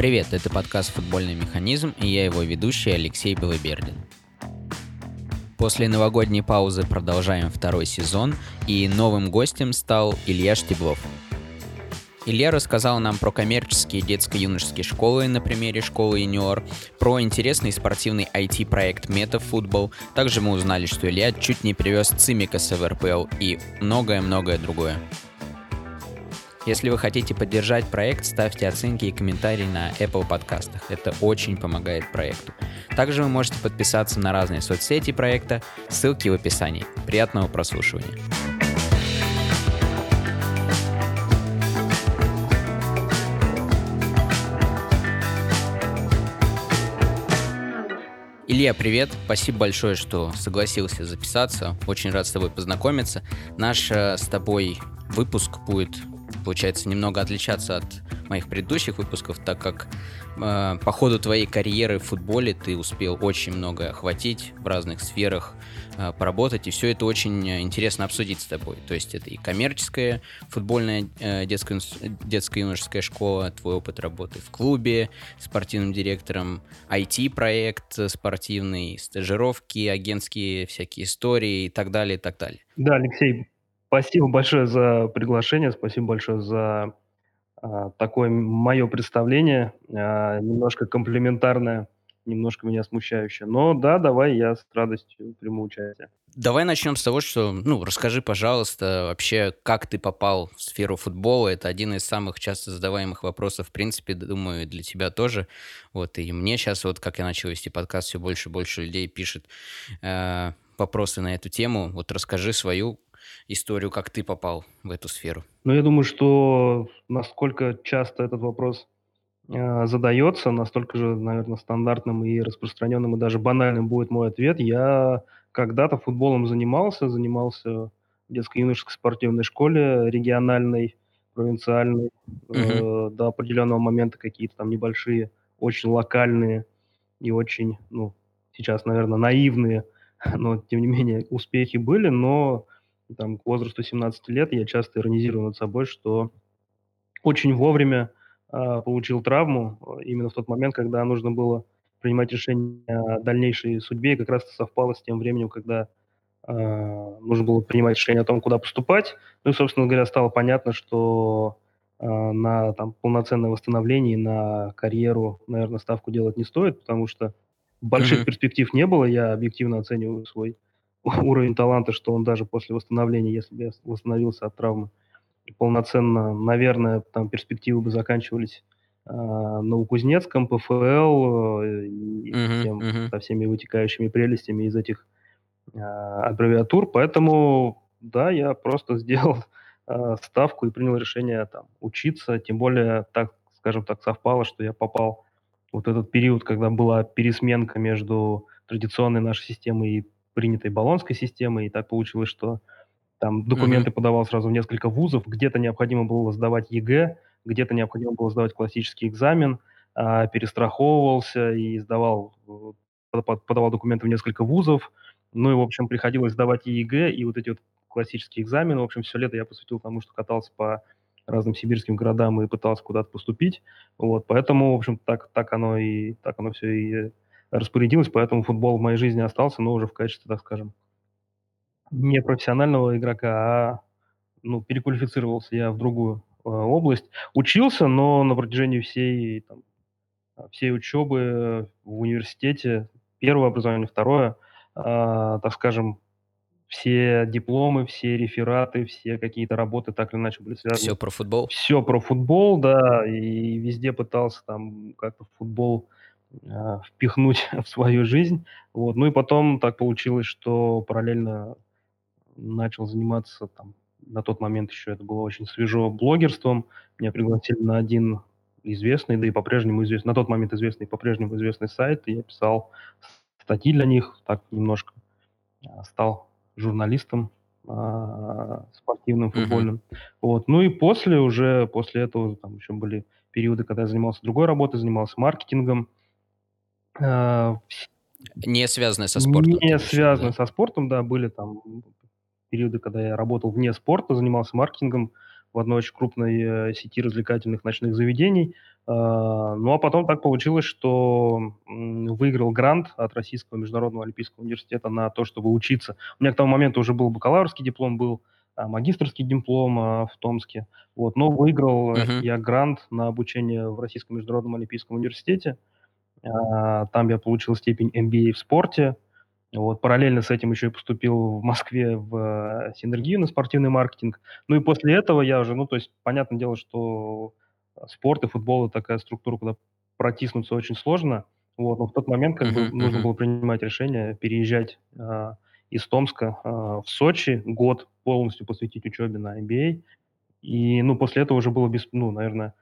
Привет, это подкаст «Футбольный механизм» и я его ведущий Алексей Белобердин. После новогодней паузы продолжаем второй сезон, и новым гостем стал Илья Штеблов. Илья рассказал нам про коммерческие детско-юношеские школы на примере школы юниор, про интересный спортивный IT-проект MetaFootball. Также мы узнали, что Илья чуть не привез Цимика с РПЛ и многое-многое другое. Если вы хотите поддержать проект, ставьте оценки и комментарии на Apple подкастах. Это очень помогает проекту. Также вы можете подписаться на разные соцсети проекта, ссылки в описании. Приятного прослушивания. Илья, привет. Спасибо большое, что согласился записаться. Очень рад с тобой познакомиться. Наш э, с тобой выпуск будет получается, немного отличаться от моих предыдущих выпусков, так как э, по ходу твоей карьеры в футболе ты успел очень много охватить в разных сферах, э, поработать, и все это очень интересно обсудить с тобой. То есть это и коммерческая футбольная э, детская, детская юношеская школа, твой опыт работы в клубе, спортивным директором, IT-проект спортивный, стажировки, агентские всякие истории и так далее, и так далее. Да, Алексей, Спасибо большое за приглашение, спасибо большое за а, такое мое представление, а, немножко комплементарное, немножко меня смущающее. Но да, давай я с радостью приму участие. Давай начнем с того, что, ну, расскажи, пожалуйста, вообще, как ты попал в сферу футбола. Это один из самых часто задаваемых вопросов, в принципе, думаю, для тебя тоже. Вот, и мне сейчас, вот, как я начал вести подкаст, все больше и больше людей пишет э, вопросы на эту тему. Вот расскажи свою историю, как ты попал в эту сферу? Ну, я думаю, что насколько часто этот вопрос э, задается, настолько же, наверное, стандартным и распространенным, и даже банальным будет мой ответ. Я когда-то футболом занимался, занимался в детско-юношеской спортивной школе, региональной, провинциальной, uh-huh. э, до определенного момента какие-то там небольшие, очень локальные и очень, ну, сейчас, наверное, наивные, но, тем не менее, успехи были, но там, к возрасту 17 лет я часто иронизирую над собой, что очень вовремя э, получил травму, а, именно в тот момент, когда нужно было принимать решение о дальнейшей судьбе, и как раз совпало с тем временем, когда э, нужно было принимать решение о том, куда поступать. Ну и, собственно говоря, стало понятно, что э, на там, полноценное восстановление, на карьеру, наверное, ставку делать не стоит, потому что больших mm-hmm. перспектив не было. Я объективно оцениваю свой уровень таланта, что он даже после восстановления, если бы я восстановился от травмы полноценно, наверное, там перспективы бы заканчивались э, Новокузнецком, ПФЛ э, и uh-huh, всем, uh-huh. со всеми вытекающими прелестями из этих э, аббревиатур. Поэтому, да, я просто сделал э, ставку и принял решение там учиться. Тем более, так, скажем так, совпало, что я попал вот этот период, когда была пересменка между традиционной нашей системой и принятой болонской системой, и так получилось, что там документы mm-hmm. подавал сразу в несколько вузов, где-то необходимо было сдавать ЕГЭ, где-то необходимо было сдавать классический экзамен, а, перестраховывался и сдавал, подавал документы в несколько вузов, ну и, в общем, приходилось сдавать и ЕГЭ, и вот эти вот классические экзамены. В общем, все лето я посвятил тому, что катался по разным сибирским городам и пытался куда-то поступить. Вот, поэтому, в общем, так, так оно и так оно все и распорядилась, поэтому футбол в моей жизни остался, но уже в качестве, так скажем, не профессионального игрока, а ну, переквалифицировался я в другую э, область. Учился, но на протяжении всей, там, всей учебы в университете, первое образование, второе, э, так скажем, все дипломы, все рефераты, все какие-то работы так или иначе были связаны. Все про футбол? Все про футбол, да, и везде пытался там как-то футбол впихнуть в свою жизнь. Вот. Ну и потом так получилось, что параллельно начал заниматься там, на тот момент еще это было очень свежо блогерством. Меня пригласили на один известный, да и по-прежнему известный, на тот момент известный, по-прежнему известный сайт, и я писал статьи для них, так немножко а, стал журналистом а, спортивным, футбольным. Mm-hmm. Вот. Ну и после уже, после этого, там еще были периоды, когда я занимался другой работой, занимался маркетингом, а, не связанные со спортом. Не связанные да? со спортом, да, были там периоды, когда я работал вне спорта, занимался маркетингом, в одной очень крупной, э, сети развлекательных ночных заведений. А, ну, а потом так получилось, что, выиграл грант от Российского международного олимпийского университета на то, чтобы учиться. У меня к тому моменту уже был бакалаврский диплом, был, а, магистерский диплом, а, в Томске. Вот, но выиграл Мгм. я грант на обучение в Российском международном олимпийском университете. А, там я получил степень MBA в спорте. Вот, параллельно с этим еще и поступил в Москве в, э, Синергию на спортивный маркетинг. Ну и после этого я уже, ну, то есть, понятное дело, что э, спорт и футбол- это такая структура, куда протиснуться очень сложно. Вот, но в тот момент как бы Мгм. нужно было принимать решение переезжать, а, из Томска, а, в Сочи, год полностью посвятить учебе на MBA. И, ну, после этого уже было бес ну, наверное,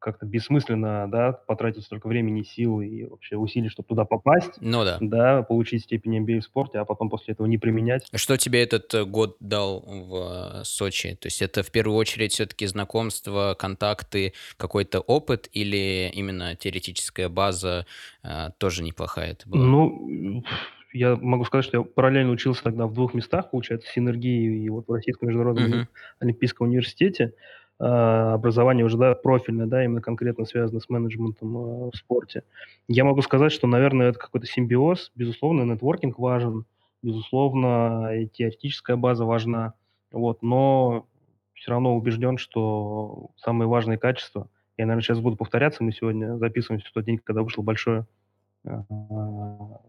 как-то бессмысленно, да, потратить столько времени, сил и вообще усилий, чтобы туда попасть, Ну да. да, получить степень MBA в спорте, а потом после этого не применять. Что тебе этот э, год дал в э, Сочи? То есть это в первую очередь все-таки знакомство, контакты, какой-то опыт или именно теоретическая база э, тоже неплохая это была? Ну, я могу сказать, что я параллельно учился тогда в двух местах, получается, в Синергии и вот в Российском международном Мгм. олимпийском университете. А, образование уже, да, профильное, да, именно конкретно связано с менеджментом, а, в спорте. Я могу сказать, что, наверное, это какой-то симбиоз. Безусловно, нетворкинг важен, безусловно, и теоретическая база важна. Вот, но все равно убежден, что самые важные качества я, наверное, сейчас буду повторяться. Мы сегодня записываемся в тот день, когда вышло большое а,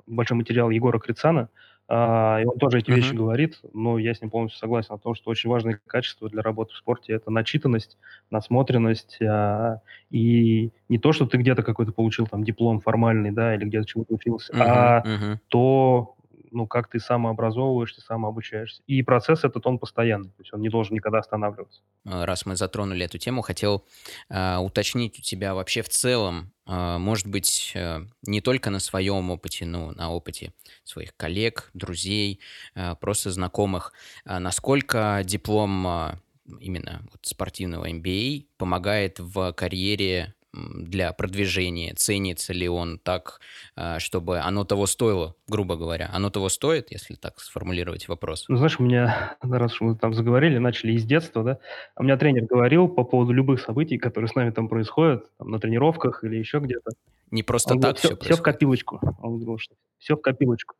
большой материал Егора Крицана, и он тоже эти вещи Мгм. говорит, но я с ним полностью согласен о том, что очень важное качество для работы в спорте– это начитанность, насмотренность, а, и не то, что ты где-то какой-то получил там диплом формальный, да, или где-то чему-то учился, Мгм. а Мгм. то, ну, как ты самообразовываешься, самообучаешься. И процесс этот, он постоянный, то есть он не должен никогда останавливаться. Э, Раз мы затронули эту тему, хотел а, уточнить у тебя вообще в целом, а, может быть, э, не только на своем опыте, но на опыте своих коллег, друзей, а, просто знакомых, а, насколько диплом а, именно вот спортивного MBA помогает в карьере для продвижения, ценится ли он так, а, чтобы оно того стоило, грубо говоря. Оно того стоит, если так сформулировать вопрос? Ну, знаешь, у меня, раз уж мы там заговорили, начали из детства, да, у меня тренер говорил по поводу любых событий, которые с нами там происходят, там, на тренировках или еще где-то. Не просто Он говорит, так все, все все в копилочку. Он говорил, что все в копилочку.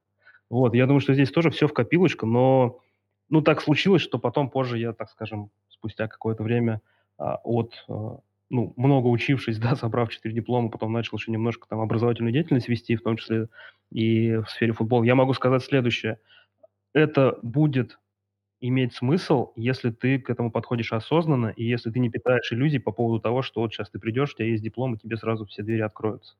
Вот, я думаю, что здесь тоже все в копилочку, но, ну, так случилось, что потом позже я, так скажем, спустя какое-то время а, от, а, ну, много учившись, да, собрав четыре диплома, потом начал еще немножко там образовательную деятельность вести, в том числе и в сфере футбола. Я могу сказать следующее. Это будет иметь смысл, если ты к этому подходишь осознанно, и если ты не питаешь иллюзий по поводу того, что вот сейчас ты придешь, у тебя есть диплом, и тебе сразу все двери откроются.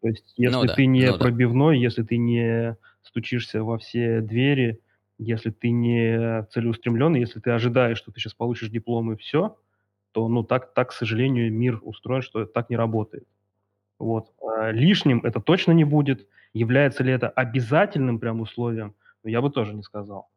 То есть, Ну если да, ты не ну да. пробивной, если ты не стучишься во все двери, если ты не целеустремленный, если ты ожидаешь, что ты сейчас получишь диплом и все, то, ну, так, так, к сожалению, мир устроен, что так не работает. Вот. А, лишним это точно не будет. Является ли это обязательным прям условием? Ну, я бы тоже не сказал.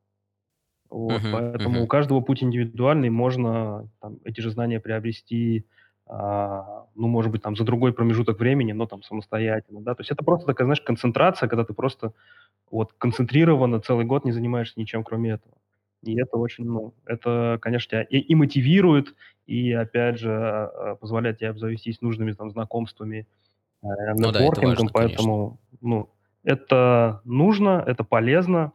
Вот, Мгм, поэтому у мгм. каждого путь индивидуальный, можно там эти же знания приобрести, а, ну, может быть, там за другой промежуток времени, но там самостоятельно, да. То есть это просто такая, знаешь, концентрация, когда ты просто вот концентрированно целый год не занимаешься ничем, кроме этого. И это очень, ну, это, конечно, тебя и, и мотивирует, и, опять же, а, а, позволяет тебе обзавестись нужными там знакомствами, э, Ну да, это нетворкингом, важно, конечно. поэтому, ну, это нужно, это полезно,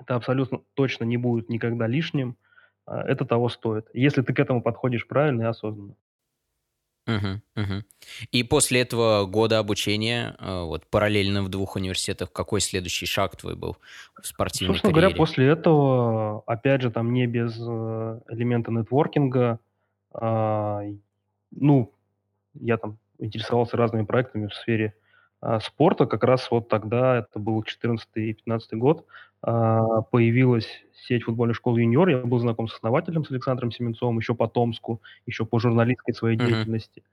это абсолютно точно не будет никогда лишним. А, это того стоит, если ты к этому подходишь правильно и осознанно. Мгм, мгм. И после этого года обучения, э, вот параллельно в двух университетах, какой следующий шаг твой был в спортивной Собственно говоря, карьере? после этого, опять же, там не без, э, элемента нетворкинга, а, ну, я там интересовался разными проектами в сфере, а, спорта. Как раз вот тогда, это был 14 и 15 год, а, появилась сеть футбольных школ "Юниор". Я был знаком с основателем, с Александром Семенцовым еще по Томску, еще по журналистской своей Мгм. деятельности,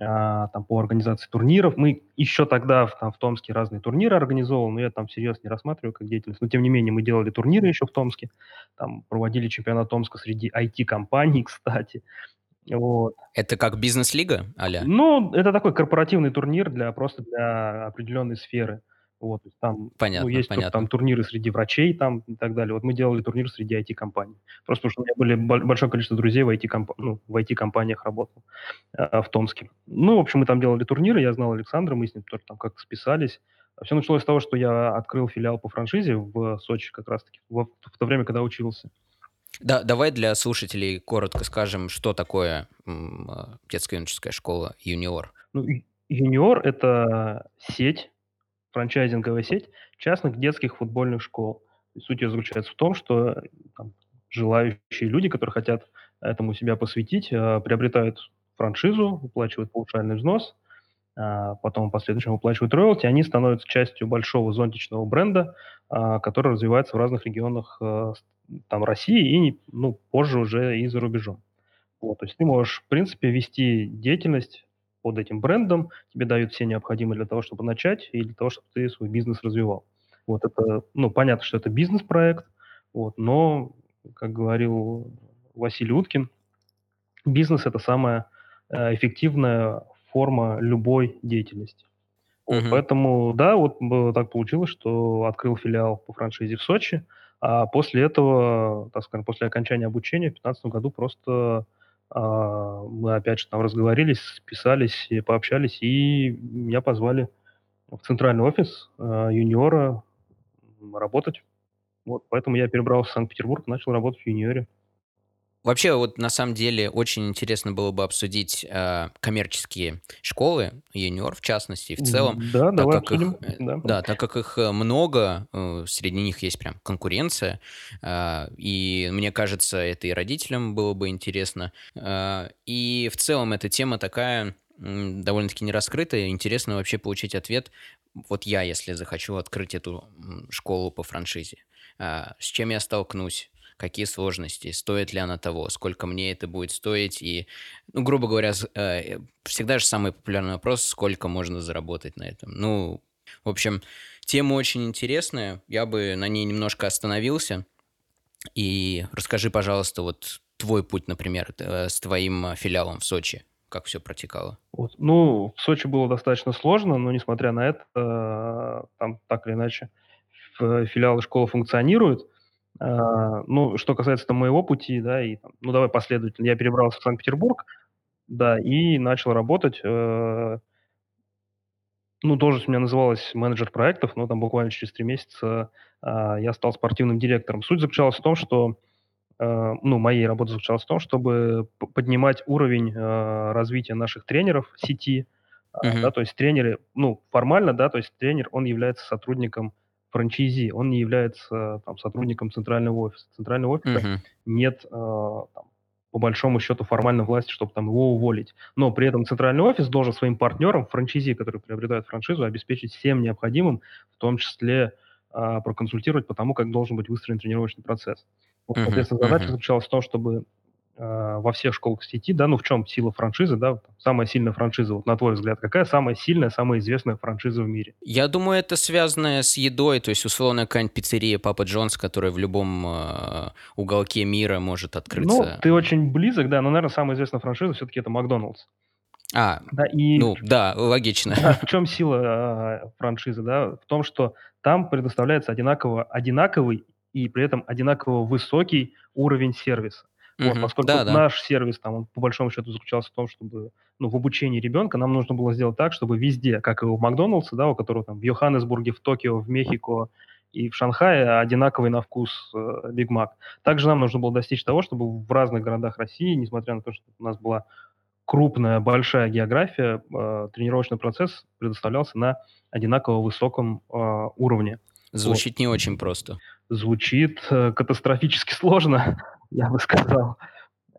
а, там по организации турниров. Мы еще тогда в там в Томске разные турниры организовывал, но я там всерьез не рассматриваю как деятельность. Но тем не менее мы делали турниры еще в Томске, там проводили чемпионат Томска среди IT-компаний, кстати. Вот. Это как бизнес-лига а-ля? Ну, это такой корпоративный турнир для просто для определенной сферы. Вот, есть там, ну, Понятно, есть тур там понятно. турниры среди врачей там и так далее. Вот мы делали турнир среди IT-компаний. Просто потому что у меня были боль большое количество друзей в IT-компа ну, в IT-компаниях работал, а, в Томске. Ну, в общем, мы там делали турниры, я знал Александра, мы с ним тоже там как списались. Все началось с того, что я открыл филиал по франшизе в Сочи как раз таки, в в то время, когда учился. Да, давай для слушателей коротко скажем, что такое а, детско-юношеская школа «Юниор». Ну, "Юниор"- это сеть, франчайзинговая сеть частных детских футбольных школ. И суть её заключается в том, что, там желающие люди, которые хотят этому себя посвятить, а, приобретают франшизу, уплачивают паушальный взнос, потом в последующем выплачивают роялти. Они становятся частью большого зонтичного бренда, а, который развивается в разных регионах, а, там России и, ну, позже уже и за рубежом. Вот, то есть ты можешь, в принципе, вести деятельность под этим брендом, тебе дают все необходимые для того, чтобы начать и для того, чтобы ты свой бизнес развивал. Вот это, ну, понятно, что это бизнес-проект, вот, но, как говорил Василий Уткин, бизнес- это самая, э, эффективная форма любой деятельности. Мгм. поэтому, да, вот так получилось, что открыл филиал по франшизе в Сочи, а после этого, так скажем, после окончания обучения в 15 году просто, а, мы опять же там разговорились, списались и пообщались, и меня позвали в центральный офис, а, "Юниора", работать. Вот поэтому я перебрался в Санкт-Петербург, начал работать в "Юниоре". Вообще, вот на самом деле очень интересно было бы обсудить, а, коммерческие школы, "Юниор" в частности, в целом, да, так давай как их, обсудим. э, Да. да, так как их, э, много, э, среди них есть прям конкуренция, а, и мне кажется, это и родителям было бы интересно. А, и в целом эта тема такая, довольно-таки нераскрытая. Интересно вообще получить ответ. Вот я, если захочу открыть эту, школу по франшизе, а, с чем я столкнусь? Какие сложности? Стоит ли она того? Сколько мне это будет стоить? И, ну, грубо говоря, э, всегда же самый популярный вопрос: сколько можно заработать на этом? Ну, в общем, тема очень интересная. Я бы на ней немножко остановился. И расскажи, пожалуйста, вот твой путь, например, э, с твоим, а, филиалом в Сочи. Как всё протекало? Вот, ну, в Сочи было достаточно сложно, но, несмотря на это, там так или иначе филиалы школы функционируют. А, ну, что касается там моего пути, да, и там, ну, давай последовательно. Я перебрался в Санкт-Петербург, да, и начал работать, э ну, должность у меня называлась менеджер проектов, но там буквально через 3 месяца, а, я стал спортивным директором. Суть заключалась в том, что, э, ну, моей работы заключалась в том, чтобы поднимать уровень, а, развития наших тренеров сети. А, да, то есть тренеры, ну, формально, да, то есть тренер, он является сотрудником франчайзи, он не является там сотрудником центрального офиса. Центрального офиса Мгм. нет, а, там, по большому счету, формальной власти, чтобы там его уволить. Но при этом центральный офис должен своим партнерам, франчайзи, которые приобретают франшизу, обеспечить всем необходимым, в том числе, а, проконсультировать по тому, как должен быть выстроен тренировочный процесс. Вот, соответственно, задача заключалась в том, чтобы, во всех школах сети, да, ну, в чём сила франшизы, да, самая сильная франшиза, вот на твой взгляд, какая самая сильная, самая известная франшиза в мире? Я думаю, это связанное с едой. То есть, условно, какая-нибудь пиццерия "Папа Джонс", которая в любом, а, уголке мира может Ну, открыться. ты очень близок, да, но, наверно, самая известная франшиза всё-таки это "Макдоналдс". А, Да, и ну да, логично. да, в чём сила, а, франшизы, да? В том, что там предоставляется одинаково одинаковый и при этом одинаково высокий уровень сервиса. Вот, Мгм. поскольку Да-да. наш сервис там, он по большому счету заключался в том, чтобы, ну, в обучении ребенка нам нужно было сделать так, чтобы везде, как и у "Макдональдса", да, у которого там в Йоханнесбурге, в Токио, в Мехико и в Шанхае одинаковый на вкус, э, Биг Мак. Также нам нужно было достичь того, чтобы в разных городах России, несмотря на то, что у нас была крупная, большая география, а, тренировочный процесс предоставлялся на одинаково высоком, а, уровне. Вот. Звучит не очень просто. Звучит, э, катастрофически сложно, я бы сказал.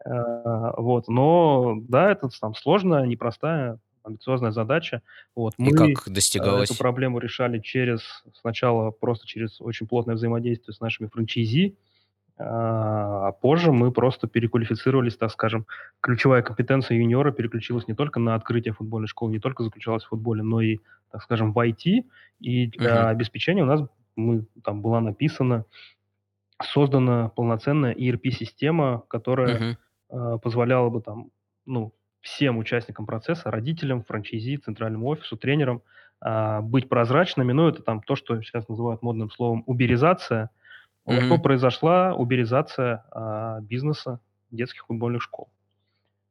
А, вот, но да, это там сложная, непростая, амбициозная задача. Вот, И мы, как а, эту достигалось? проблему решали через сначала просто через очень плотное взаимодействие с нашими франчайзи, а позже мы просто переквалифицировались, так скажем. Ключевая компетенция "Юниора" переключилась не только на открытие футбольной школы, не только заключалась в футболе, но и, так скажем, в IT. И для Мгм. обеспечения у нас мы там была написана, создана полноценная ERP-система, которая, Мгм. а, позволяла бы там, ну, всем участникам процесса, родителям, франчайзи, центральному офису, тренерам, а, быть прозрачными, ну, это там то, что сейчас называют модным словом уберизация. Легко Мгм. произошла уберизация а, бизнеса детских футбольных школ.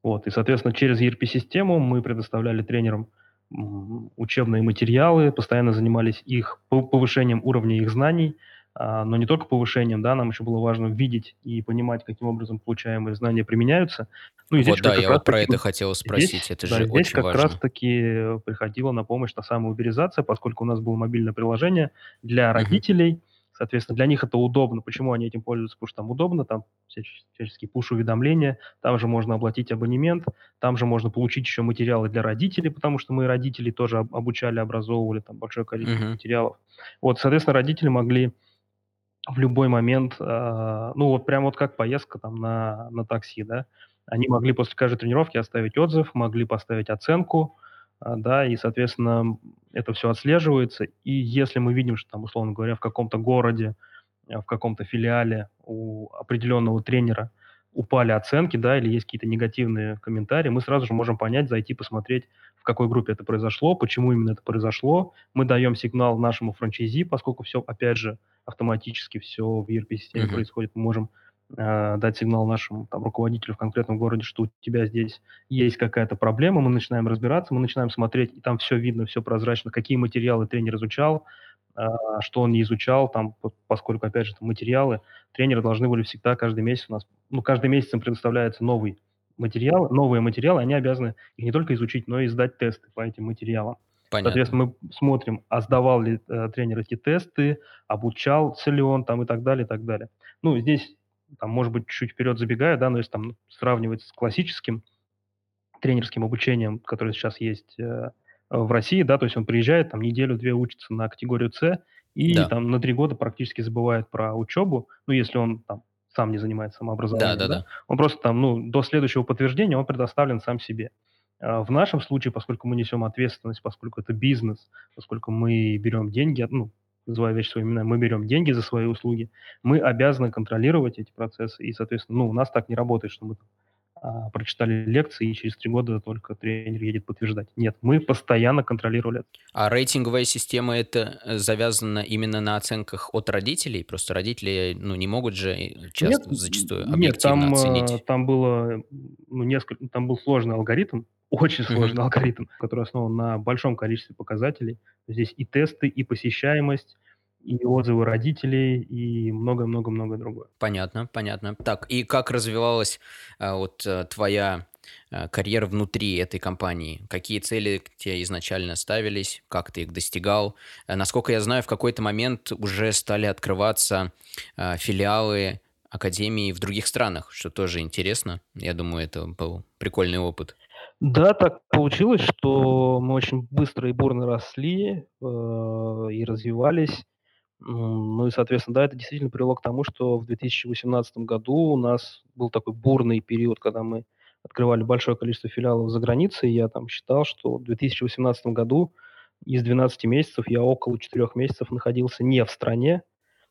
Вот, и, соответственно, через ERP-систему мы предоставляли тренерам учебные материалы, постоянно занимались их пов- повышением уровня их знаний, но не только повышением, да, нам еще было важно видеть и понимать, каким образом получаемые знания применяются. Ну и здесь Вот, да, я вот про это хотел спросить, Здесь, это да, же здесь очень как важно. раз-таки приходила на помощь та самая уберизация, поскольку у нас было мобильное приложение для родителей. Соответственно, для них это удобно. Почему они этим пользуются? Потому что там удобно, там всяч- всяческие пуш-уведомления, там же можно оплатить абонемент, там же можно получить еще материалы для родителей, потому что мы родителей тоже об- обучали, образовывали, там большое количество Мгм. материалов. Вот, соответственно, родители могли в любой момент, а, ну вот прям вот как поездка там на, на такси, да, они могли после каждой тренировки оставить отзыв, могли поставить оценку, а, да, и, соответственно, это все отслеживается. И если мы видим, что там, условно говоря, в каком-то городе, а, в каком-то филиале у определенного тренера упали оценки, да, или есть какие-то негативные комментарии, мы сразу же можем понять, зайти посмотреть, в какой группе это произошло, почему именно это произошло. Мы даем сигнал нашему франчайзи, поскольку все, опять же, автоматически все в ERP-системе Мгм. происходит. Мы можем э, дать сигнал нашему там, руководителю в конкретном городе, что у тебя здесь есть какая-то проблема, мы начинаем разбираться, мы начинаем смотреть, и там все видно, все прозрачно, какие материалы тренер изучал, что он не изучал, там, по- поскольку, опять же, материалы, тренеры должны были всегда каждый месяц у нас, ну, каждый месяц им предоставляется новый материал, новые материалы, они обязаны их не только изучить, но и сдать тесты по этим материалам. Понятно. Соответственно, мы смотрим, а сдавал ли э, тренер эти тесты, обучался ли он там и так далее, и так далее. Ну, здесь, там, может быть, чуть вперед забегаю, да, но если там сравнивать с классическим тренерским обучением, которое сейчас есть э, в России, да, то есть он приезжает, там неделю-две учится на категорию С и Да. там на три года практически забывает про учебу, ну, если он там сам не занимается самообразованием, да, да, да. он просто там, ну, до следующего подтверждения он предоставлен сам себе. А В нашем случае, поскольку мы несем ответственность, поскольку это бизнес, поскольку мы берем деньги, ну, называя вещи своими именами, мы берем деньги за свои услуги, мы обязаны контролировать эти процессы, и, соответственно, ну, у нас так не работает, что мы а, прочитали лекции, и через три года только тренер едет подтверждать. Нет, мы постоянно контролировали это. А рейтинговая система это э, завязана именно на оценках от родителей? Просто родители, ну, не могут же э, Нет, часто, зачастую нет, объективно там, э, оценить. там было, ну, несколько, там был сложный алгоритм, очень сложный алгоритм, который основан на большом количестве показателей. Здесь и тесты, и посещаемость, и отзывы родителей, и много-много-много другое. Понятно, понятно. Так, и как развивалась а, вот э, твоя э, карьера внутри этой компании? Какие цели тебе изначально ставились? Как ты их достигал? Э, Насколько я знаю, в какой-то момент уже стали открываться а, филиалы академии в других странах, что тоже интересно. Я думаю, это был прикольный опыт. Да, так получилось, что мы очень быстро и бурно росли, э, и развивались. Ну и, соответственно, да, это действительно привело к тому, что в 2018 году у нас был такой бурный период, когда мы открывали большое количество филиалов за границей. Я там считал, что в 2018 году из 12 месяцев я около 4 месяцев находился не в стране,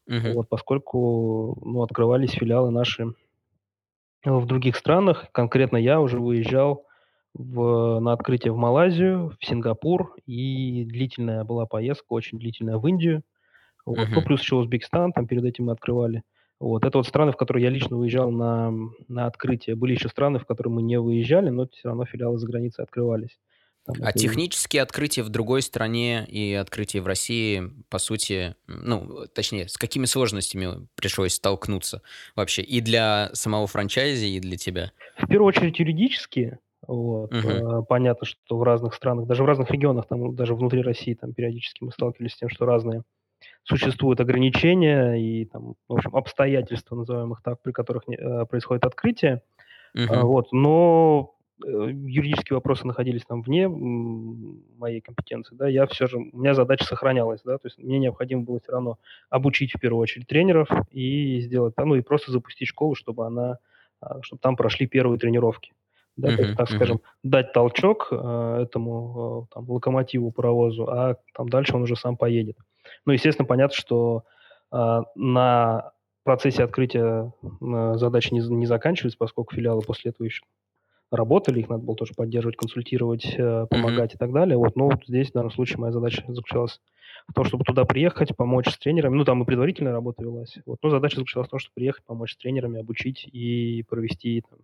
Мгм. вот, поскольку, ну, открывались филиалы наши в других странах. Конкретно я уже выезжал в на открытие в Малайзию, в Сингапур, и длительная была поездка, очень длительная, в Индию. Вот. Ну, плюс еще Узбекистан, там перед этим мы открывали. Вот. Это вот страны, в которые я лично выезжал на, на открытие. Были еще страны, в которые мы не выезжали, но все равно филиалы за границей открывались. Там А это технические открытия в другой стране и открытие в России, по сути, ну, точнее, с какими сложностями пришлось столкнуться вообще и для самого франчайзи, и для тебя? в первую очередь юридические. Вот. Э, Понятно, что в разных странах, даже в разных регионах, там, даже внутри России, там периодически мы сталкивались с тем, что разные существуют ограничения и там, в общем, обстоятельства, назовем их так, при которых не- э, происходит открытие. Мгм. вот, но, э, юридические вопросы находились там вне, моей компетенции, да. Я все же у меня задача сохранялась, да, то есть мне необходимо было все равно обучить в первую очередь тренеров и сделать, ну и просто запустить школу, чтобы она, а, чтобы там прошли первые тренировки. Да, Мгм. так Мгм. скажем, дать толчок, а, этому, э, там локомотиву, паровозу, а там дальше он уже сам поедет. Ну, естественно, понятно, что, а, на процессе открытия, м, задачи не не заканчиваются, поскольку филиалы после этого еще работали, их надо было тоже поддерживать, консультировать, э, помогать и так далее. Вот, но вот здесь в данном случае моя задача заключалась в том, чтобы туда приехать, помочь с тренерами. Ну, там и предварительная работа велась. Вот, но задача заключалась в том, чтобы приехать, помочь с тренерами, обучить и провести там,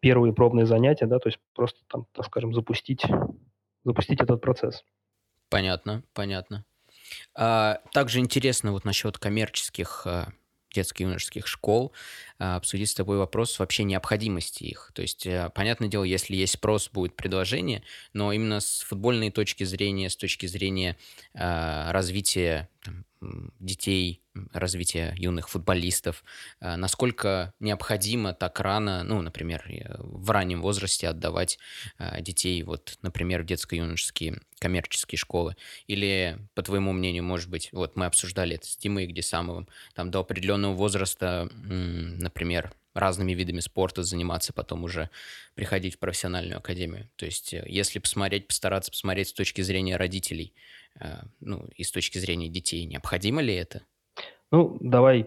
первые пробные занятия, да, то есть просто там, так скажем, запустить, запустить этот процесс. Понятно, понятно. А, также интересно вот насчет коммерческих а, детско-юношеских школ, а, обсудить с тобой вопрос вообще необходимости их. То есть, понятное дело, если есть спрос, будет предложение, но именно с футбольной точки зрения, с точки зрения развития там, детей, развития юных футболистов, а, насколько необходимо так рано, ну, например, в раннем возрасте отдавать а, детей, вот, например, в детско-юношеские коммерческие школы? Или, по твоему мнению, может быть, вот мы обсуждали это с Димой Гдесамовым, там до определенного возраста, например, разными видами спорта заниматься, потом уже приходить в профессиональную академию. То есть, э, если посмотреть, постараться посмотреть с точки зрения родителей, Э, ну, и с точки зрения детей, необходимо ли это? Ну, давай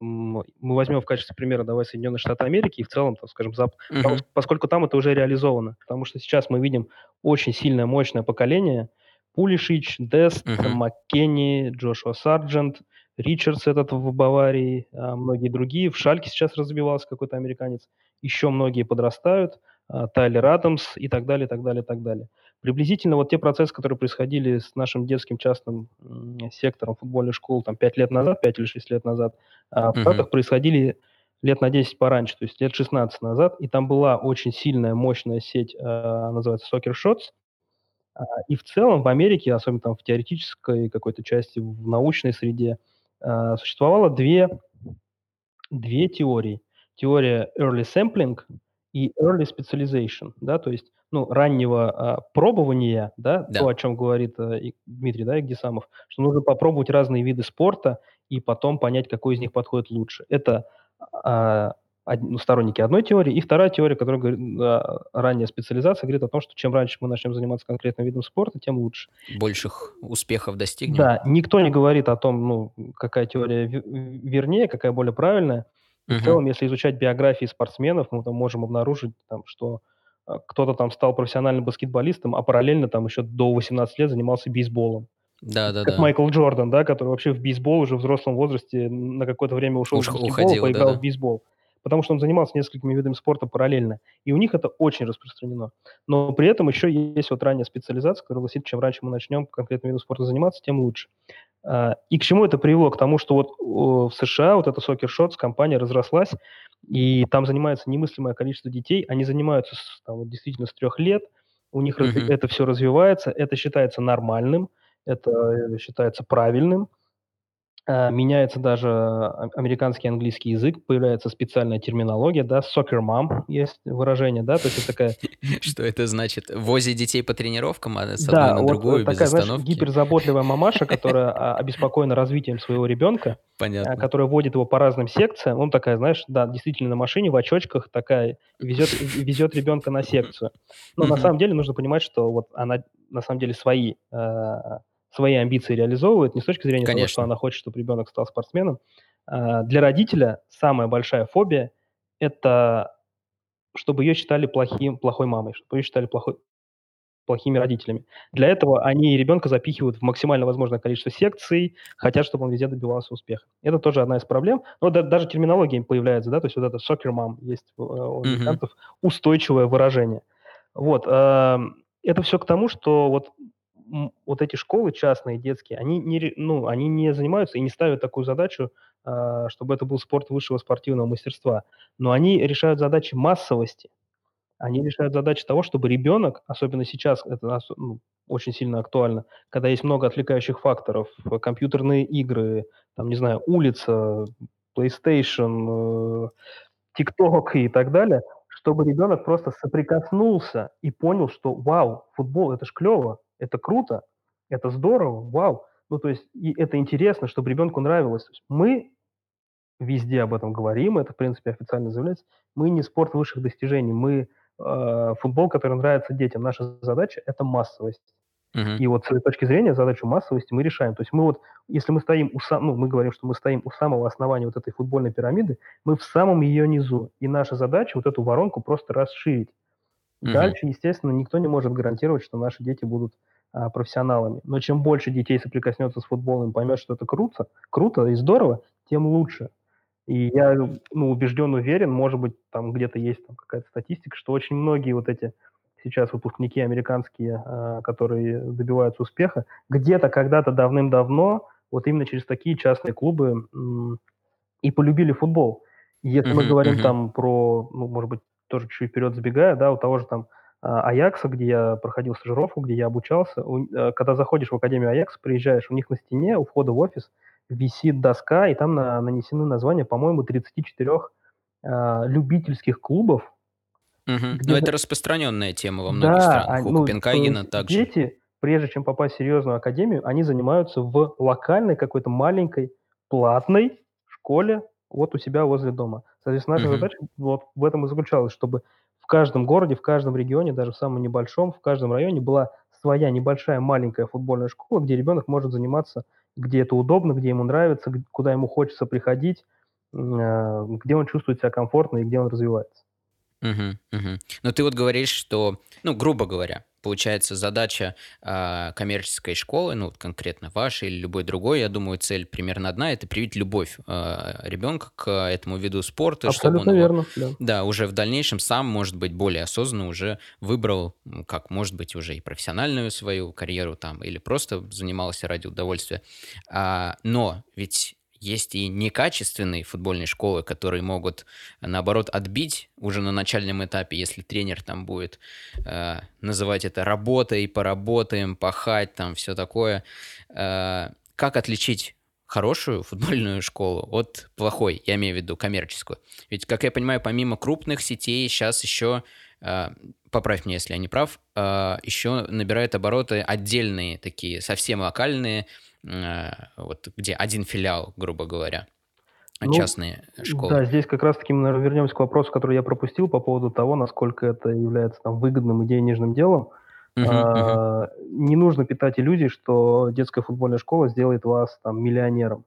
мы возьмем в качестве примера, давай Соединенные Штаты Америки и в целом, так скажем, Запад, uh-huh. поскольку там это уже реализовано. Потому что сейчас мы видим очень сильное, мощное поколение. Пулишич, Дест, uh-huh. Маккенни, Джошуа Сарджент, Ричардс этот в Баварии, а многие другие. В Шальке сейчас развивался какой-то американец. Еще многие подрастают. А, Тайлер Адамс и так далее, и так далее, и так далее. Приблизительно вот те процессы, которые происходили с нашим детским частным сектором футбольной школы там 5 лет назад, 5 или 6 лет назад, uh-huh. в Штатах происходили лет на 10 пораньше, то есть лет 16 назад, и там была очень сильная, мощная сеть, э, называется Soccer Shots, а, и в целом в Америке, особенно там в теоретической какой-то части, в научной среде, существовало две, две теории. Теория early sampling и early specialization, да, то есть ну, раннего а, пробования, да, да, то, о чем говорит а, и Дмитрий, да, Игдисамов, что нужно попробовать разные виды спорта и потом понять, какой из них подходит лучше. Это а, од, ну, сторонники одной теории. И вторая теория, которая говорит, а, ранняя специализация, говорит о том, что чем раньше мы начнем заниматься конкретным видом спорта, тем лучше. Больших успехов достигнем. Да, никто не говорит о том, ну, какая теория вернее, какая более правильная. И uh-huh. в целом, если изучать биографии спортсменов, мы там можем обнаружить, там, что кто-то там стал профессиональным баскетболистом, а параллельно там еще до 18 лет занимался бейсболом. Да, да, как да. Майкл Джордан, да, который вообще в бейсбол уже в взрослом возрасте на какое-то время ушел Уж, из баскетбола, уходил, поиграл да, да. в бейсбол. Потому что он занимался несколькими видами спорта параллельно. И у них это очень распространено. Но при этом еще есть вот ранняя специализация, которая гласит, чем раньше мы начнем конкретным видом спорта заниматься, тем лучше. А, и к чему это привело? К тому, что вот в США вот эта Soccer Shots компания разрослась, и там занимается немыслимое количество детей. Они занимаются с, там, вот, действительно с трех лет. У них uh-huh. это все развивается. Это считается нормальным, это э, считается правильным. А, меняется даже а, американский английский язык, появляется специальная терминология, да, soccer mom есть выражение, да, то есть это такая... Что это значит? Вози детей по тренировкам а с одной на другую, без знаешь, гиперзаботливая мамаша, которая обеспокоена развитием своего ребенка, Понятно. которая водит его по разным секциям, он такая, знаешь, да, действительно на машине, в очочках такая, везет, везет ребенка на секцию. Но на самом деле нужно понимать, что вот она на самом деле свои свои амбиции реализовывает, не с точки зрения Конечно. того, что она хочет, чтобы ребенок стал спортсменом. А, для родителя самая большая фобия – это чтобы ее считали плохим, плохой мамой, чтобы ее считали плохой, плохими родителями. Для этого они ребенка запихивают в максимально возможное количество секций, хотят, чтобы он везде добивался успеха. Это тоже одна из проблем. Но да, даже терминология появляется, да, то есть вот это soccer mom есть у американцев, mm-hmm. устойчивое выражение. Вот. Э, это все к тому, что вот вот эти школы частные, детские, они не, ну, они не занимаются и не ставят такую задачу, а, чтобы это был спорт высшего спортивного мастерства. Но они решают задачи массовости. Они решают задачи того, чтобы ребенок, особенно сейчас, это ну, очень сильно актуально, когда есть много отвлекающих факторов, компьютерные игры, там, не знаю, улица, PlayStation, TikTok э, и так далее, чтобы ребенок просто соприкоснулся и понял, что вау, футбол, это ж клево, это круто, это здорово, вау. Ну, то есть, и это интересно, чтобы ребенку нравилось. Мы везде об этом говорим, это, в принципе, официально заявляется. Мы не спорт высших достижений, мы э, футбол, который нравится детям. Наша задача – это массовость. Мгм. И вот с этой точки зрения задачу массовости мы решаем. То есть мы вот, если мы стоим у сам, ну, мы говорим, что мы стоим у самого основания вот этой футбольной пирамиды, мы в самом ее низу. И наша задача вот эту воронку просто расширить. Мгм. Дальше, естественно, никто не может гарантировать, что наши дети будут а, профессионалами. Но чем больше детей соприкоснется с футболом и поймет, что это круто, круто и здорово, тем лучше. И я ну, убежден, уверен, может быть, там где-то есть там какая-то статистика, что очень многие вот эти сейчас выпускники американские, а, которые добиваются успеха, где-то когда-то давным-давно вот именно через такие частные клубы м, и полюбили футбол. Если мы говорим там про, ну, может быть, тоже чуть вперед забегая, да, у того же там а, Аякса, где я проходил стажировку, где я обучался, э, когда заходишь в Академию Аякс, приезжаешь, у них на стене у входа в офис висит доска, и там на- нанесены названия, по-моему, 34 а, любительских клубов. Ну, где это распространенная тема во многих да, странах. а, У ну, Копенгагена также. дети, прежде чем попасть в серьезную академию, они занимаются в локальной какой-то маленькой платной школе вот у себя возле дома. Соответственно, наша Мгм. задача вот в этом и заключалась, чтобы в каждом городе, в каждом регионе, даже в самом небольшом, в каждом районе была своя небольшая маленькая футбольная школа, где ребенок может заниматься, где это удобно, где ему нравится, куда ему хочется приходить, а, где он чувствует себя комфортно и где он развивается. Мгм, мгм. Но ты вот говоришь, что, ну, грубо говоря, получается, задача а, коммерческой школы, ну, вот конкретно вашей или любой другой, я думаю, цель примерно одна, это привить любовь а, ребенка к этому виду спорта, чтобы он Абсолютно верно, да. да, уже в дальнейшем сам, может быть, более осознанно уже выбрал, как, может быть, уже и профессиональную свою карьеру там, или просто занимался ради удовольствия. А, но ведь есть и некачественные футбольные школы, которые могут наоборот, отбить уже на начальном этапе, если тренер там будет э, называть это работой, поработаем, пахать, там все такое. Э, как отличить хорошую футбольную школу от плохой, я имею в виду коммерческую? Ведь, как я понимаю, помимо крупных сетей сейчас еще, э, поправь меня, если я не прав, э, еще набирают обороты отдельные такие, совсем локальные, вот где один филиал, грубо говоря, Ну, частные школы. да, здесь как раз-таки мы, наверное, вернемся к вопросу, который я пропустил по поводу того, насколько это является там выгодным и денежным делом. Мгм. А, не нужно питать иллюзий, что детская футбольная школа сделает вас там миллионером.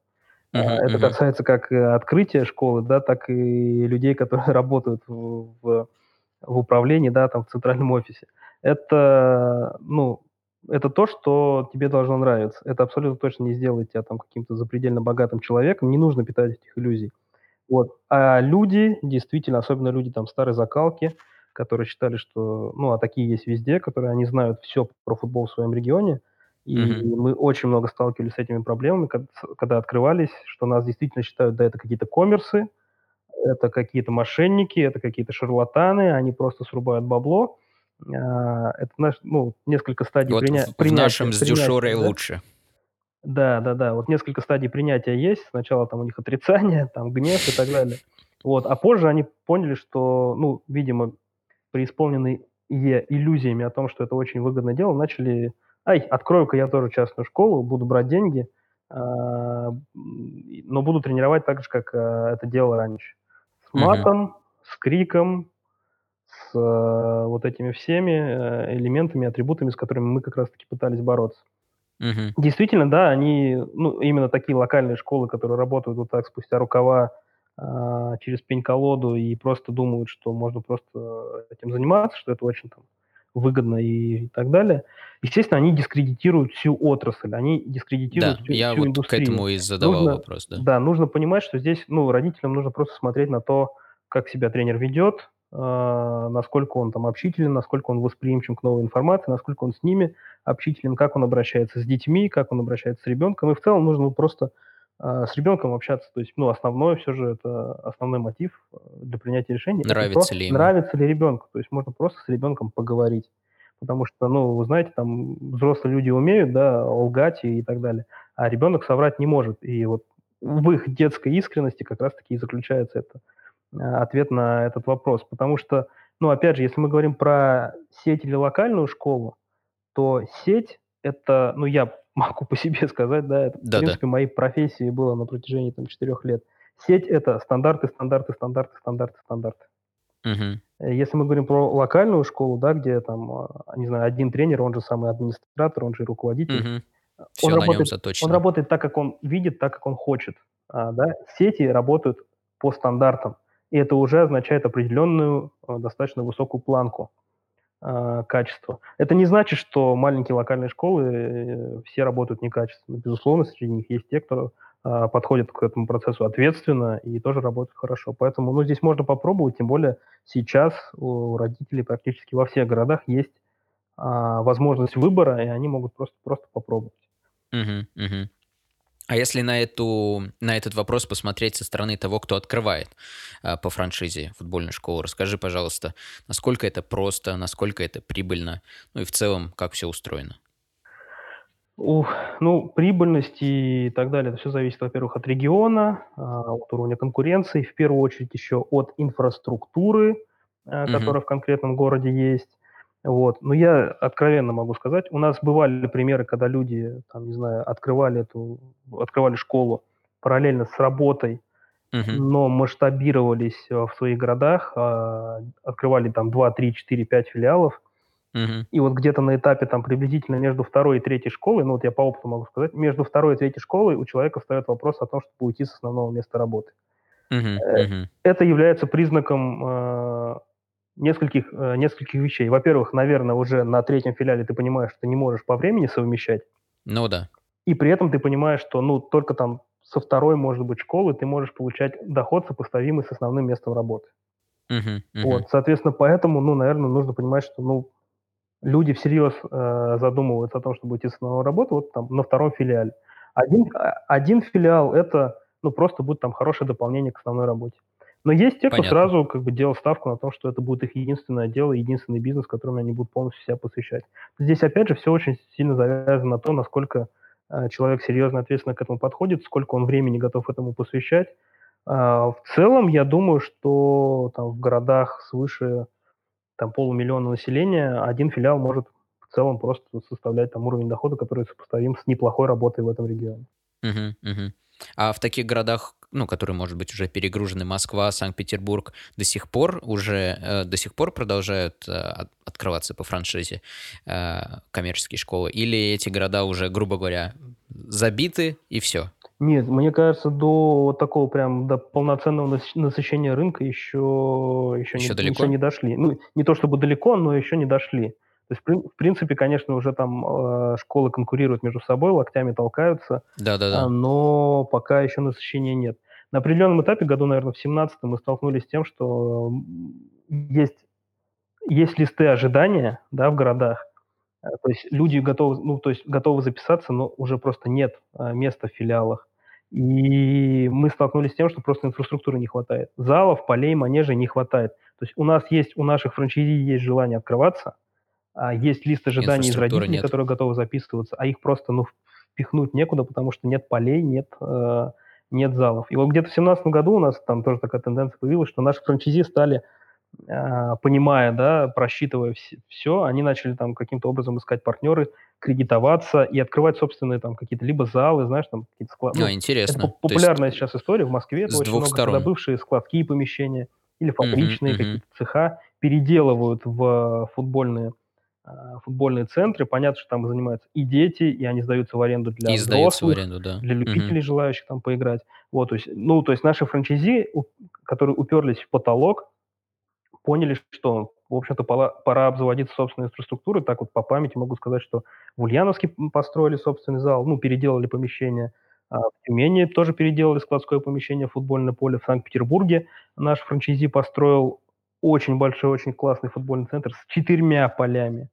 Мгм, это мгм, касается как э, открытия школы, да, так и людей, которые работают в, в в управлении, да, там, в центральном офисе. Это, ну, это то, что тебе должно нравиться. Это абсолютно точно не сделает тебя там каким-то запредельно богатым человеком. Не нужно питать этих иллюзий. Вот. А люди, действительно, особенно люди там старой закалки, которые считали, что, ну, а такие есть везде, которые они знают все про футбол в своем регионе. И мгм, мы очень много сталкивались с этими проблемами, с- когда открывались, что нас действительно считают, да, это какие-то коммерсы, это какие-то мошенники, это какие-то шарлатаны, они просто срубают бабло. А, Это наш, ну, несколько стадий Вот приня- в в принятия, нашем с дешёрой да? лучше. Да, да-да, вот несколько стадий принятия есть. Сначала там у них отрицание, там гнев и так далее. Вот, а позже они поняли, что, ну, видимо, преисполненные иллюзиями о том, что это очень выгодное дело, начали: "Ай, открою-ка я тоже частную школу, буду брать деньги, а, но буду тренировать так же, как, а, это делал раньше". С матом, с криком, с, э, вот этими всеми, э, элементами, атрибутами, с которыми мы как раз таки пытались бороться. мгм, Действительно, да, они, ну, именно такие локальные школы, которые работают вот так спустя рукава, а, через пень-колоду и просто думают, что можно просто этим заниматься, что это очень там выгодно и так далее. Естественно, они дискредитируют всю отрасль, они дискредитируют Да, всю, я всю вот к индустрию. этому и задавал Нужно, вопрос, да. да, нужно понимать, что здесь, ну, родителям нужно просто смотреть на то, как себя тренер ведет, насколько он там общителен, насколько он восприимчив к новой информации, насколько он с ними общителен, как он обращается с детьми, как он обращается с ребенком. И в целом нужно просто а, с ребенком общаться. То есть, ну, основное все же это основной мотив э, для принятия решения– это то, Нравится ли ему? нравится ли ребенку. То есть можно просто с ребенком поговорить. Потому что, ну, вы знаете, там взрослые люди умеют, да, лгать и, и так далее, а ребенок соврать не может. И вот в их детской искренности как раз-таки и заключается это а, ответ на этот вопрос. Потому что, ну, опять же, если мы говорим про сеть или локальную школу, то сеть- это, ну, я могу по себе сказать, да, это, в Да-да. принципе, моей профессией было на протяжении там 4 лет. Сеть- это стандарты, стандарты, стандарты, стандарты, стандарты. Э, Если мы говорим про локальную школу, да, где там, а, не знаю, один тренер, он же самый администратор, он же и руководитель, он Все нем работает, он заточено. работает так, как он видит, так, как он хочет. А, да? Сети работают по стандартам, и это уже означает определенную э, достаточно высокую планку а, качества. Это не значит, что маленькие локальные школы э, все работают некачественно. Безусловно, среди них есть те, кто подходит к этому процессу ответственно и тоже работают хорошо. Поэтому ну, здесь можно попробовать, тем более сейчас у родителей практически во всех городах есть а, возможность выбора, и они могут просто, просто попробовать. Мгм, мгм. А если на, эту, на этот вопрос посмотреть со стороны того, кто открывает а, по франшизе футбольную школу, расскажи, пожалуйста, насколько это просто, насколько это прибыльно, ну и в целом, как все устроено. Ух, ну, прибыльность и так далее, это все зависит, во-первых, от региона, а, от уровня конкуренции, в первую очередь еще от инфраструктуры, Мгм, которая в конкретном городе есть. Вот. Но я откровенно могу сказать, у нас бывали примеры, когда люди, там, не знаю, открывали эту, открывали школу параллельно с работой, мгм, но масштабировались а, в своих городах, а, открывали там 2, 3, 4, 5 филиалов, мгм, и вот где-то на этапе там приблизительно между второй и третьей школой, ну вот я по опыту могу сказать, между второй и третьей школой у человека встает вопрос о том, чтобы уйти с основного места работы. Э, мгм. Это является признаком э, нескольких, э, нескольких вещей. Во-первых, наверное, уже на третьем филиале ты понимаешь, что ты не можешь по времени совмещать, Ну да. и при этом ты понимаешь, что ну только там со второй, может быть, школы ты можешь получать доход, сопоставимый с основным местом работы. Мгм. Вот, соответственно, поэтому, ну, наверное, нужно понимать, что, ну, люди всерьез э, задумываются о том, чтобы уйти с основной работы вот там на втором филиале. Один, а, один филиал– это ну, просто будет там хорошее дополнение к основной работе. Но есть те, кто Понятно. сразу как бы делал ставку на то, что это будет их единственное дело, единственный бизнес, которым они будут полностью себя посвящать. Здесь, опять же, все очень сильно завязано на то, насколько э, человек серьезно, ответственно к этому подходит, сколько он времени готов этому посвящать. А, в целом, я думаю, что там в городах свыше там полумиллиона населения, один филиал может в целом просто составлять там уровень дохода, который сопоставим с неплохой работой в этом регионе. Мгм, мгм. А в таких городах, ну, которые, может быть, уже перегружены, Москва, Санкт-Петербург, до сих пор уже, э, до сих пор продолжают э, от- открываться по франшизе э, коммерческие школы? Или эти города уже, грубо говоря, забиты и все? Нет, мне кажется, до вот такого прям до полноценного нас- насыщения рынка еще, еще, не, Еще еще далеко? не дошли. Ну, не то чтобы далеко, но еще не дошли. То есть, в прин- в принципе, конечно, уже там э, школы конкурируют между собой, локтями толкаются, а, Да-да-да. но пока еще насыщения нет. На определенном этапе, году, наверное, в семнадцатом мы столкнулись с тем, что есть есть листы ожидания, да, в городах. Э, то есть люди готовы, ну, то есть готовы записаться, но уже просто нет, а, места в филиалах. И мы столкнулись с тем, что просто инфраструктуры не хватает. Залов, полей, манежей не хватает. То есть у нас есть, у наших франчайзи есть желание открываться, есть лист ожиданий из родителей, нет. которые готовы записываться, а их просто, ну, впихнуть некуда, потому что нет полей, нет, э, нет залов. И вот где-то в семнадцатом году у нас там тоже такая тенденция появилась, что наши франчайзи стали а, понимая, да, просчитывая все, они начали там каким-то образом искать партнеры, кредитоваться и открывать собственные там какие-то либо залы, знаешь, там какие-то склады. А, Ну, это интересно. поп- То есть популярная сейчас история. В Москве это с очень двух много, когда сторон. бывшие складские помещения или фабричные мгм. какие-то цеха переделывают в футбольные а, футбольные центры. Понятно, что там занимаются и дети, и они сдаются в аренду для И сдаются в взрослых, аренду, да. для любителей, желающих там поиграть. Вот, то есть, ну, то есть наши франчайзи, которые уперлись в потолок, поняли, что, в общем-то, пора, пора обзаводиться собственной инфраструктурой. Так вот по памяти могу сказать, что в Ульяновске построили собственный зал, ну, переделали помещение. А в Тюмени тоже переделали складское помещение, футбольное поле. В Санкт-Петербурге наш франчайзи построил очень большой, очень классный футбольный центр с четырьмя полями.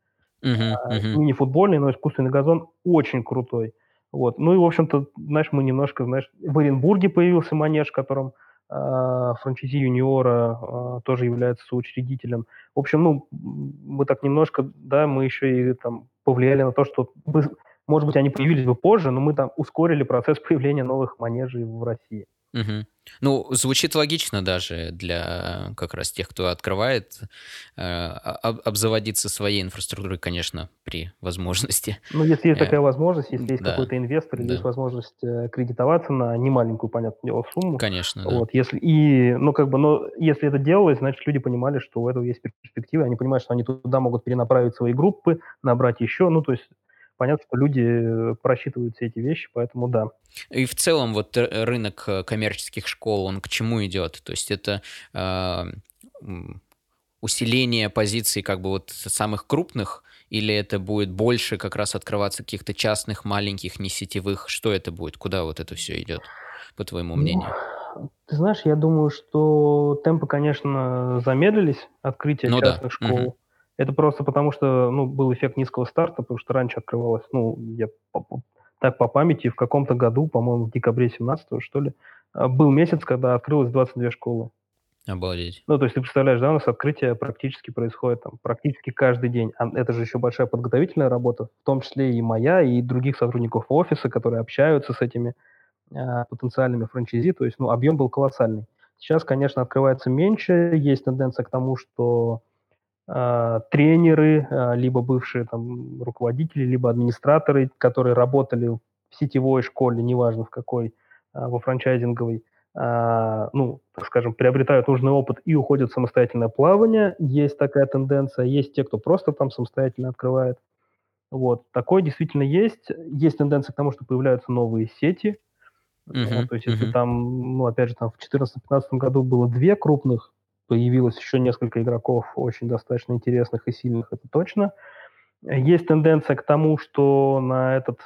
А, мгм. Мини-футбольный, но искусственный газон очень крутой. Вот. Ну и, в общем-то, знаешь, мы немножко, знаешь, в Оренбурге появился манеж, которым а, франчайзи юниора а, тоже является соучредителем. В общем, ну, мы так немножко, да, мы еще и там повлияли на то, что, бы- может быть, они появились бы позже, но мы там ускорили процесс появления новых манежей в России. Мгм. Ну, звучит логично даже для как раз тех, кто открывает, э, об обзаводиться своей инфраструктурой, конечно, при возможности. Ну, если есть Э, такая возможность, если есть да, какой-то инвестор или есть да, возможность, э, кредитоваться на немаленькую, понятное дело, сумму. конечно, да. Вот, если и, ну, как бы, но если это делалось, значит, люди понимали, что у этого есть перспектива, они понимают, что они туда могут перенаправить свои группы, набрать еще. Ну, то есть понятно, что люди, э, просчитывают все эти вещи, поэтому да. И в целом вот р рынок, э, коммерческих школ, он к чему идет? То есть это, м, усиление позиций как бы вот самых крупных или это будет больше как раз открываться каких-то частных, маленьких, не сетевых? Что это будет? Куда вот это все идет, по твоему Ну, мнению? ты знаешь, я думаю, что темпы, конечно, замедлились открытия Ну да. частных Мгм. школ. Это просто потому, что, ну, был эффект низкого старта, потому что раньше открывалось, ну, я так по памяти, в каком-то году, по-моему, в декабре 17 что ли, а, был месяц, когда открылось 22 школы. Обалдеть. Ну, то есть ты представляешь, да, у нас открытие практически происходит там практически каждый день. А это же еще большая подготовительная работа, в том числе и моя, и других сотрудников офиса, которые общаются с этими а, потенциальными франчайзи, то есть, ну, объем был колоссальный. Сейчас, конечно, открывается меньше, есть тенденция к тому, что тренеры, а, либо бывшие там руководители, либо администраторы, которые работали в сетевой школе, неважно в какой, а, во франчайзинговой, а, ну, так скажем, приобретают нужный опыт и уходят в самостоятельное плавание. Есть такая тенденция. Есть те, кто просто там самостоятельно открывает. Вот. Такое действительно есть. Есть тенденция к тому, что появляются новые сети, вот, Мгм, то есть если мгм. там, ну, опять же, там в 2014-2015 году было 2 крупных, появилось еще несколько игроков очень достаточно интересных и сильных, это точно. Есть тенденция к тому, что на этот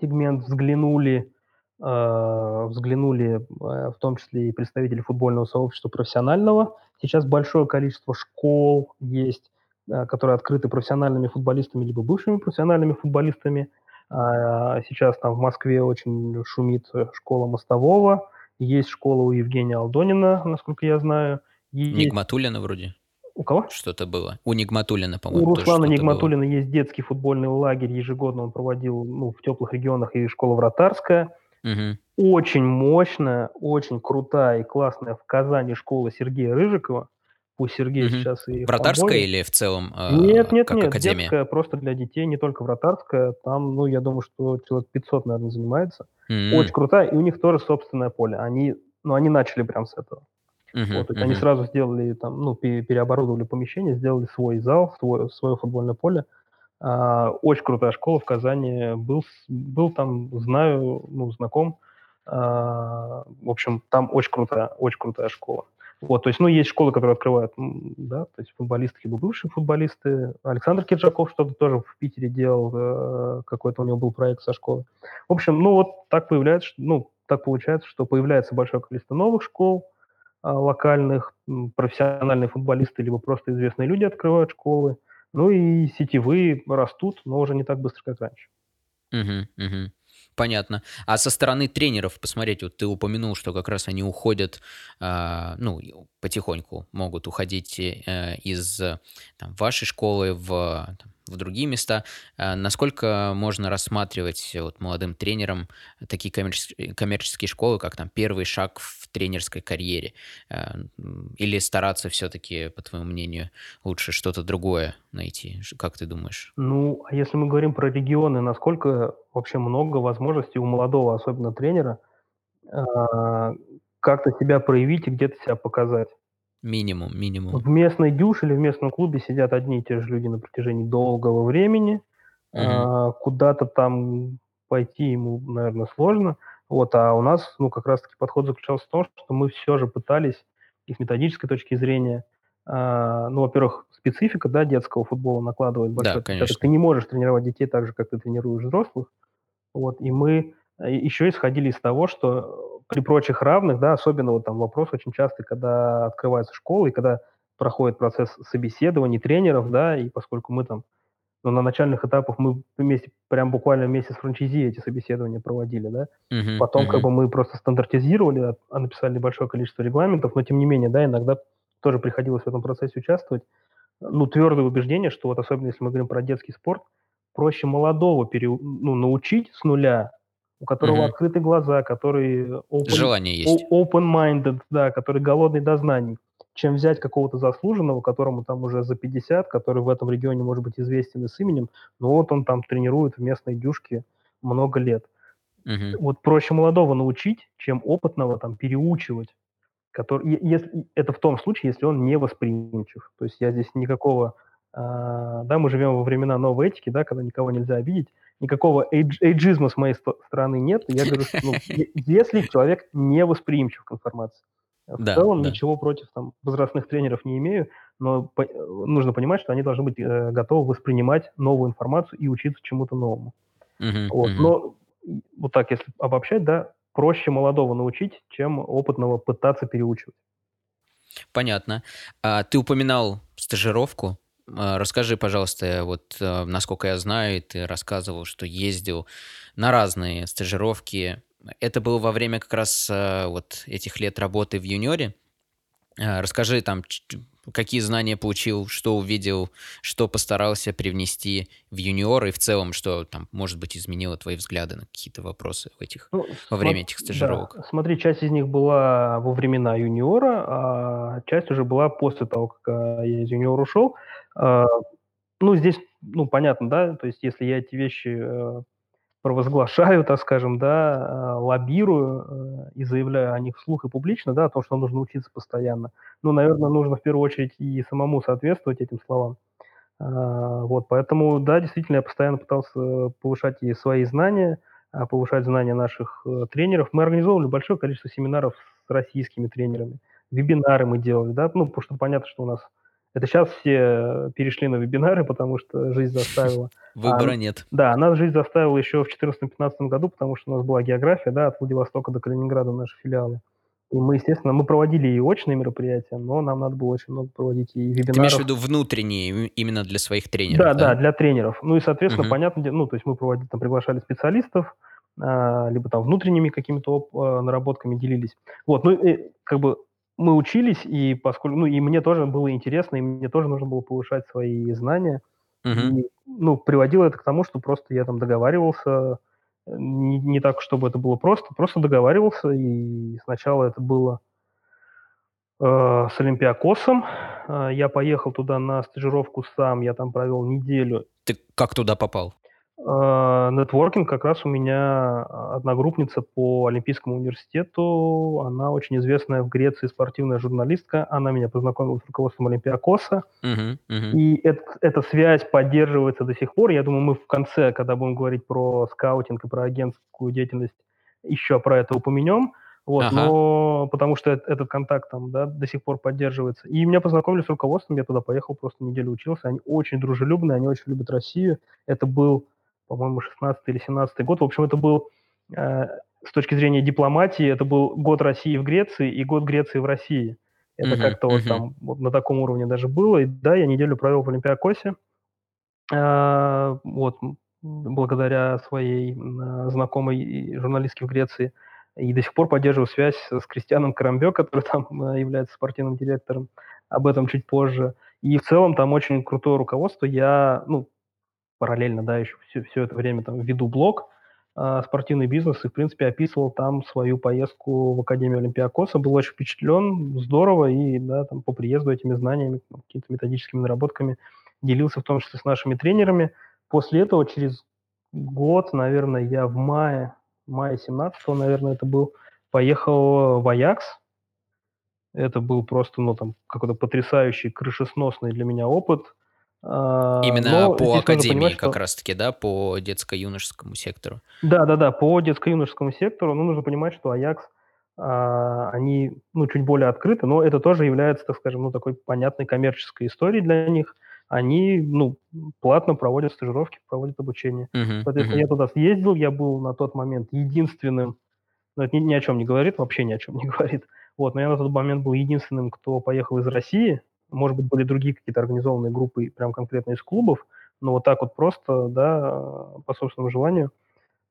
сегмент взглянули, а, взглянули, а, в том числе и представители футбольного сообщества профессионального. Сейчас большое количество школ есть, а, которые открыты профессиональными футболистами либо бывшими профессиональными футболистами. А, сейчас там в Москве очень шумит э, школа Мостового, есть школа у Евгения Алдонина, насколько я знаю. Есть Нигматуллина вроде у кого? что-то было. У Нигматуллина, У по-моему, тоже Руслана было. Нигматуллина есть детский футбольный лагерь, ежегодно он проводил, ну, в теплых регионах, и школа вратарская. Мгм. Очень мощная, очень крутая и классная в Казани школа Сергея Рыжикова. Пусть Сергей Мгм. сейчас и Вратарская или в целом, Нет, а, нет, как нет, академия? детская просто для детей, не только вратарская. Там, ну, я думаю, что человек 500, наверное, занимается. Очень М. крутая, и у них тоже собственное поле. Они, ну, они начали прям с этого. Мгм, Вот, есть они сразу сделали там, ну, пе- переоборудовали помещение, сделали свой зал, свой, свое футбольное поле. А, очень крутая школа в Казани. Был, был там, знаю, ну, знаком. А, в общем, там очень крутая, очень крутая школа. Вот, то есть, ну, есть школы, которые открывают, да, то есть футболисты, либо бывшие футболисты. Александр Киржаков что-то тоже в Питере делал, э, какой-то у него был проект со школы. В общем, ну, вот так появляется, ну, так получается, что появляется большое количество новых школ, локальных, м, профессиональные футболисты, либо просто известные люди открывают школы. Ну и сетевые растут, но уже не так быстро, как раньше. Мгм, мгм. Понятно. А со стороны тренеров посмотреть, вот ты упомянул, что как раз они уходят, а, ну, потихоньку могут уходить э, из э, там, вашей школы в, там, в другие места. А насколько можно рассматривать э, вот, молодым тренерам такие коммерческие, коммерческие школы, как там первый шаг в тренерской карьере? Или стараться все-таки, по твоему мнению, лучше что-то другое найти? Как ты думаешь? Ну, а если мы говорим про регионы, насколько вообще много возможностей у молодого, особенно тренера, как-то себя проявить и где-то себя показать. Минимум, минимум. В местной дюш или в местном клубе сидят одни и те же люди на протяжении долгого времени. Мгм. А, куда-то там пойти ему, наверное, сложно. Вот, а у нас, ну, как раз-таки подход заключался в том, что мы все же пытались и с методической точки зрения, а, ну, во-первых, специфика, да, детского футбола накладывает Да, большой. Ты конечно. не можешь тренировать детей так же, как ты тренируешь взрослых. Вот, и мы э, еще исходили из того, что при прочих равных, да, особенно вот там вопрос очень частый, когда открывается школа и когда проходит процесс собеседований тренеров, да, и поскольку мы там, ну, на начальных этапах мы вместе, прям буквально вместе с франчайзи эти собеседования проводили, да, Мгм, потом как мгм. бы мы просто стандартизировали, а- а написали большое количество регламентов, но тем не менее, да, иногда тоже приходилось в этом процессе участвовать. Ну, твердое убеждение, что вот особенно если мы говорим про детский спорт, проще молодого переу ну, научить с нуля, у которого Мгм. открыты глаза, который open Желание есть. open-minded, да, который голодный до знаний, чем взять какого-то заслуженного, которому там уже за 50, который в этом регионе может быть известен и с именем, но вот он там тренирует в местной дюшке много лет. Мгм. Вот проще молодого научить, чем опытного там переучивать. Который, если, это в том случае, если он не восприимчив. То есть я здесь никакого, а, да, мы живем во времена новой этики, да, когда никого нельзя обидеть, никакого эйдж- эйджизма с моей сто- стороны нет. Я говорю, что, ну, если человек не восприимчив к информации. В Да, целом да. ничего против там, возрастных тренеров не имею, но по- э, нужно понимать, что они должны быть э, готовы воспринимать новую информацию и учиться чему-то новому. Мгм, Вот. мгм. Но вот так, если обобщать, да, проще молодого научить, чем опытного пытаться переучивать. Понятно. А, ты упоминал стажировку. А, расскажи, пожалуйста, вот а, насколько я знаю, ты рассказывал, что ездил на разные стажировки. Это было во время как раз а, вот этих лет работы в юниоре. А, Расскажи там, какие знания получил, что увидел, что постарался привнести в юниор и в целом, что там, может быть, изменило твои взгляды на какие-то вопросы в этих, Ну, во время этих да, стажировок. смотри, часть из них была во времена юниора, а часть уже была после того, как а, я из юниора ушел. Ну, здесь, ну, понятно, да, то есть если я эти вещи э, провозглашаю, так скажем, да, а, лоббирую э, и заявляю о них вслух и публично, да, о том, что нужно учиться постоянно. Ну, наверное, нужно в первую очередь и самому соответствовать этим словам. А, Вот, поэтому, да, действительно, я постоянно пытался повышать и свои знания, а, повышать знания наших э, тренеров. Мы организовывали большое количество семинаров с российскими тренерами, вебинары мы делали, да, ну, потому что понятно, что у нас это сейчас все перешли на вебинары, потому что жизнь заставила. А, Выбора нет. да, нас жизнь заставила еще в 2014-2015 году, потому что у нас была география, да, от Владивостока до Калининграда наши филиалы. И мы, естественно, мы проводили и очные мероприятия, но нам надо было очень много проводить и Ты имеешь в вебинаров. виду внутренние, им- именно для своих Да, тренеров, да, да? для тренеров. Ну и, соответственно, Мгм. понятно, ну, то есть мы проводили, там, приглашали специалистов, а, либо там внутренними какими-то а, наработками делились. Вот, ну, и, как бы мы учились, и поскольку, ну, и мне тоже было интересно, и мне тоже нужно было повышать свои знания. Мгм. И, ну, приводило это к тому, что просто я там договаривался, э, не, не так, чтобы это было просто, просто договаривался, и сначала это было э, с Олимпиакосом. Э, Я поехал туда на стажировку сам, я там провел неделю. Ты как туда попал? Э, Нетворкинг как раз у меня а, одногруппница по Олимпийскому университету, она очень известная в Греции спортивная журналистка, она меня познакомила с руководством Олимпиакоса, Мгм, мгм. и эт- эта связь поддерживается до сих пор. Я думаю, мы в конце, когда будем говорить про скаутинг и про агентскую деятельность, еще про это упомянем. Вот, Ага. но потому что эт- этот контакт там, да, до сих пор поддерживается. И меня познакомили с руководством, я туда поехал, просто неделю учился. Они очень дружелюбные, они очень любят Россию. Это был, по-моему, 16 или 17 год. В общем, это был э, с точки зрения дипломатии, это был год России в Греции и год Греции в России. Это Мгм, как-то вот мгм. там вот на таком уровне даже было. И да, я неделю провел в Олимпиакосе. А, Вот, благодаря своей а, знакомой журналистке в Греции. И до сих пор поддерживаю связь с Кристианом Карамбё, который там а, является спортивным директором. Об этом чуть позже. И в целом там очень крутое руководство. Я, ну, параллельно, да, еще все, все это время там веду блог а, «Спортивный бизнес» и, в принципе, описывал там свою поездку в Академию Олимпиакоса. Был очень впечатлен, здорово, и, да, там по приезду этими знаниями, какими-то методическими наработками делился, в том числе с нашими тренерами. После этого, через год, наверное, я в мае, мае 17 наверное, это был, поехал в Аякс. Это был просто, ну, там, какой-то потрясающий, крышесносный для меня опыт. А, Именно но по академии понимать, как что... раз-таки, да, по детско-юношескому сектору. Да, да, да, по детско-юношескому сектору, ну, нужно понимать, что Аякс, а, они, ну, чуть более открыты, но это тоже является, так скажем, ну, такой понятной коммерческой историей для них. Они, ну, платно проводят стажировки, проводят обучение. Мгм, Соответственно, мгм. я туда съездил, я был на тот момент единственным, ну, это ни, ни о чем не говорит, вообще ни о чем не говорит, вот, но я на тот момент был единственным, кто поехал из России, может быть, были другие какие-то организованные группы, прям конкретно из клубов, но вот так вот просто, да, по собственному желанию,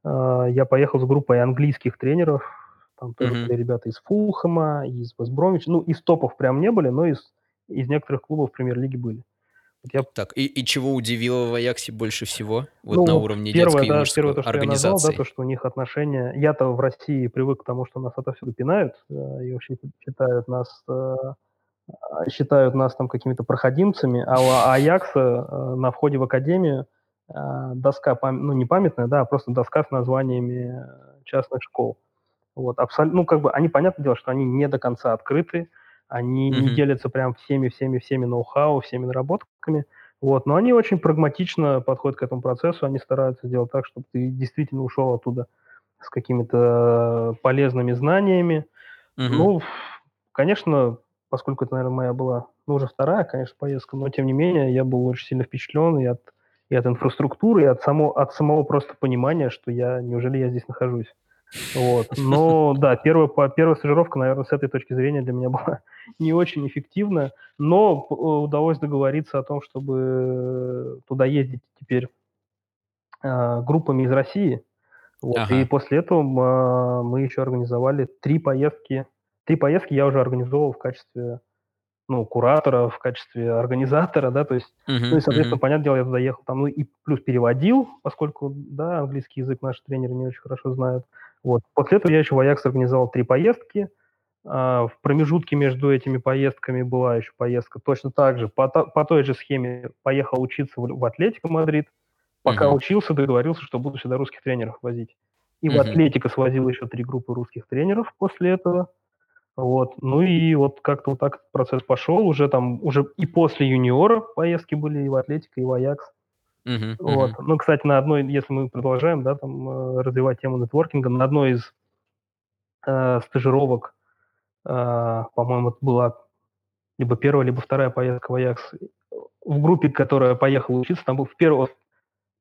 а, я поехал с группой английских тренеров, там тоже Мгм. были ребята из Фулхэма, из Вестбромвича, ну, из топов прям не были, но из, из некоторых клубов премьер-лиги были. Я... Так, и, и чего удивило в Аяксе больше всего? Вот ну, на уровне первое, детской да, первое, то, что организации. Я назвал, да, то, что у них отношения... Я-то в России привык к тому, что нас отовсюду пинают, и вообще считают нас э, считают нас там какими-то проходимцами, а у Аякса э, на входе в академию э, доска, ну не памятная, да, а просто доска с названиями частных школ. Вот, абсолютно, ну как бы они, понятное дело, что они не до конца открыты, они mm-hmm. не делятся прям всеми, всеми, всеми ноу-хау, всеми наработками. Вот, но они очень прагматично подходят к этому процессу, они стараются сделать так, чтобы ты действительно ушел оттуда с какими-то полезными знаниями. Mm-hmm. Ну, конечно, поскольку это, наверное, моя была, ну, уже вторая, конечно, поездка, но тем не менее я был очень сильно впечатлен и от, и от инфраструктуры, и от, само, от самого просто понимания, что я, неужели я здесь нахожусь. Вот. Но да, первая, первая стажировка, наверное, с этой точки зрения для меня была не очень эффективна, но э, удалось договориться о том, чтобы туда ездить теперь э, группами из России. Вот. Ага. И после этого э, мы еще организовали три поездки. Три поездки я уже организовал в качестве ну, куратора, в качестве организатора, да, то есть, uh-huh, ну и, соответственно, uh-huh. понятное дело, я туда ехал там, ну и плюс переводил, поскольку, да, английский язык наши тренеры не очень хорошо знают. Вот. После этого я еще в Аякс организовал три поездки. А, в промежутке между этими поездками была еще поездка точно так же, по, по той же схеме поехал учиться в, в Атлетико Мадрид. Пока uh-huh. учился, договорился, что буду сюда русских тренеров возить. И uh-huh. в Атлетико свозил еще три группы русских тренеров после этого. Вот. Ну и вот как-то вот так процесс пошел. Уже там, уже и после юниора поездки были и в Атлетико, и в Аякс. Uh-huh, вот. uh-huh. Ну, кстати, на одной, если мы продолжаем, да, там, э, развивать тему нетворкинга, на одной из э, стажировок, э, по-моему, это была либо первая, либо вторая поездка в Аякс, в группе, которая поехала учиться, там был в первого,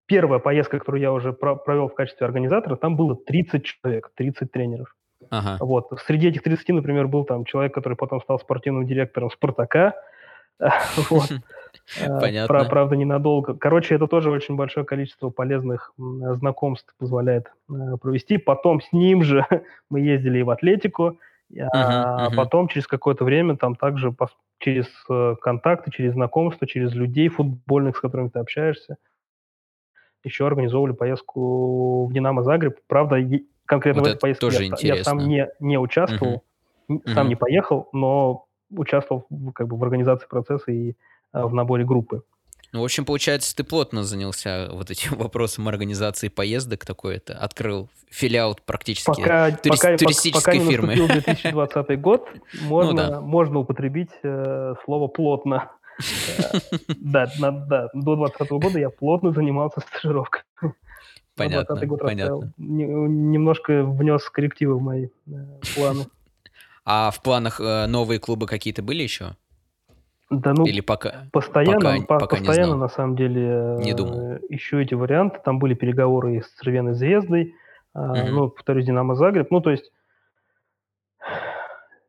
первая поездка, которую я уже про- провел в качестве организатора, там было 30 человек, 30 тренеров. Ага. Вот. Среди этих 30, например, был там человек, который потом стал спортивным директором «Спартака». Э, Понятно. Правда, ненадолго. Короче, это тоже очень большое количество полезных знакомств позволяет э, провести. Потом с ним же мы ездили и в Атлетику, а потом через какое-то время там также через э, контакты, через знакомства, через людей футбольных, с которыми ты общаешься, еще организовывали поездку в Динамо Загреб. Правда, конкретно вот в этой поездке тоже я, интересно. я там не, не участвовал, uh-huh. сам uh-huh. не поехал, но участвовал как бы в организации процесса и а, в наборе группы. Ну, в общем, получается, ты плотно занялся вот этим вопросом организации поездок такой-то, открыл филиал практически пока, тури- пока, туристической пока, фирмы. Пока не 2020 год, можно, ну, да. можно употребить э, слово «плотно». Э, да, до 2020 года я плотно занимался стажировкой. Понятно, понятно. Немножко внес коррективы в мои э, планы. А в планах новые клубы какие-то были еще? Да, ну, Или пока, постоянно, пока, по, пока постоянно на самом деле не думал. ищу эти варианты. Там были переговоры с Червеной Звездой, mm-hmm. ну, повторюсь, Динамо Загреб. Ну, то есть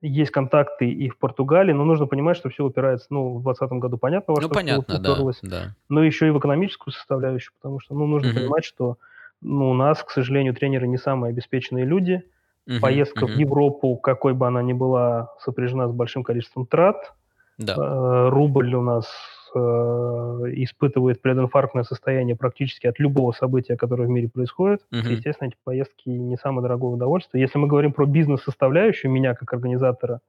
есть контакты и в Португалии, но нужно понимать, что все упирается, ну, в 2020 году понятно, во ну, что понятно, да, да. но еще и в экономическую составляющую, потому что, ну, нужно mm-hmm. понимать, что ну, у нас, к сожалению, тренеры не самые обеспеченные люди. Mm-hmm. Поездка mm-hmm. в Европу, какой бы она ни была, сопряжена с большим количеством трат, да. Э, рубль у нас э, испытывает прединфарктное состояние практически от любого события, которое в мире происходит. Угу. Естественно, эти поездки не самое дорогое удовольствие. Если мы говорим про бизнес-составляющую меня как организатора,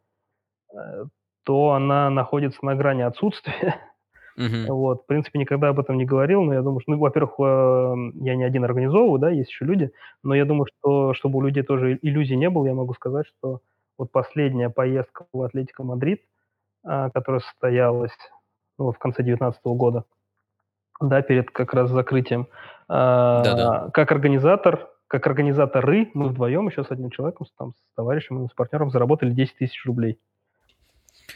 э, то она находится на грани отсутствия. Uh-huh. Вот, в принципе, никогда об этом не говорил, но я думаю, что, ну, во-первых, я не один организовываю, да, есть еще люди, но я думаю, что чтобы у людей тоже иллюзий не было, я могу сказать, что вот последняя поездка в Атлетико Мадрид – а, которая состоялась ну, в конце 2019 года, да, перед как раз закрытием. Да-да. Как организатор, как организаторы, мы вдвоем еще с одним человеком, там, с товарищем, с партнером заработали 10 тысяч рублей.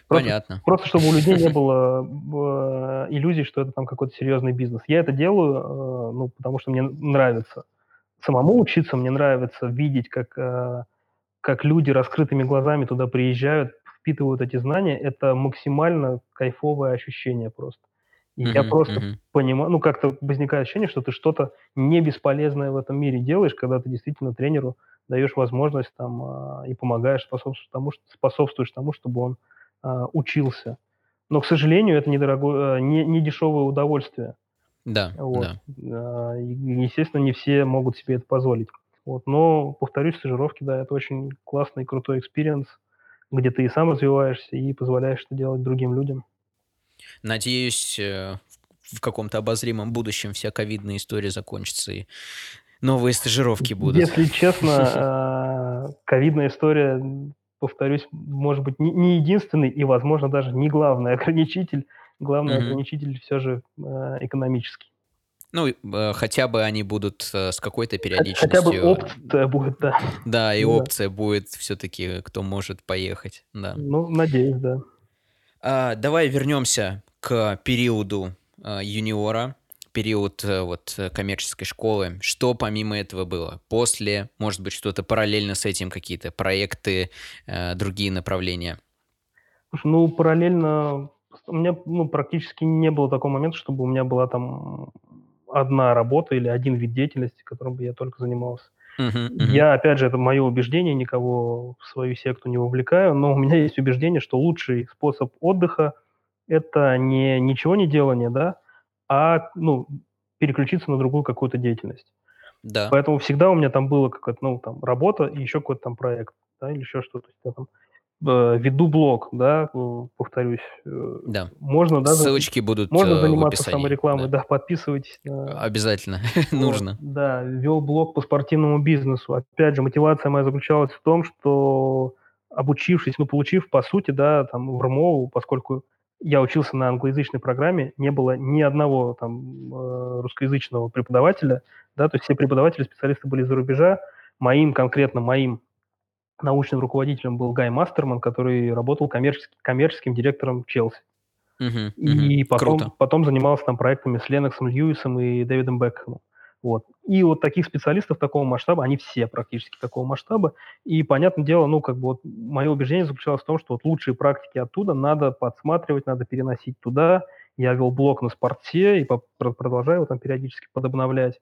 Просто, Понятно. Просто чтобы у людей не было э, иллюзий, что это там какой-то серьезный бизнес. Я это делаю, э, ну, потому что мне нравится самому учиться, мне нравится видеть, как, э, как люди раскрытыми глазами туда приезжают, впитывают эти знания, это максимально кайфовое ощущение просто. И mm-hmm, я просто mm-hmm. понимаю, ну как-то возникает ощущение, что ты что-то не бесполезное в этом мире делаешь, когда ты действительно тренеру даешь возможность там э, и помогаешь, способствуешь тому, способствуешь тому, чтобы он учился. Но, к сожалению, это недорогое, э, не, не дешевое удовольствие. Да, Вот. да. А, естественно, не все могут себе это позволить. Вот. Но, повторюсь, стажировки, да, это очень классный, крутой experience, где ты и сам развиваешься, и позволяешь это делать другим людям. Надеюсь, э, в каком-то обозримом будущем вся ковидная история закончится, и новые стажировки будут. Если честно, а, ковидная история, повторюсь, может быть, не единственный и, возможно, даже не главный ограничитель. Главный mm-hmm. ограничитель все же а, экономический. Ну, э, хотя бы они будут э, с какой-то периодичностью. Хотя бы опция будет, да. Да, и опция будет все-таки, кто может поехать, да. Ну, надеюсь, да. А, давай вернемся к периоду а, юниора период э, вот э, коммерческой школы, что помимо этого было? После, может быть, что-то параллельно с этим, какие-то проекты, э, другие направления? Ну, параллельно у меня ну, практически не было такого момента, чтобы у меня была там одна работа или один вид деятельности, которым бы я только занимался. Uh-huh, uh-huh. Я, опять же, это мое убеждение, никого в свою секту не вовлекаю, но у меня есть убеждение, что лучший способ отдыха – это не ничего не делание, да, а ну, переключиться на другую какую-то деятельность. Да. Поэтому всегда у меня там было какая-то, ну, там, работа и еще какой-то там проект, да, или еще что-то. Я там э, веду блог, да, повторюсь. Э, да. Можно, да, Ссылочки будут Можно э, заниматься саморекламой, да. да, подписывайтесь. На... Обязательно, нужно. Да, вел блог по спортивному бизнесу. Опять же, мотивация моя заключалась в том, что обучившись, ну, получив, по сути, да, там, в РМО, поскольку я учился на англоязычной программе, не было ни одного там э, русскоязычного преподавателя, да, то есть все преподаватели, специалисты были из-за рубежа. Моим, конкретно моим научным руководителем был Гай Мастерман, который работал коммерческим, коммерческим директором Челси. Uh-huh, и потом, потом занимался там проектами с Леноксом Льюисом и Дэвидом Бекхэмом. Вот. И вот таких специалистов такого масштаба, они все практически такого масштаба. И, понятное дело, ну, как бы вот мое убеждение заключалось в том, что вот лучшие практики оттуда надо подсматривать, надо переносить туда. Я вел блог на спорте и продолжаю его там периодически подобновлять,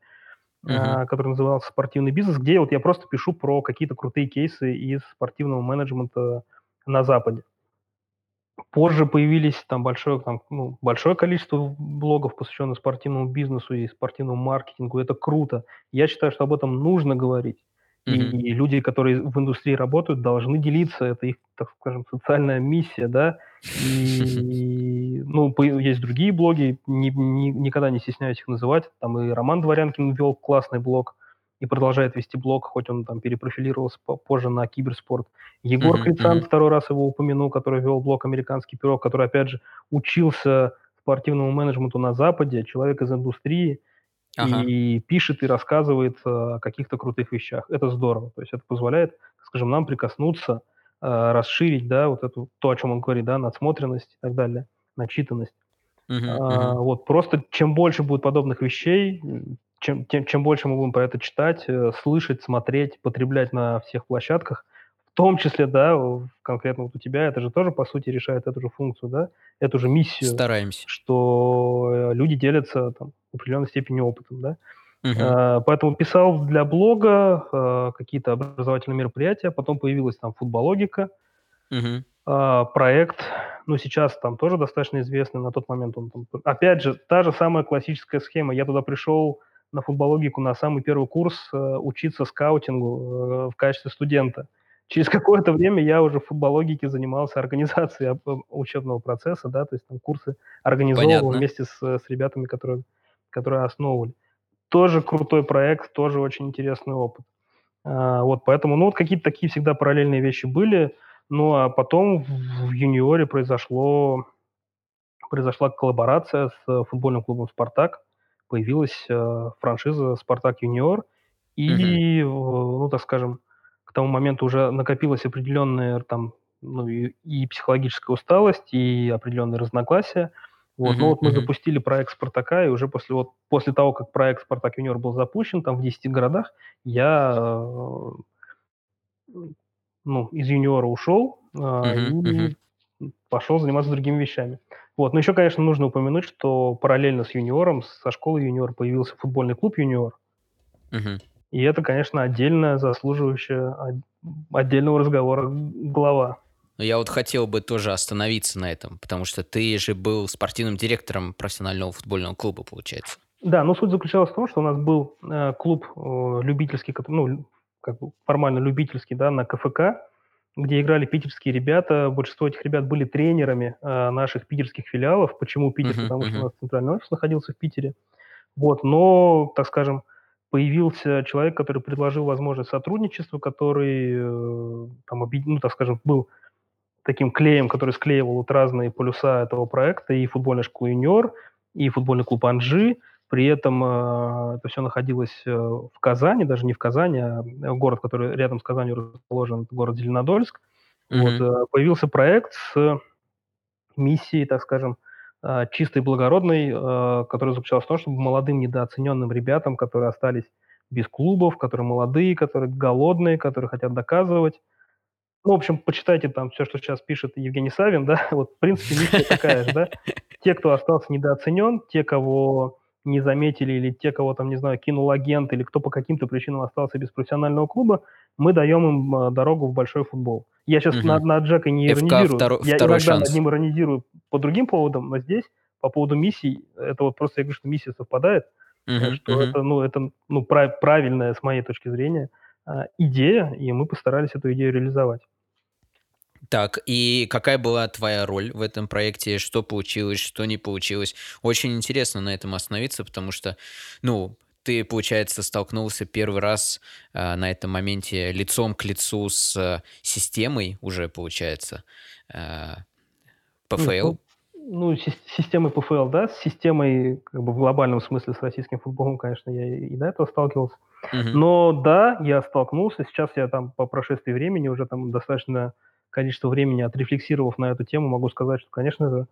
uh-huh. который назывался «Спортивный бизнес», где вот я просто пишу про какие-то крутые кейсы из спортивного менеджмента на Западе. Позже появились там большое, там, ну, большое количество блогов, посвященных спортивному бизнесу и спортивному маркетингу. Это круто. Я считаю, что об этом нужно говорить. Mm-hmm. И, люди, которые в индустрии работают, должны делиться. Это их, так скажем, социальная миссия, да. И, ну, есть другие блоги, ни, ни, никогда не стесняюсь их называть. Там и Роман Дворянкин вел классный блог и продолжает вести блог, хоть он там перепрофилировался позже на киберспорт. Егор mm-hmm, Крицан, mm-hmm. второй раз его упомянул, который вел блог «Американский пирог», который, опять же, учился спортивному менеджменту на Западе, человек из индустрии, ага. и пишет и рассказывает э, о каких-то крутых вещах. Это здорово. То есть это позволяет, скажем, нам прикоснуться, э, расширить, да, вот эту, то, о чем он говорит, да, надсмотренность и так далее, начитанность. Uh-huh, uh-huh. вот просто чем больше будет подобных вещей, чем, тем, чем больше мы будем про это читать, э, слышать, смотреть, потреблять на всех площадках, в том числе, да, конкретно вот у тебя, это же тоже, по сути, решает эту же функцию, да, эту же миссию. Стараемся. Что э, люди делятся там, в определенной степени опытом, да. Uh-huh. Поэтому писал для блога э, какие-то образовательные мероприятия, потом появилась там футбологика, uh-huh. проект, ну, сейчас там тоже достаточно известный, на тот момент он там... Опять же, та же самая классическая схема. Я туда пришел на футбологику на самый первый курс э, учиться скаутингу э, в качестве студента. Через какое-то время я уже в футбологике занимался организацией учебного процесса, да, то есть там курсы организовывал Понятно. вместе с, с ребятами, которые, которые основывали. Тоже крутой проект, тоже очень интересный опыт. А, вот, поэтому, ну, вот какие-то такие всегда параллельные вещи были. Ну, а потом в, в юниоре произошло, произошла коллаборация с футбольным клубом «Спартак», появилась э, франшиза «Спартак Юниор», и, угу. ну, так скажем, к тому моменту уже накопилась определенная там, ну, и, и психологическая усталость, и определенные разногласия. Вот. Uh-huh, ну вот мы uh-huh. запустили проект «Спартака», и уже после, вот, после того, как проект «Спартак Юниор» был запущен, там в 10 городах, я э, ну, из юниора ушел э, uh-huh, и uh-huh. пошел заниматься другими вещами. Вот. Но еще, конечно, нужно упомянуть, что параллельно с юниором, со школы юниор появился футбольный клуб юниор. Угу. И это, конечно, отдельная, заслуживающая отдельного разговора глава. Но я вот хотел бы тоже остановиться на этом, потому что ты же был спортивным директором профессионального футбольного клуба, получается. Да, но суть заключалась в том, что у нас был э, клуб э, любительский, ну, как бы формально любительский, да, на КФК, где играли питерские ребята. Большинство этих ребят были тренерами э, наших питерских филиалов. Почему Питер? Uh-huh, Потому uh-huh. что у нас центральный офис находился в Питере. Вот, но, так скажем, появился человек, который предложил возможность сотрудничества, который, э, там, ну, так скажем, был таким клеем, который склеивал вот разные полюса этого проекта, и футбольная школа «Юниор», и футбольный клуб «Анжи», при этом э, это все находилось э, в Казани, даже не в Казани, а город, который рядом с Казанью расположен, город Зеленодольск. Mm-hmm. Вот, э, появился проект с миссией, так скажем, э, чистой, благородной, э, которая заключалась в том, чтобы молодым недооцененным ребятам, которые остались без клубов, которые молодые, которые голодные, которые хотят доказывать. Ну, в общем, почитайте там все, что сейчас пишет Евгений Савин, да, вот, в принципе, миссия такая же, да. Те, кто остался недооценен, те, кого не заметили, или те, кого там, не знаю, кинул агент, или кто по каким-то причинам остался без профессионального клуба, мы даем им а, дорогу в большой футбол. Я сейчас угу. над, над Джека не ФК иронизирую. Втор, я иногда шанс. над ним иронизирую по другим поводам, но здесь по поводу миссий, это вот просто я говорю, что миссия совпадает, uh что uh это, ну, это ну, прав, правильная, с моей точки зрения, а, идея, и мы постарались эту идею реализовать. Так, и какая была твоя роль в этом проекте? Что получилось, что не получилось? Очень интересно на этом остановиться, потому что, ну, ты, получается, столкнулся первый раз э, на этом моменте лицом к лицу с э, системой уже, получается, э, ПФЛ. Ну, ну, системой ПФЛ, да, с системой как бы в глобальном смысле с российским футболом, конечно, я и до этого сталкивался. Uh-huh. Но да, я столкнулся. Сейчас я там по прошествии времени уже там достаточно количество времени отрефлексировав на эту тему, могу сказать, что, конечно же,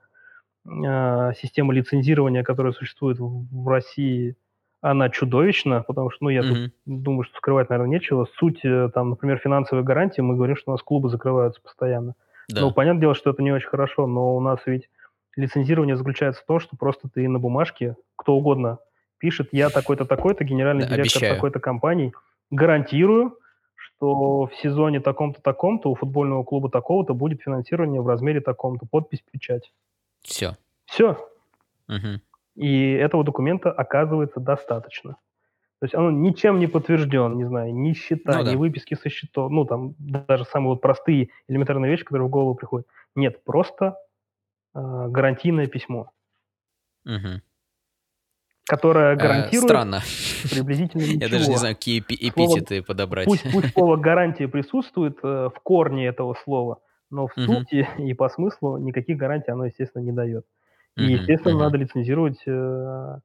а, система лицензирования, которая существует в России, она чудовищна, потому что, ну, я mm-hmm. тут думаю, что скрывать, наверное, нечего. Суть, э, там, например, финансовой гарантии, мы говорим, что у нас клубы закрываются постоянно. Да. Ну, понятное дело, что это не очень хорошо, но у нас ведь лицензирование заключается в том, что просто ты на бумажке, кто угодно пишет, я такой-то, такой-то, генеральный да, директор такой-то компании, гарантирую, что в сезоне таком-то, таком-то у футбольного клуба такого-то будет финансирование в размере таком-то, подпись, печать. Все. Все. Угу. И этого документа оказывается достаточно. То есть он ничем не подтвержден, не знаю, ни счета, ну, да. ни выписки со счетов, ну там даже самые вот простые элементарные вещи, которые в голову приходят. Нет, просто э, гарантийное письмо. Угу которая э, гарантирует Странно. приблизительно ничего. Я даже не знаю, какие эпитеты слово, подобрать. Пусть, пусть слово «гарантия» присутствует э, в корне этого слова, но в сути и по смыслу никаких гарантий оно, естественно, не дает. И, естественно, надо лицензировать... Э,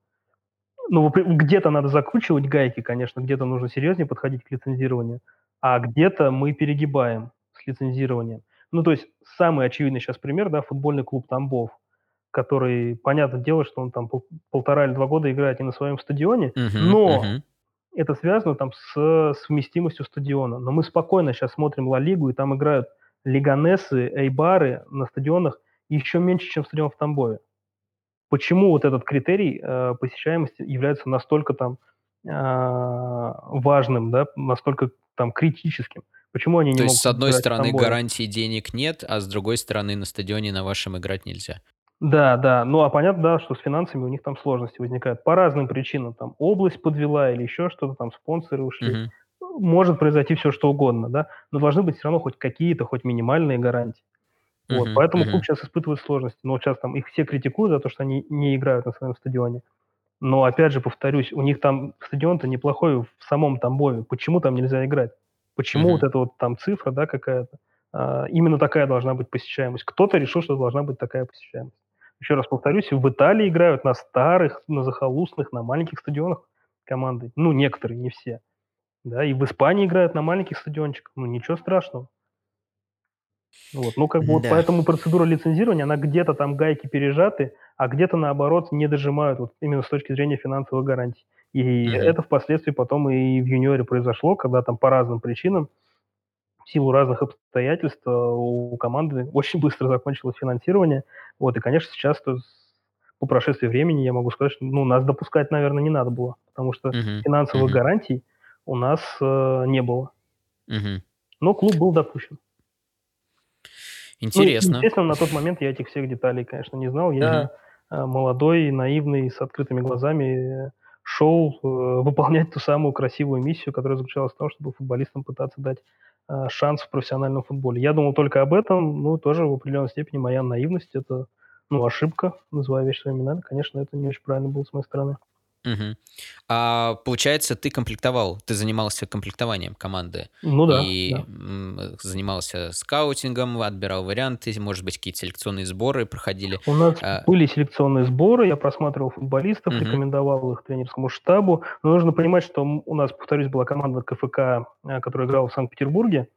ну, где-то надо закручивать гайки, конечно, где-то нужно серьезнее подходить к лицензированию, а где-то мы перегибаем с лицензированием. Ну, то есть самый очевидный сейчас пример, да, футбольный клуб Тамбов – который, понятное дело, что он там пол, полтора или два года играет не на своем стадионе, uh-huh, но uh-huh. это связано там с совместимостью стадиона. Но мы спокойно сейчас смотрим Ла Лигу, и там играют Лиганесы, Эйбары на стадионах еще меньше, чем стадион в Тамбове. Почему вот этот критерий э, посещаемости является настолько там э, важным, да, настолько там критическим? Почему они не То могут есть, с одной стороны, гарантии денег нет, а с другой стороны, на стадионе на вашем играть нельзя. Да, да. Ну, а понятно, да, что с финансами у них там сложности возникают по разным причинам. Там область подвела или еще что-то, там спонсоры ушли. Мгм. Может произойти все, что угодно, да, но должны быть все равно хоть какие-то, хоть минимальные гарантии. Вот, Мгм, поэтому клуб сейчас испытывает сложности. Но вот сейчас там их все критикуют за то, что они не играют на своем стадионе. Но опять же, повторюсь, у них там стадион-то неплохой в самом Тамбове. Почему там нельзя играть? Почему вот Мгм. эта вот там цифра, да, какая-то? а, именно такая должна быть посещаемость. Кто-то решил, что должна быть такая посещаемость еще раз повторюсь, в Италии играют на старых, на захолустных, на маленьких стадионах команды. Ну, некоторые, не все. Да, и в Испании играют на маленьких стадиончиках. Ну, ничего страшного. Вот. Ну, как бы вот поэтому процедура лицензирования, она где-то там гайки пережаты, а где-то, наоборот, не дожимают вот именно с точки зрения финансовых гарантий. И угу. это впоследствии потом и в юниоре произошло, когда там по разным причинам в силу разных обстоятельств э, у команды очень быстро закончилось финансирование. Вот, и, конечно, сейчас то, по прошествии времени я могу сказать, что ну, нас допускать, наверное, не надо было, потому что uh-huh. финансовых uh-huh. гарантий у нас э, не было. Uh-huh. Но клуб был допущен. Интересно. Ну, естественно, на тот момент я этих всех деталей, конечно, не знал. Я угу. молодой, наивный, с открытыми глазами шел э, выполнять ту самую красивую миссию, которая заключалась в том, чтобы футболистам пытаться дать шанс в профессиональном футболе. Я думал только об этом, ну, тоже в определенной степени моя наивность, это, ну, ошибка, называя вещи своими именами. Конечно, это не очень правильно было с моей стороны. Угу. А получается, ты комплектовал, ты занимался комплектованием команды. Ну да. И да. занимался скаутингом, отбирал варианты, может быть, какие-то селекционные сборы проходили. У нас а... были селекционные сборы, я просматривал футболистов, угу. рекомендовал их тренерскому штабу. Но нужно понимать, что у нас, повторюсь, была команда КФК, э, которая играла в Санкт-Петербурге.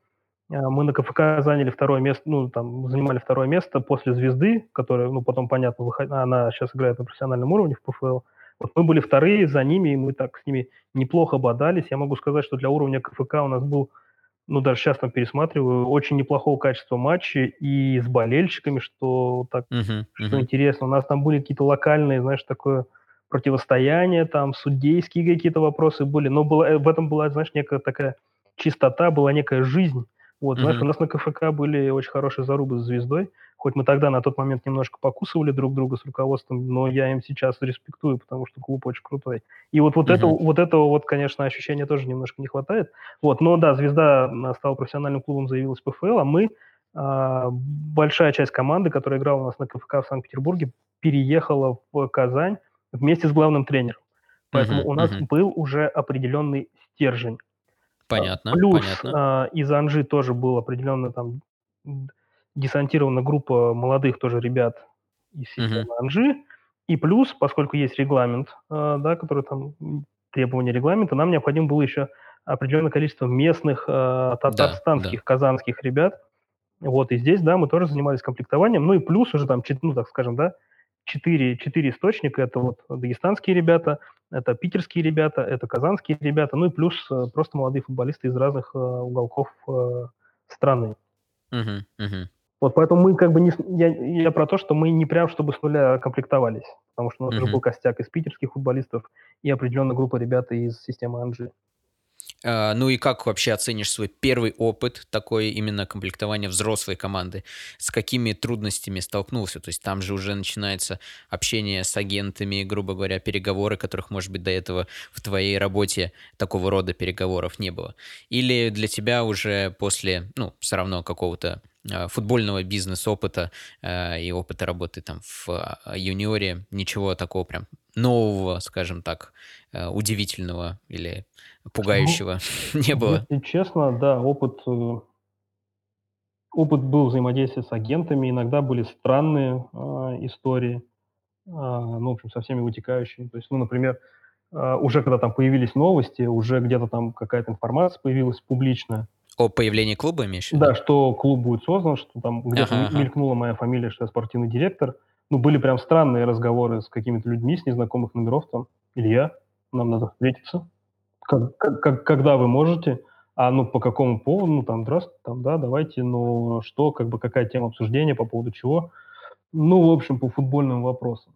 Э, мы на КФК заняли второе место, ну, там, занимали второе место после «Звезды», которая, ну, потом, понятно, выход... она сейчас играет на профессиональном уровне в ПФЛ. Вот мы были вторые за ними, и мы так с ними неплохо бодались. Я могу сказать, что для уровня КФК у нас был, ну, даже сейчас там пересматриваю, очень неплохого качества матчи и с болельщиками, что так, uh-huh, что uh-huh. интересно. У нас там были какие-то локальные, знаешь, такое противостояние, там судейские какие-то вопросы были, но было, э, в этом была, знаешь, некая такая чистота, была некая жизнь. Вот, знаешь, у нас на КФК были очень хорошие зарубы с звездой. Хоть мы тогда на тот момент немножко покусывали друг друга с руководством, но я им сейчас респектую, потому что клуб очень крутой. И вот, вот, uh-huh. это, вот этого вот, конечно, ощущения тоже немножко не хватает. Вот, но да, «Звезда» стала профессиональным клубом, заявилась ПФЛ, а мы, а, большая часть команды, которая играла у нас на КФК в Санкт-Петербурге, переехала в Казань вместе с главным тренером. Поэтому uh-huh, у нас uh-huh. был уже определенный стержень. Понятно. Плюс понятно. А, из Анжи тоже был определенно там десантирована группа молодых тоже ребят из системы uh-huh. Анжи. И плюс, поскольку есть регламент, э, да, который там требования регламента, нам необходимо было еще определенное количество местных э, татарстанских, да, да. казанских ребят. Вот, и здесь, да, мы тоже занимались комплектованием. Ну и плюс уже там, ну, так скажем, да, четыре, четыре источника. Это вот дагестанские ребята, это питерские ребята, это казанские ребята, ну и плюс э, просто молодые футболисты из разных э, уголков э, страны. Uh-huh, uh-huh. Вот поэтому мы как бы не... Я, я про то, что мы не прям чтобы с нуля комплектовались, потому что у нас mm-hmm. уже был костяк из питерских футболистов и определенная группа ребят из системы Анжи. Uh, ну и как вообще оценишь свой первый опыт такой именно комплектования взрослой команды? С какими трудностями столкнулся? То есть там же уже начинается общение с агентами, грубо говоря, переговоры, которых, может быть, до этого в твоей работе такого рода переговоров не было. Или для тебя уже после, ну, все равно какого-то Э, футбольного бизнес-опыта э, и опыта работы там в э, юниоре, ничего такого прям нового, скажем так, удивительного или пугающего ну, не было. Если честно, да, опыт, опыт был взаимодействия с агентами, иногда были странные э, истории, э, ну, в общем, со всеми вытекающими. То есть, ну, например, э, уже когда там появились новости, уже где-то там какая-то информация появилась публичная, о появлении клуба имеешь в виду? Да, что клуб будет создан, что там где-то ага, мелькнула моя фамилия, что я спортивный директор. Ну, были прям странные разговоры с какими-то людьми с незнакомых номеров там. Илья, нам надо встретиться. Как, как, когда вы можете? А ну по какому поводу? Ну там, здравствуйте, там, да, давайте, ну что, как бы какая тема обсуждения, по поводу чего? Ну, в общем, по футбольным вопросам.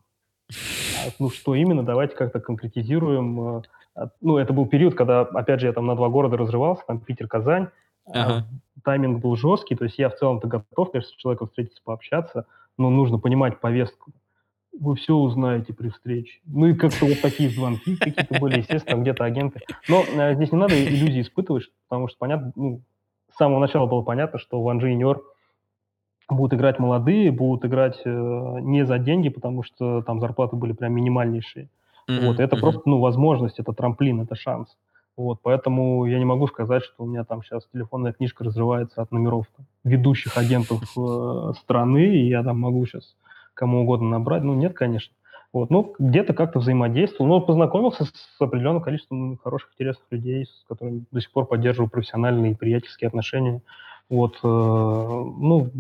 А, ну, что именно, давайте как-то конкретизируем. А, ну, это был период, когда, опять же, я там на два города разрывался, там Питер, Казань. Ага. А, тайминг был жесткий, то есть я в целом-то готов, конечно, с человеком встретиться, пообщаться, но нужно понимать повестку. Вы все узнаете при встрече. Ну и как-то вот такие звонки какие-то были, естественно, где-то агенты. Но э, здесь не надо иллюзии испытывать, потому что понятно, ну, с самого начала было понятно, что в Анжи Юниор будут играть молодые, будут играть э, не за деньги, потому что там зарплаты были прям минимальнейшие. Mm-hmm. Вот, это mm-hmm. просто, ну, возможность, это трамплин, это шанс. Вот, поэтому я не могу сказать, что у меня там сейчас телефонная книжка разрывается от номеров там, ведущих агентов э, страны, и я там могу сейчас кому угодно набрать. Ну, нет, конечно. Вот, ну, где-то как-то взаимодействовал, но познакомился с определенным количеством хороших, интересных людей, с которыми до сих пор поддерживаю профессиональные и приятельские отношения. Вот, э, ну,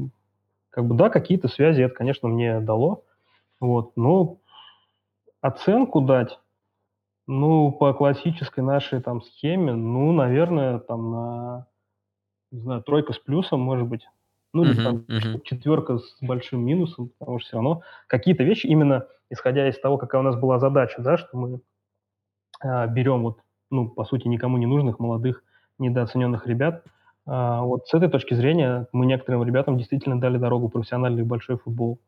как бы, да, какие-то связи это, конечно, мне дало. Вот, но оценку дать ну, по классической нашей там схеме, ну, наверное, там на, не знаю, тройка с плюсом, может быть. Ну, или там uh-huh. четверка с большим минусом, потому что все равно какие-то вещи, именно исходя из того, какая у нас была задача, да, что мы а, берем вот, ну, по сути, никому не нужных, молодых, недооцененных ребят, А, вот с этой точки зрения мы некоторым ребятам действительно дали дорогу профессиональный большой футбол.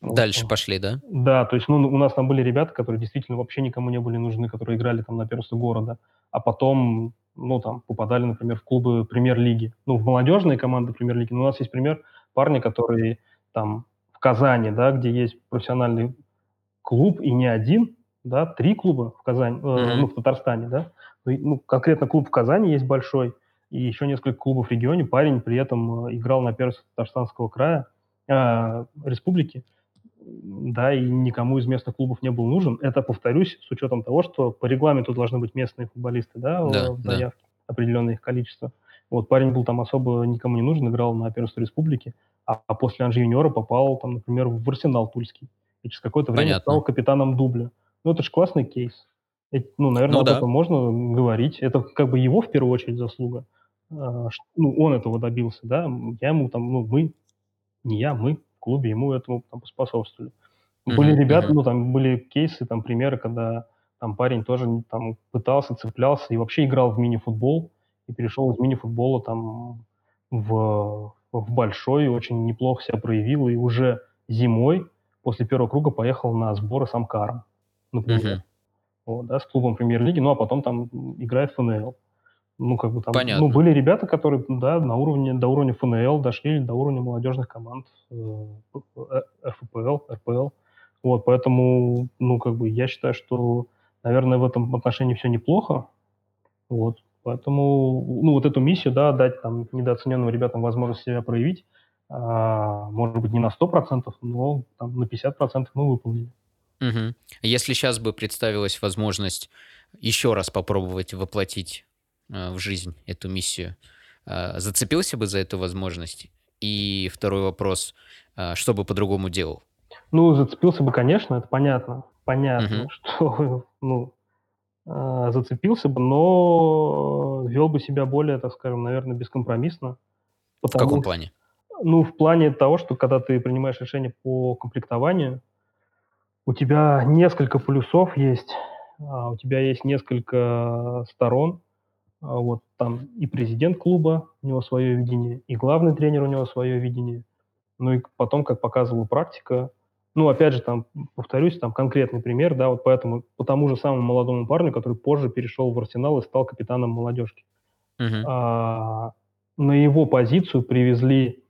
Дальше пошли, да? Да, то есть, ну, у нас там были ребята, которые действительно вообще никому не были нужны, которые играли там на первенстве города, а потом, ну, там, попадали, например, в клубы премьер-лиги, ну, в молодежные команды премьер-лиги. Но у нас есть пример парня, который там в Казани, да, где есть профессиональный клуб и не один, да, три клуба в Казани, mm-hmm. э, ну, в Татарстане, да, ну, ну, конкретно клуб в Казани есть большой, и еще несколько клубов в регионе. Парень при этом э, играл на первенстве Татарстанского края, э, республики, да, и никому из местных клубов не был нужен. Это, повторюсь, с учетом того, что по регламенту должны быть местные футболисты, да, да в заявке, да. определенное их количество. Вот парень был там особо никому не нужен, играл на первенстве республики, а, а после Анжи юниора попал, там, например, в Арсенал Тульский. И через какое-то время Понятно. стал капитаном дубля. Ну, это же классный кейс. Ну, наверное, ну, об да. этом можно говорить. Это как бы его в первую очередь заслуга. А, ну, он этого добился, да. Я ему там, ну, мы, не я, мы клубе ему этому там способствовали. Uh-huh, были ребята, ну, там были кейсы, там примеры, когда там парень тоже там пытался, цеплялся и вообще играл в мини-футбол и перешел из мини-футбола там в, в большой, очень неплохо себя проявил, и уже зимой после первого круга поехал на сборы с Амкаром, например. Uh-huh. Вот, да, с клубом премьер-лиги, ну а потом там играет в ФНЛ. Ну, как бы там, Понятно. ну, были ребята, которые, да, на уровне, до уровня ФНЛ дошли, до уровня молодежных команд э, РФПЛ, РПЛ. Вот, поэтому, ну, как бы я считаю, что, наверное, в этом отношении все неплохо. Вот, поэтому, ну, вот эту миссию, да, дать там недооцененным ребятам возможность себя проявить, а, может быть, не на 100%, но там на 50% мы выполнили. Угу. Если сейчас бы представилась возможность еще раз попробовать воплотить Э, в жизнь эту миссию, э, зацепился бы за эту возможность? И второй вопрос, э, что бы по-другому делал? Ну, зацепился бы, конечно, это понятно. Понятно, угу. что, ну, зацепился бы, но вел бы себя более, так скажем, наверное, бескомпромиссно. В каком плане? Ну, в плане того, что когда ты принимаешь решение по комплектованию, у тебя несколько плюсов есть, а у тебя есть несколько сторон, вот там и президент клуба, у него свое видение, и главный тренер у него свое видение. Ну и потом, как показывала практика, ну, опять же, там, повторюсь, там конкретный пример, да, вот поэтому, по тому же самому молодому парню, который позже перешел в Арсенал и стал капитаном молодежки. Uh-huh. А, на его позицию привезли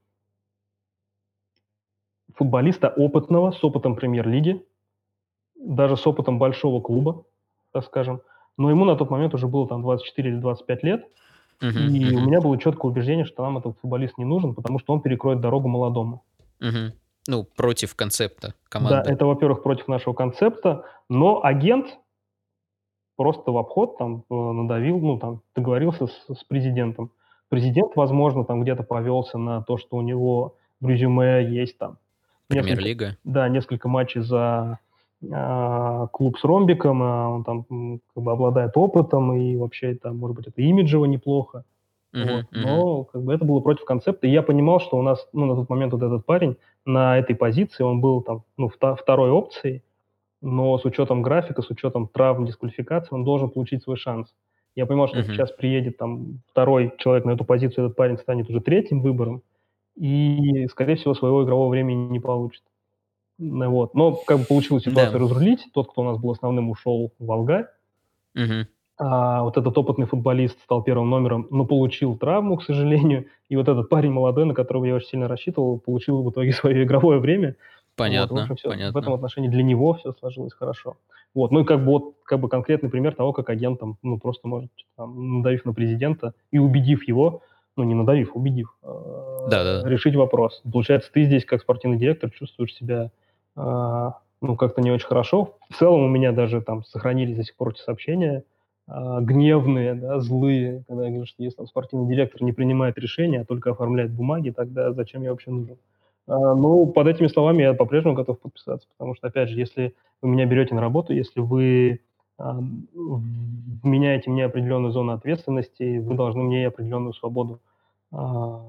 футболиста опытного, с опытом премьер-лиги, даже с опытом большого клуба, так скажем, но ему на тот момент уже было там 24 или 25 лет, uh-huh, и uh-huh. у меня было четкое убеждение, что нам этот футболист не нужен, потому что он перекроет дорогу молодому. Uh-huh. Ну, против концепта команды. Да, это, во-первых, против нашего концепта, но агент просто в обход там э, надавил, ну, там, договорился с, с президентом. Президент, возможно, там где-то повелся на то, что у него в резюме есть там... Премьер-лига? Да, несколько матчей за клуб с ромбиком, а он там как бы обладает опытом, и вообще там, может быть, это имиджево неплохо. Uh-huh, вот. Но как бы это было против концепта. И я понимал, что у нас, ну, на тот момент вот этот парень на этой позиции, он был там, ну, вта- второй опцией, но с учетом графика, с учетом травм, дисквалификации, он должен получить свой шанс. Я понимал, что uh-huh. сейчас приедет там второй человек на эту позицию, этот парень станет уже третьим выбором, и, скорее всего, своего игрового времени не получит. Вот. Но как бы получилось ситуацию да. разрулить. Тот, кто у нас был основным, ушел в Алга. Угу. А вот этот опытный футболист стал первым номером, но получил травму, к сожалению. И вот этот парень молодой, на которого я очень сильно рассчитывал, получил в итоге свое игровое время. Понятно, вот, в, общем, все, понятно. в этом отношении для него все сложилось хорошо. Вот, ну и как бы вот как бы конкретный пример того, как агент там, ну просто может, там, надавив на президента и убедив его, ну не надавив, убедив, э, да, да. решить вопрос. Получается, ты здесь как спортивный директор чувствуешь себя а, ну, как-то не очень хорошо. В целом у меня даже там сохранились до сих пор эти сообщения а, гневные, да, злые, когда я говорю, что если там спортивный директор не принимает решения, а только оформляет бумаги, тогда зачем я вообще нужен? А, ну, под этими словами я по-прежнему готов подписаться, потому что, опять же, если вы меня берете на работу, если вы а, меняете мне определенную зону ответственности, вы должны мне определенную свободу, а,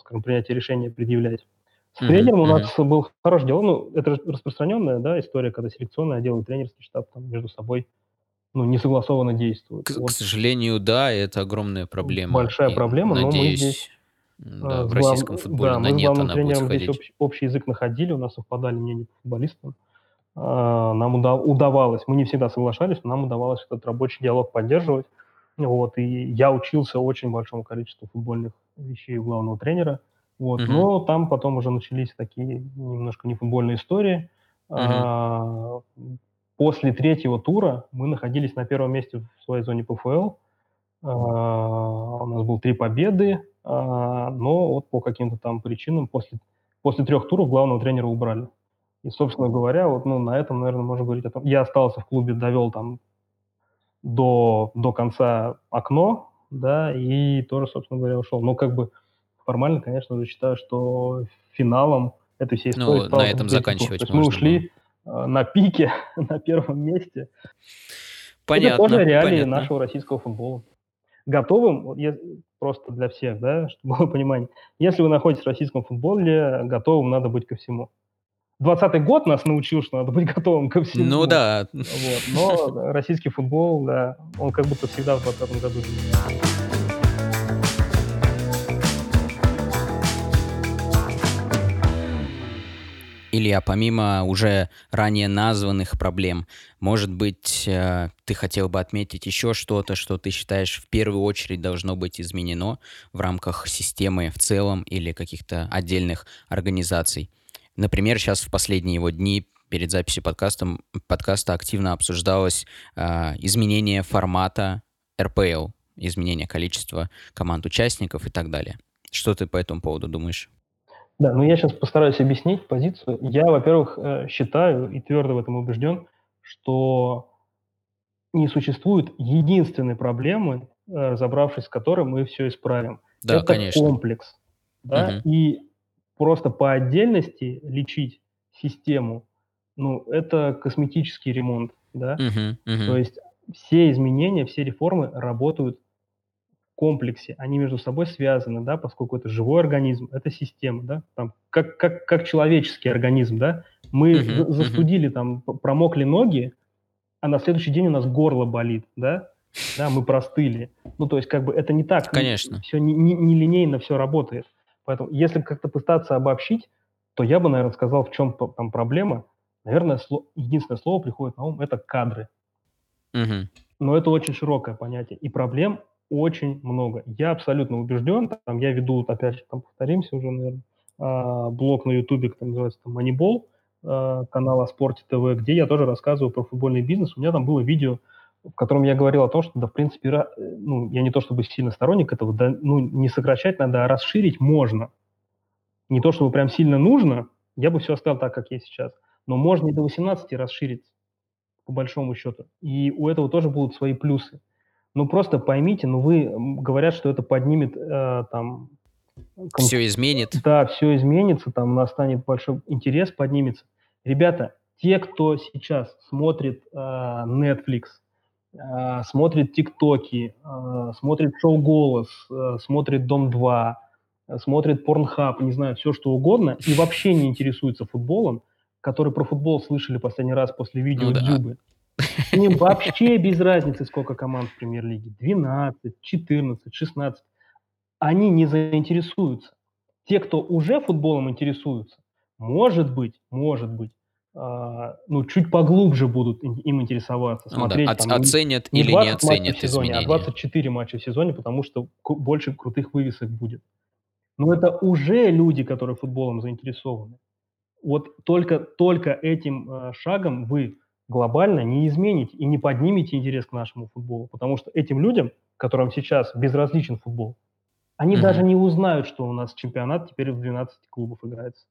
скажем, принятия решения предъявлять. С тренером у нас был хороший диалог. Ну, это распространенная да, история, когда селекционный отдел и тренерский штаб там между собой ну, не согласованно действуют. К, вот. к сожалению, да, это огромная проблема. Большая И, проблема, но мы надеюсь, здесь да, э, в с российском глав- футболе да, на мы с нет главным она будет здесь общ- общий язык находили, у нас совпадали мнения по футболистам. А, Нам уда- удавалось, мы не всегда соглашались, но нам удавалось этот рабочий диалог поддерживать. Вот, и я учился очень большому количеству футбольных вещей у главного тренера. Вот, Мгм. но там потом уже начались такие немножко нефутбольные истории. Мгм. А, После третьего тура мы находились на первом месте в своей зоне ПФЛ. А, У нас было три победы, а, но вот по каким-то там причинам после, после трех туров главного тренера убрали. И, собственно говоря, вот ну, на этом, наверное, можно говорить о том. Я остался в клубе, довел там до, до конца окно, да, и тоже, собственно говоря, ушел. Но как бы формально, конечно же, считаю, что финалом этой всей истории Ну, стал на этом заканчивать То есть мы можно ушли э, на пике, на первом месте. Понятно, Это тоже реалии понятно. нашего российского футбола. Готовым, просто для всех, да, чтобы было понимание, если вы находитесь в российском футболе, готовым надо быть ко всему. 20 год нас научил, что надо быть готовым ко всему. Ну да. Вот. Но российский футбол, да, он как будто всегда в 20 году. Илья, помимо уже ранее названных проблем, может быть, э, ты хотел бы отметить еще что-то, что ты считаешь в первую очередь должно быть изменено в рамках системы в целом или каких-то отдельных организаций? Например, сейчас в последние его дни перед записью подкаста, подкаста активно обсуждалось э, изменение формата РПЛ, изменение количества команд-участников и так далее. Что ты по этому поводу думаешь? Да, ну я сейчас постараюсь объяснить позицию. Я, во-первых, э, считаю и твердо в этом убежден, что не существует единственной проблемы, э, разобравшись с которой мы все исправим. Да, Это конечно. комплекс. Да? Мгм. И просто по отдельности лечить систему, ну, это косметический ремонт. Да? Мгм, мгм. То есть все изменения, все реформы работают комплексе, они между собой связаны, да, поскольку это живой организм, это система, да, там, как, как, как человеческий организм, да, мы мгм. застудили, там, п- промокли ноги, а на следующий день у нас горло болит, да, да, мы простыли. Ну, то есть, как бы, это не так. Конечно. Все не, не- не линейно все работает. Поэтому, если как-то пытаться обобщить, то я бы, наверное, сказал, в чем там проблема. Наверное, сло- единственное слово приходит на ум – это кадры. Мгм. Но это очень широкое понятие, и проблем очень много. Я абсолютно убежден, там, я веду, опять же, там повторимся уже, наверное, а, блог на Ютубе, который называется там Moneyball, а, канал о спорте ТВ, где я тоже рассказываю про футбольный бизнес. У меня там было видео, в котором я говорил о том, что, да, в принципе, ну, я не то чтобы сильно сторонник этого, да, ну, не сокращать надо, а расширить можно. Не то чтобы прям сильно нужно, я бы все оставил так, как есть сейчас, но можно и до 18 расширить по большому счету. И у этого тоже будут свои плюсы. Ну, просто поймите, ну, вы говорят, что это поднимет э, там... кон- Все изменит. Да, все изменится, там настанет большой интерес, поднимется. Ребята, те, кто сейчас смотрит э, Netflix, э, смотрит ТикТоки, э, смотрит шоу «Голос», э, смотрит «Дом-2», э, смотрит Порнхаб, не знаю, все что угодно, и вообще не интересуется футболом, которые про футбол слышали последний раз после видео Ну да. Дзюбы. Им вообще без разницы, сколько команд в премьер-лиге. 12, 14, 16. Они не заинтересуются. Те, кто уже футболом интересуются, может быть, может быть, а, ну, чуть поглубже будут им интересоваться, Ну да, смотреть там, оценят не или не 20 матчей оценят в сезоне, а изменения. 24 матча в сезоне, потому что больше крутых вывесок будет. Но это уже люди, которые футболом заинтересованы. Вот только, только этим э, шагом вы глобально не измените и не поднимете интерес к нашему футболу. Потому что этим людям, которым сейчас безразличен футбол, они Мгм. даже не узнают, что у нас чемпионат теперь в 12 клубов играется.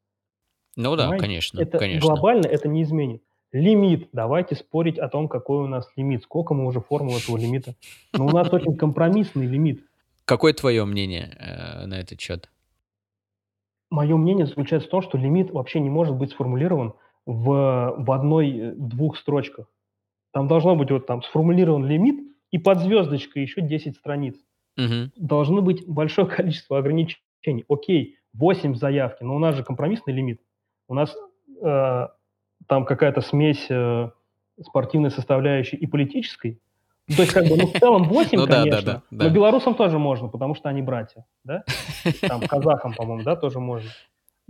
Ну да, Понимаете? конечно, Это конечно. глобально это не изменит. Лимит. Давайте спорить о том, какой у нас лимит. Сколько мы уже формул этого лимита. Но у нас очень компромиссный лимит. Какое твое мнение э, на этот счет? Мое мнение заключается в том, что лимит вообще не может быть сформулирован в, в одной-двух строчках. Там должно быть вот там сформулирован лимит и под звездочкой еще 10 страниц. Мгм. Должно быть большое количество ограничений. Окей, 8 заявки, но у нас же компромиссный лимит. У нас э, там какая-то смесь э, спортивной составляющей и политической. Ну, то есть, как бы, ну, в целом 8, Ну да, да, конечно, да, но да. белорусам тоже можно, потому что они братья, да? Там казахам, по-моему, да, тоже можно.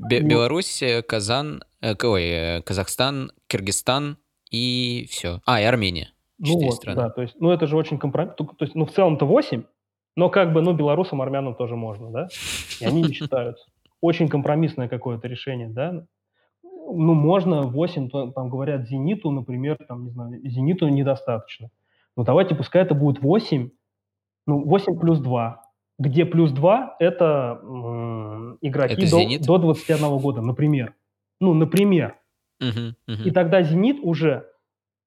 Бе- Беларусь, э, Казан, э, ой, э, Казахстан, Киргизстан и все. А, и Армения. ну вот, страны. да, то есть, ну, это же очень компромисс. То есть, ну, в целом-то 8, но как бы, ну, белорусам, армянам тоже можно, да? И они не считаются. Очень компромиссное какое-то решение, да? Ну, можно 8, то- там говорят «Зениту», например, там, не знаю, «Зениту» недостаточно. Ну, давайте, пускай это будет 8, ну, 8 плюс 2, где плюс 2 – это м, игроки Это до, «Зенит»? до 21 года, например. Ну, например. И тогда «Зенит» уже,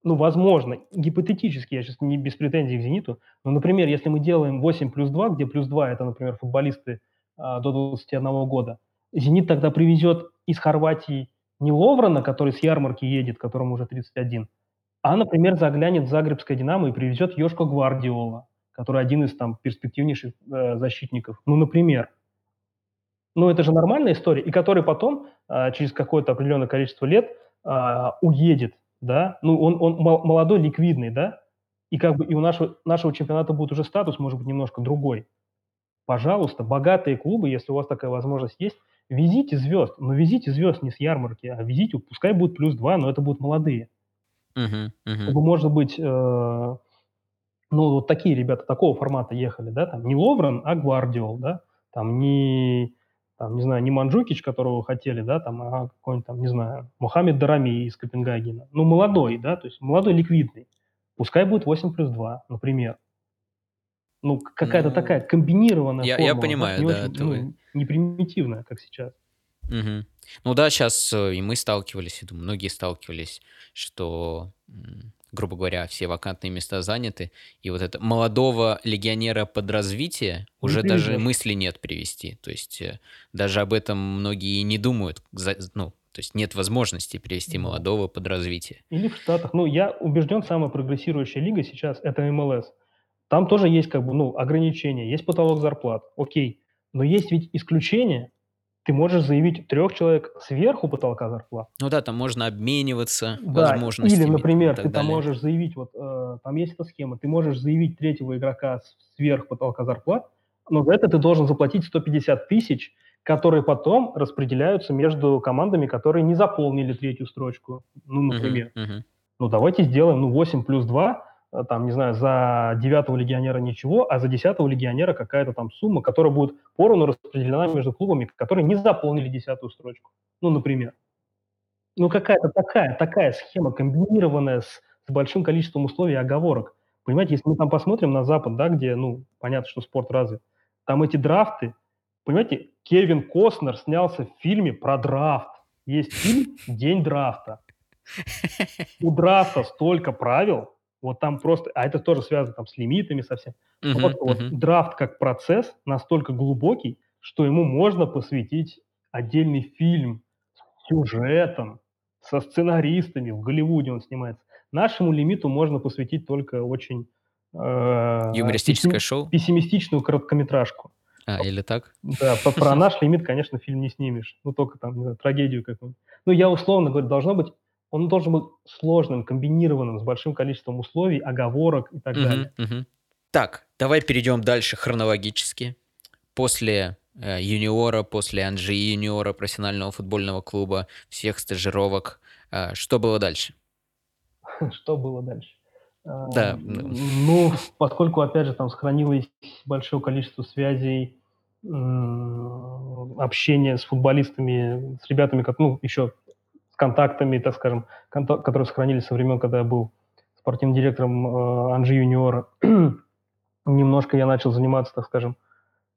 ну, возможно, гипотетически, я сейчас не без претензий к «Зениту», но, например, если мы делаем 8 плюс 2, где плюс 2 – это, например, футболисты а, до 21 года, «Зенит» тогда привезет из Хорватии не Ловрана, который с ярмарки едет, которому уже 31, а, например, заглянет в Загребское «Динамо» и привезет Йошко Гвардиола, который один из там перспективнейших э, защитников. Ну, например. Ну, это же нормальная история, и который потом, а, через какое-то определенное количество лет, а, уедет, да, ну, он, он мол- молодой, ликвидный, да, и как бы и у нашего, нашего чемпионата будет уже статус, может быть, немножко другой. Пожалуйста, богатые клубы, если у вас такая возможность есть, везите звезд, но везите звезд не с ярмарки, а везите, пускай будет плюс два, но это будут молодые. Мгм, мгм. Чтобы, может быть, э, ну, вот такие ребята такого формата ехали, да, там не Ловрен, а Гвардиол, да, там не, там, не знаю, не Манджукич, которого хотели, да, там, а какой-нибудь там, не знаю, Мухаммед Дарами из Копенгагена. Ну, молодой, да, то есть молодой, ликвидный. Пускай будет 8 плюс 2, например. Ну, какая-то Ну, такая комбинированная я- я формула, понимаю, не да, очень, это ну, не примитивная, как сейчас. Мгм. Ну да, сейчас и мы сталкивались, и думаю, многие сталкивались, что, грубо говоря, все вакантные места заняты, и вот это молодого легионера под развитие Не уже даже привезешь. мысли нет привести. То есть э, даже об этом многие не думают. Ну, то есть нет возможности привести Да. молодого под развитие. Или в Штатах. Ну, я убежден, самая прогрессирующая лига сейчас – это МЛС. Там тоже есть как бы, ну, ограничения, есть потолок зарплат, окей. Но есть ведь исключения. Ты можешь заявить трех человек сверху потолка зарплат. Ну да, там можно обмениваться Да, возможностями или, например, ты там далее. можешь заявить, вот э, там есть эта схема, ты можешь заявить третьего игрока сверх потолка зарплат, но за это ты должен заплатить 150 тысяч, которые потом распределяются между командами, которые не заполнили третью строчку, ну, например. мгм. Ну, давайте сделаем, ну, 8 плюс 2, э, там, не знаю, за девятого легионера ничего, а за десятого легионера какая-то там сумма, которая будет поровну распределена между клубами, которые не заполнили десятую строчку. Ну, например. Ну, какая-то такая, такая схема, комбинированная с, с большим количеством условий и оговорок. Понимаете, если мы там посмотрим на Запад, да, где, ну, понятно, что спорт развит, там эти драфты, понимаете, Кевин Костнер снялся в фильме про драфт. Есть фильм «День драфта». У драфта столько правил, вот там просто, а это тоже связано там с лимитами совсем. Просто вот мгм. драфт как процесс настолько глубокий, что ему можно посвятить отдельный фильм с сюжетом, со сценаристами. В Голливуде он снимается. Нашему лимиту можно посвятить только очень э, Юмористическое пессим- шоу? пессимистичную короткометражку. А, или так? Да, про наш лимит, конечно, фильм не снимешь. Ну, только там, не знаю, трагедию какую-нибудь. Ну, я условно говорю, должно быть, он должен быть сложным, комбинированным, с большим количеством условий, оговорок и так Мгм, далее. мгм. Так, давай перейдем дальше хронологически. После э, юниора, после Анжи юниора профессионального футбольного клуба, всех стажировок, э, что было дальше? Что было дальше? А, Да, ну. Ну, поскольку, опять же, там сохранилось большое количество связей, общения с футболистами, с ребятами, как, ну, еще контактами, так скажем, конта- которые сохранились со времен, когда я был спортивным директором э, Анжи Юниора. Немножко я начал заниматься, так скажем,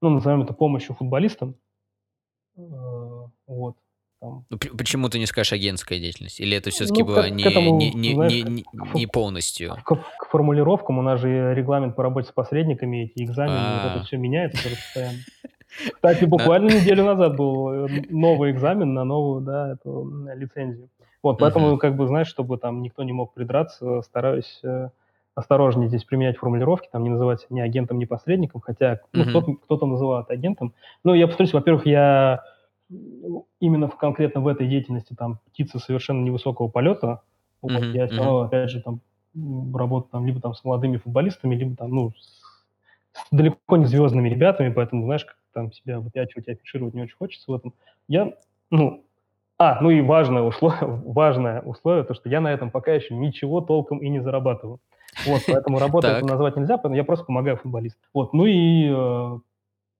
ну, назовем это помощью футболистам. Э, Вот. Там, Ну, Почему ты не скажешь агентская деятельность? Или это все-таки Ну, было к не, этому, не, не, знаешь, не- не- не полностью? к, к формулировкам у нас же регламент по работе с посредниками, эти экзамены, вот А. это все меняется постоянно. Кстати, буквально неделю назад был э, новый экзамен на новую, да, эту м, лицензию. Вот, поэтому, как бы, знаешь, чтобы там никто не мог придраться, стараюсь э, осторожнее здесь применять формулировки, там не называть ни агентом, ни посредником, хотя ну, кто-то, кто-то называет агентом. Ну, я повторюсь, во-первых, я м, именно в, конкретно в этой деятельности там птица совершенно невысокого полета. Вот, Мгм, я все равно, опять же, там работать там либо там с молодыми футболистами, либо там, ну, с далеко не звездными ребятами, поэтому, знаешь, там себя выпячивать, афишировать не очень хочется в этом. Я, ну, а, ну и важное условие, важное условие, то, что я на этом пока еще ничего толком и не зарабатываю. Вот, поэтому работу это назвать нельзя, поэтому я просто помогаю футболистам. Вот, ну и э,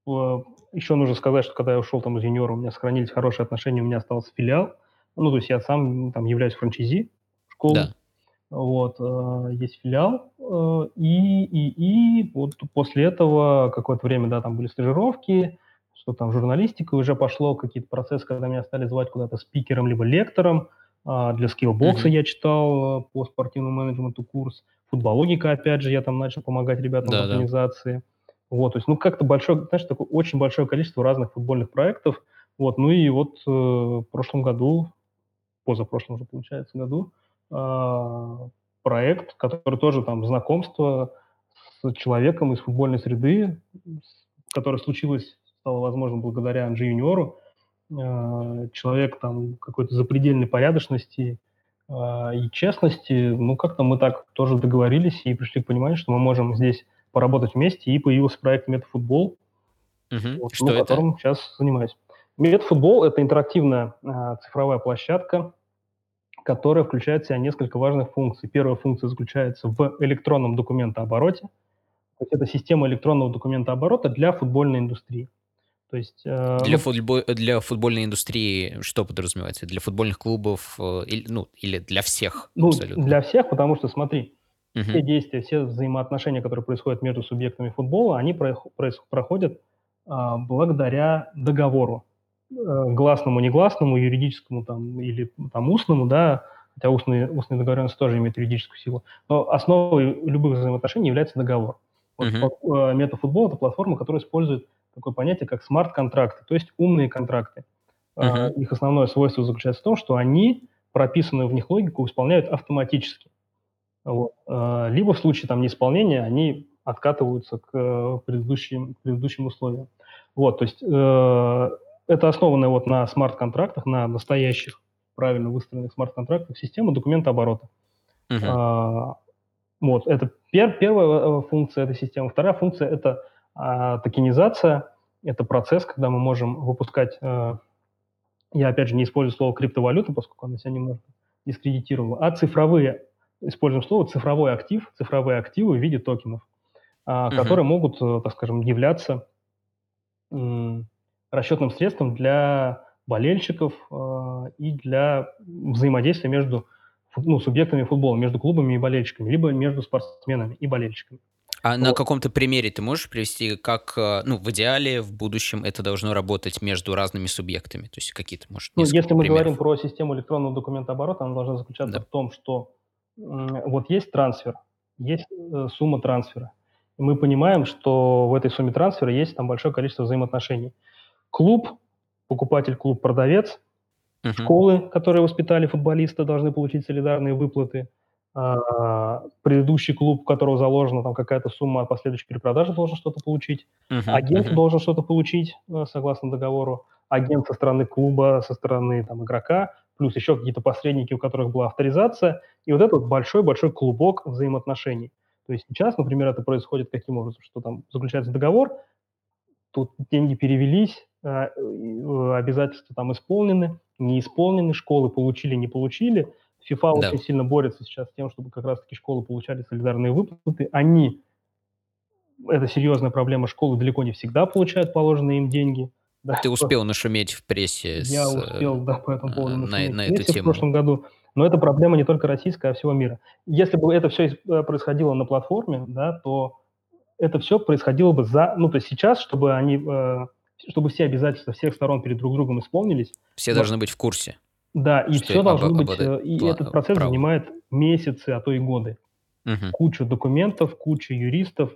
э, еще нужно сказать, что когда я ушел там из юниора, у меня сохранились хорошие отношения, у меня остался филиал. Ну, то есть я сам там являюсь франчизи школы. Да. Вот, э, есть филиал, э, и, и, и вот после этого какое-то время, да, там были стажировки, что там журналистика уже пошло, какие-то процессы, когда меня стали звать куда-то спикером либо лектором. А для скиллбокса mm-hmm. я читал э, по спортивному менеджменту курс. Футбологика, опять же, я там начал помогать ребятам да, в организации. Да. Вот, то есть, ну, как-то большое, знаешь, такое очень большое количество разных футбольных проектов. Вот, ну и вот э, в прошлом году, позапрошлом уже, получается, году, э, проект, который тоже там знакомство с человеком из футбольной среды, которое случилось стало возможно благодаря Анжи Юниору. Э, человек там какой-то запредельной порядочности э, и честности. Ну, как-то мы так тоже договорились и пришли к пониманию, что мы можем здесь поработать вместе, и появился проект Метафутбол, угу. вот, что ну, это? которым сейчас занимаюсь. Метафутбол – это интерактивная цифровая площадка, которая включает в себя несколько важных функций. Первая функция заключается в электронном документообороте. То есть это система электронного документооборота для футбольной индустрии. То есть, э, для, ну, футбол, для футбольной индустрии что подразумевается? Для футбольных клубов э, или, ну, или для всех? Ну, абсолютно? для всех, потому что, смотри, угу. все действия, все взаимоотношения, которые происходят между субъектами футбола, они про, про, проходят э, благодаря договору. Э, гласному, негласному, юридическому там, или там, устному, да, хотя устные, устные договоренности тоже имеют юридическую силу. Но основой любых взаимоотношений является договор. Вот, uh Метафутбол – это платформа, которая использует такое понятие, как смарт-контракты, то есть умные контракты. Uh-huh. Их основное свойство заключается в том, что они прописанную в них логику исполняют автоматически. Вот. А, либо в случае там неисполнения они откатываются к э, предыдущим, предыдущим условиям. Вот, то есть э, это основано вот на смарт-контрактах, на настоящих правильно выстроенных смарт-контрактах системы документа оборота. Uh-huh. А, вот, это пер, первая э, функция этой системы. Вторая функция – это а токенизация – это процесс, когда мы можем выпускать, э, я опять же не использую слово криптовалюта, поскольку она себя немножко дискредитировала, а цифровые, используем слово цифровой актив, цифровые активы в виде токенов, угу. которые могут, э, так скажем, являться расчетным средством для болельщиков э, и для взаимодействия между ну, субъектами футбола, между клубами и болельщиками, либо между спортсменами и болельщиками. А вот. на каком-то примере ты можешь привести, как, э, ну, в идеале, в будущем это должно работать между разными субъектами? То есть какие-то, может, ну, Если мы примеров. говорим про систему электронного документа оборота, она должна заключаться да. в том, что э, вот есть трансфер, есть э, сумма трансфера. И мы понимаем, что в этой сумме трансфера есть там большое количество взаимоотношений. Клуб, покупатель, клуб, продавец, uh-huh. школы, которые воспитали футболиста, должны получить солидарные выплаты – а, предыдущий клуб, у которого заложена там какая-то сумма от последующей перепродажи, должен что-то получить. Uh-huh, Агент uh-huh. должен что-то получить э, согласно договору. Агент со стороны клуба, со стороны там, игрока, плюс еще какие-то посредники, у которых была авторизация. И вот этот большой-большой клубок взаимоотношений. То есть сейчас, например, это происходит каким образом, что там заключается договор, тут деньги перевелись, э, э, обязательства там исполнены, не исполнены, школы получили, не получили – FIFA да. очень сильно борется сейчас с тем, чтобы как раз-таки школы получали солидарные выплаты. Они, это серьезная проблема, школы далеко не всегда получают положенные им деньги. Да, Ты успел нашуметь в прессе Я с, успел, да, по этому поводу на, на эту тему. в прошлом году. Но это проблема не только российская, а всего мира. Если бы это все э, происходило на платформе, да, то это все происходило бы за... Ну, то есть сейчас, чтобы они... Э, чтобы все обязательства всех сторон перед друг другом исполнились. Все вот, должны быть в курсе. Да, и все должно об, быть, об, и этот процесс право. занимает месяцы, а то и годы. Угу. Кучу документов, кучу юристов,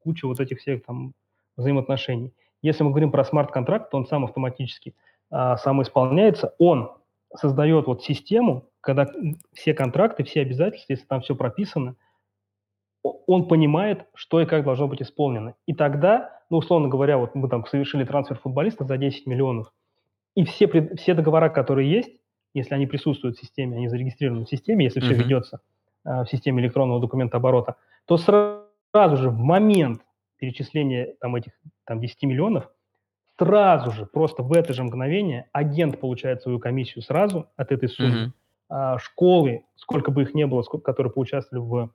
кучу вот этих всех там взаимоотношений. Если мы говорим про смарт-контракт, то он сам автоматически а, сам исполняется. Он создает вот систему, когда все контракты, все обязательства, если там все прописано, он понимает, что и как должно быть исполнено. И тогда, ну, условно говоря, вот мы там совершили трансфер футболиста за 10 миллионов, и все, все договора, которые есть, если они присутствуют в системе, они зарегистрированы в системе, если все ведется, в системе электронного документооборота, то сразу же в момент перечисления там, этих там, 10 миллионов сразу же, просто в это же мгновение агент получает свою комиссию сразу от этой суммы. Mm-hmm. А, школы, сколько бы их ни было, сколько, которые поучаствовали в,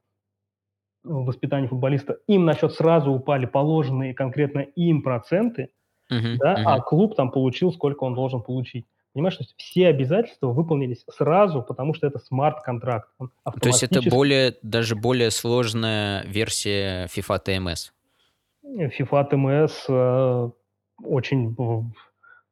в воспитании футболиста, им на счет сразу упали положенные конкретно им проценты, uh-huh, да, uh-huh. а клуб там получил, сколько он должен получить. Понимаешь, то есть все обязательства выполнились сразу, потому что это смарт-контракт. То есть это более, даже более сложная версия FIFA TMS? FIFA TMS э, очень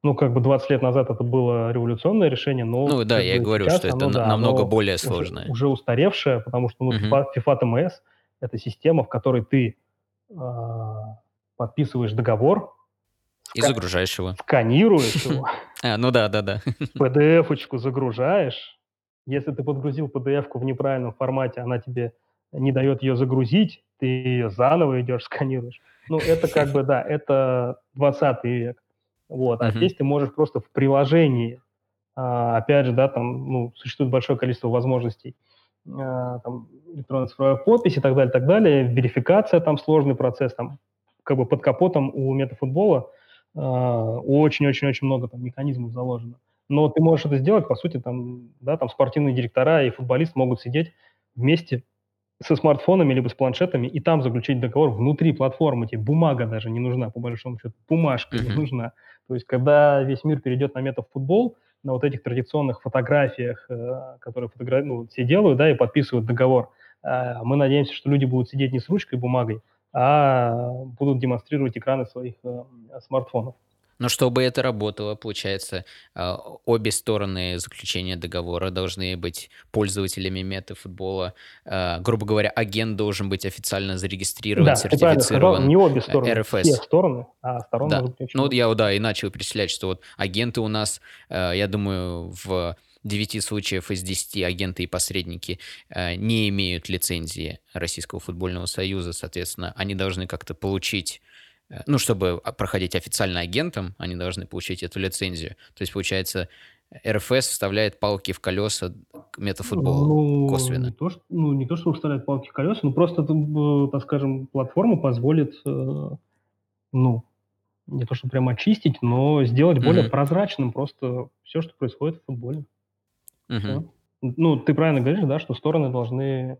ну, как бы 20 лет назад это было революционное решение, но... Ну, да, я говорю, что это оно, да, намного более сложное. Уже, уже устаревшее, потому что ну, uh-huh. FIFA TMS – это система, в которой ты э, подписываешь договор, и загружаешь его. Сканируешь его. А, ну да, да, да. PDF-очку загружаешь. Если ты подгрузил PDF-ку в неправильном формате, она тебе не дает ее загрузить, ты ее заново идешь, сканируешь. Ну, это как бы, да, это 20 век. Вот. А здесь ты можешь просто в приложении, а, опять же, да, там, ну, существует большое количество возможностей, там, электронная цифровая подпись и так далее, так далее, верификация, там, сложный процесс, там, как бы под капотом у метафутбола а, очень-очень-очень много там механизмов заложено. Но ты можешь это сделать, по сути, там, да, там спортивные директора и футболист могут сидеть вместе со смартфонами либо с планшетами и там заключить договор внутри платформы. Тебе бумага даже не нужна, по большому счету. Бумажка не нужна. То есть, когда весь мир перейдет на метафутбол, на вот этих традиционных фотографиях, э, которые фотограф... ну, все делают, да, и подписывают договор, э, мы надеемся, что люди будут сидеть не с ручкой и бумагой, а будут демонстрировать экраны своих э, смартфонов. Но чтобы это работало, получается, а, обе стороны заключения договора должны быть пользователями метафутбола. А, грубо говоря, агент должен быть официально зарегистрирован, да, сертифицирован. не обе стороны, РФС. все стороны, а сторона да. Ну, я, да, и начал перечислять, что вот агенты у нас, а, я думаю, в 9 случаев из 10 агенты и посредники не имеют лицензии Российского футбольного союза, соответственно, они должны как-то получить Э, ну, чтобы проходить официально агентом, они должны получить эту лицензию. То есть, получается, РФС вставляет палки в колеса к метафутболу ну, косвенно. Не то, что, ну, не то, что вставляет палки в колеса, но просто, э, так скажем, платформа позволит, э, ну, не то, что прямо очистить, но сделать более mm-hmm. прозрачным просто все, что происходит в футболе. Mm-hmm. Ну, ты правильно говоришь, да, что стороны должны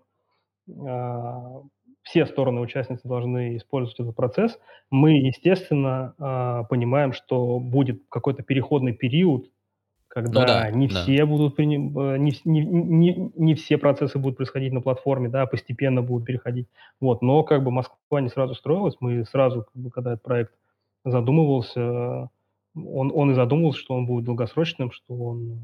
а, все стороны участницы должны использовать этот процесс. Мы, естественно, а, понимаем, что будет какой-то переходный период, когда ну, да, не да. все будут не, не, не, не все процессы будут происходить на платформе, да, постепенно будут переходить. Вот, но как бы Москва не сразу строилась, мы сразу, как бы, когда этот проект задумывался, он, он и задумывался, что он будет долгосрочным, что он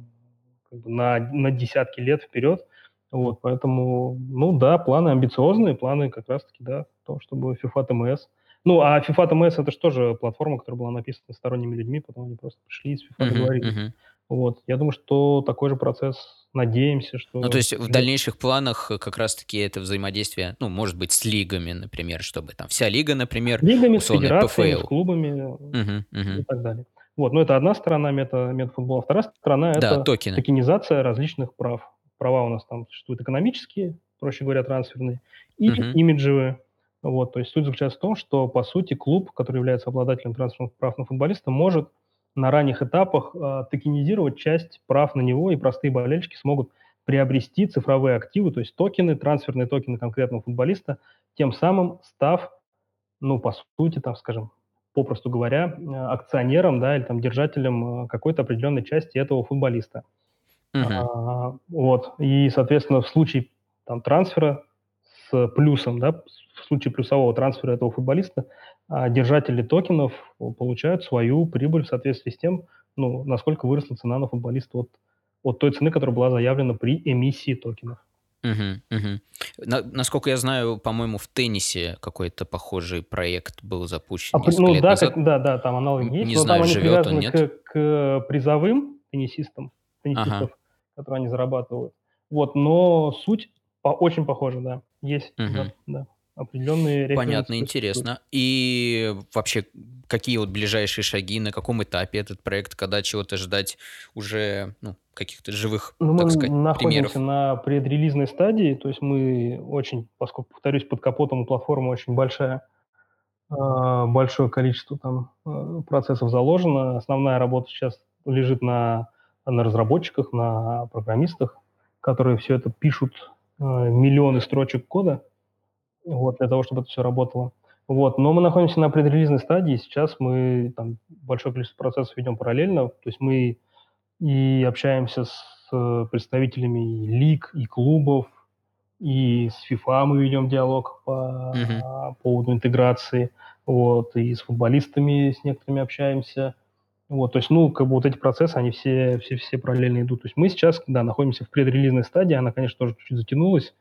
как бы, на, на десятки лет вперед. Вот, поэтому, ну да, планы амбициозные, планы как раз-таки, да, то, чтобы FIFA TMS. Ну, а FIFA TMS это же тоже платформа, которая была написана сторонними людьми, потом они просто пришли и с FIFA uh-huh, договорились. Uh-huh. Вот, я думаю, что такой же процесс надеемся, что... Ну, то есть в дальнейших планах как раз-таки это взаимодействие, ну, может быть, с лигами, например, чтобы там вся лига, например, Лигами, с федерациями, с клубами uh-huh, uh-huh. и так далее. Вот, но это одна сторона мета, метафутбола. Вторая сторона – да, это токены. токенизация различных прав права у нас там существуют экономические, проще говоря, трансферные, и uh-huh. имиджевые. Вот, то есть суть заключается в том, что, по сути, клуб, который является обладателем трансферных прав на футболиста, может на ранних этапах э, токенизировать часть прав на него, и простые болельщики смогут приобрести цифровые активы, то есть токены, трансферные токены конкретного футболиста, тем самым став, ну, по сути, там, скажем, попросту говоря, акционером, да, или там держателем э, какой-то определенной части этого футболиста. Uh-huh. А, вот. И, соответственно, в случае там, трансфера с плюсом, да, в случае плюсового трансфера этого футболиста, а, держатели токенов получают свою прибыль в соответствии с тем, ну, насколько выросла цена на футболиста от, от той цены, которая была заявлена при эмиссии токенов. Угу, угу. На, насколько я знаю, по-моему, в теннисе какой-то похожий проект был запущен. А, ну да, как, да, да, там аналог есть, не но знаю, там они живет он, нет? К, к призовым теннисистам, теннисистов, ага которые они зарабатывают. Вот, но суть по, очень похожа, да. Есть, угу. да, да. Определенные Понятно, интересно. И вообще, какие вот ближайшие шаги, на каком этапе этот проект, когда чего-то ждать уже, ну, каких-то живых, Ну, мы так сказать, находимся примеров? на предрелизной стадии, то есть мы очень, поскольку, повторюсь, под капотом у платформы очень большая, а, большое количество там э, процессов заложено. Основная работа сейчас лежит на, на разработчиках, на программистах, которые все это пишут, э, миллионы строчек кода, вот, для того, чтобы это все работало. Вот, но мы находимся на предрелизной стадии, сейчас мы там большое количество процессов ведем параллельно, то есть мы и общаемся с э, представителями и лиг, и клубов, и с FIFA мы ведем диалог по поводу интеграции, вот, и с футболистами с некоторыми общаемся. Вот, то есть, ну, как бы вот эти процессы, они все, все, все параллельно идут. То есть мы сейчас, да, находимся в предрелизной стадии, она, конечно, тоже чуть-чуть затянулась,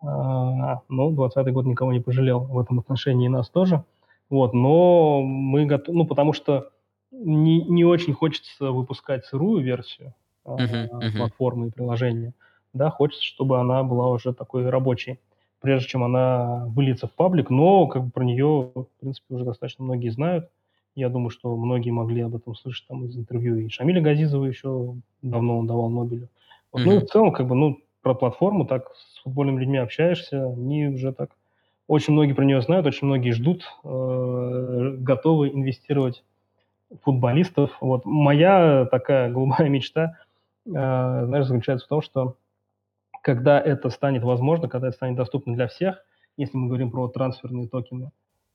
а, но 20 год никого не пожалел в этом отношении, и нас тоже. Вот, но мы готовы, ну, потому что не, не очень хочется выпускать сырую версию Мгм. Мгм. платформы и приложения. Да, хочется, чтобы она была уже такой рабочей, прежде чем она выльется в паблик, но как бы про нее, в принципе, уже достаточно многие знают. Я думаю, что многие могли об этом слышать там из интервью и Шамиля Газизова еще давно он давал Нобелю. Вот, ну и Мгм. в целом, как бы, ну, про платформу так с футбольными людьми общаешься, они уже так очень многие про нее знают, очень многие ждут, э, готовы инвестировать футболистов. Вот моя такая голубая мечта, э, знаешь, заключается в том, что когда это станет возможно, когда это станет доступно для всех, если мы говорим про трансферные токены,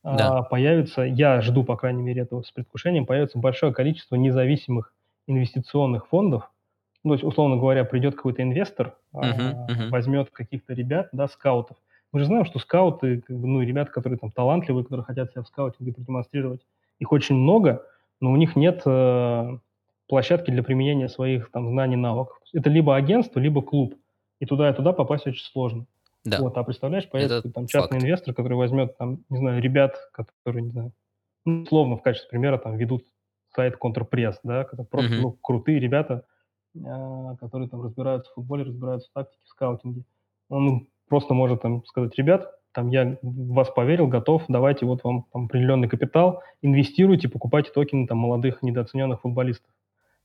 Да. а, появится, я жду, по крайней мере, этого с предвкушением, появится большое количество независимых инвестиционных фондов. Ну, то есть, условно говоря, придет какой-то инвестор, а, Мгм. возьмет каких-то ребят, да, скаутов. Мы же знаем, что скауты, как бы, ну, и ребята, которые там талантливые, которые хотят себя в скаутинге продемонстрировать, их очень много, но у них нет э, площадки для применения своих там знаний, навыков. Это либо агентство, либо клуб. И туда, и туда попасть очень сложно. Да, Вот, а представляешь, появится это там частный факт. инвестор, который возьмет там, не знаю, ребят, которые, не знаю, ну, условно, в качестве примера там ведут сайт Контрпресс, да, это просто, Мгм. ну, крутые ребята, а, которые там разбираются в футболе, разбираются в тактике, в скаутинге. Он просто может там сказать, ребят, там я в вас поверил, готов, давайте вот вам там определенный капитал, инвестируйте, покупайте токены там молодых недооцененных футболистов.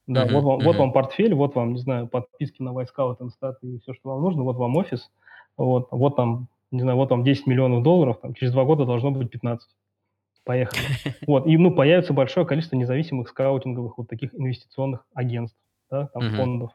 Да, вот Мгм. вам, вот Мгм. вам портфель, вот вам, не знаю, подписки на White Instat и все, что вам нужно, вот вам офис, вот, вот там, не знаю, вот вам 10 миллионов долларов, там, через два года должно быть 15. Поехали. Вот, и, ну, появится большое количество независимых скаутинговых вот таких инвестиционных агентств, да, там, фондов.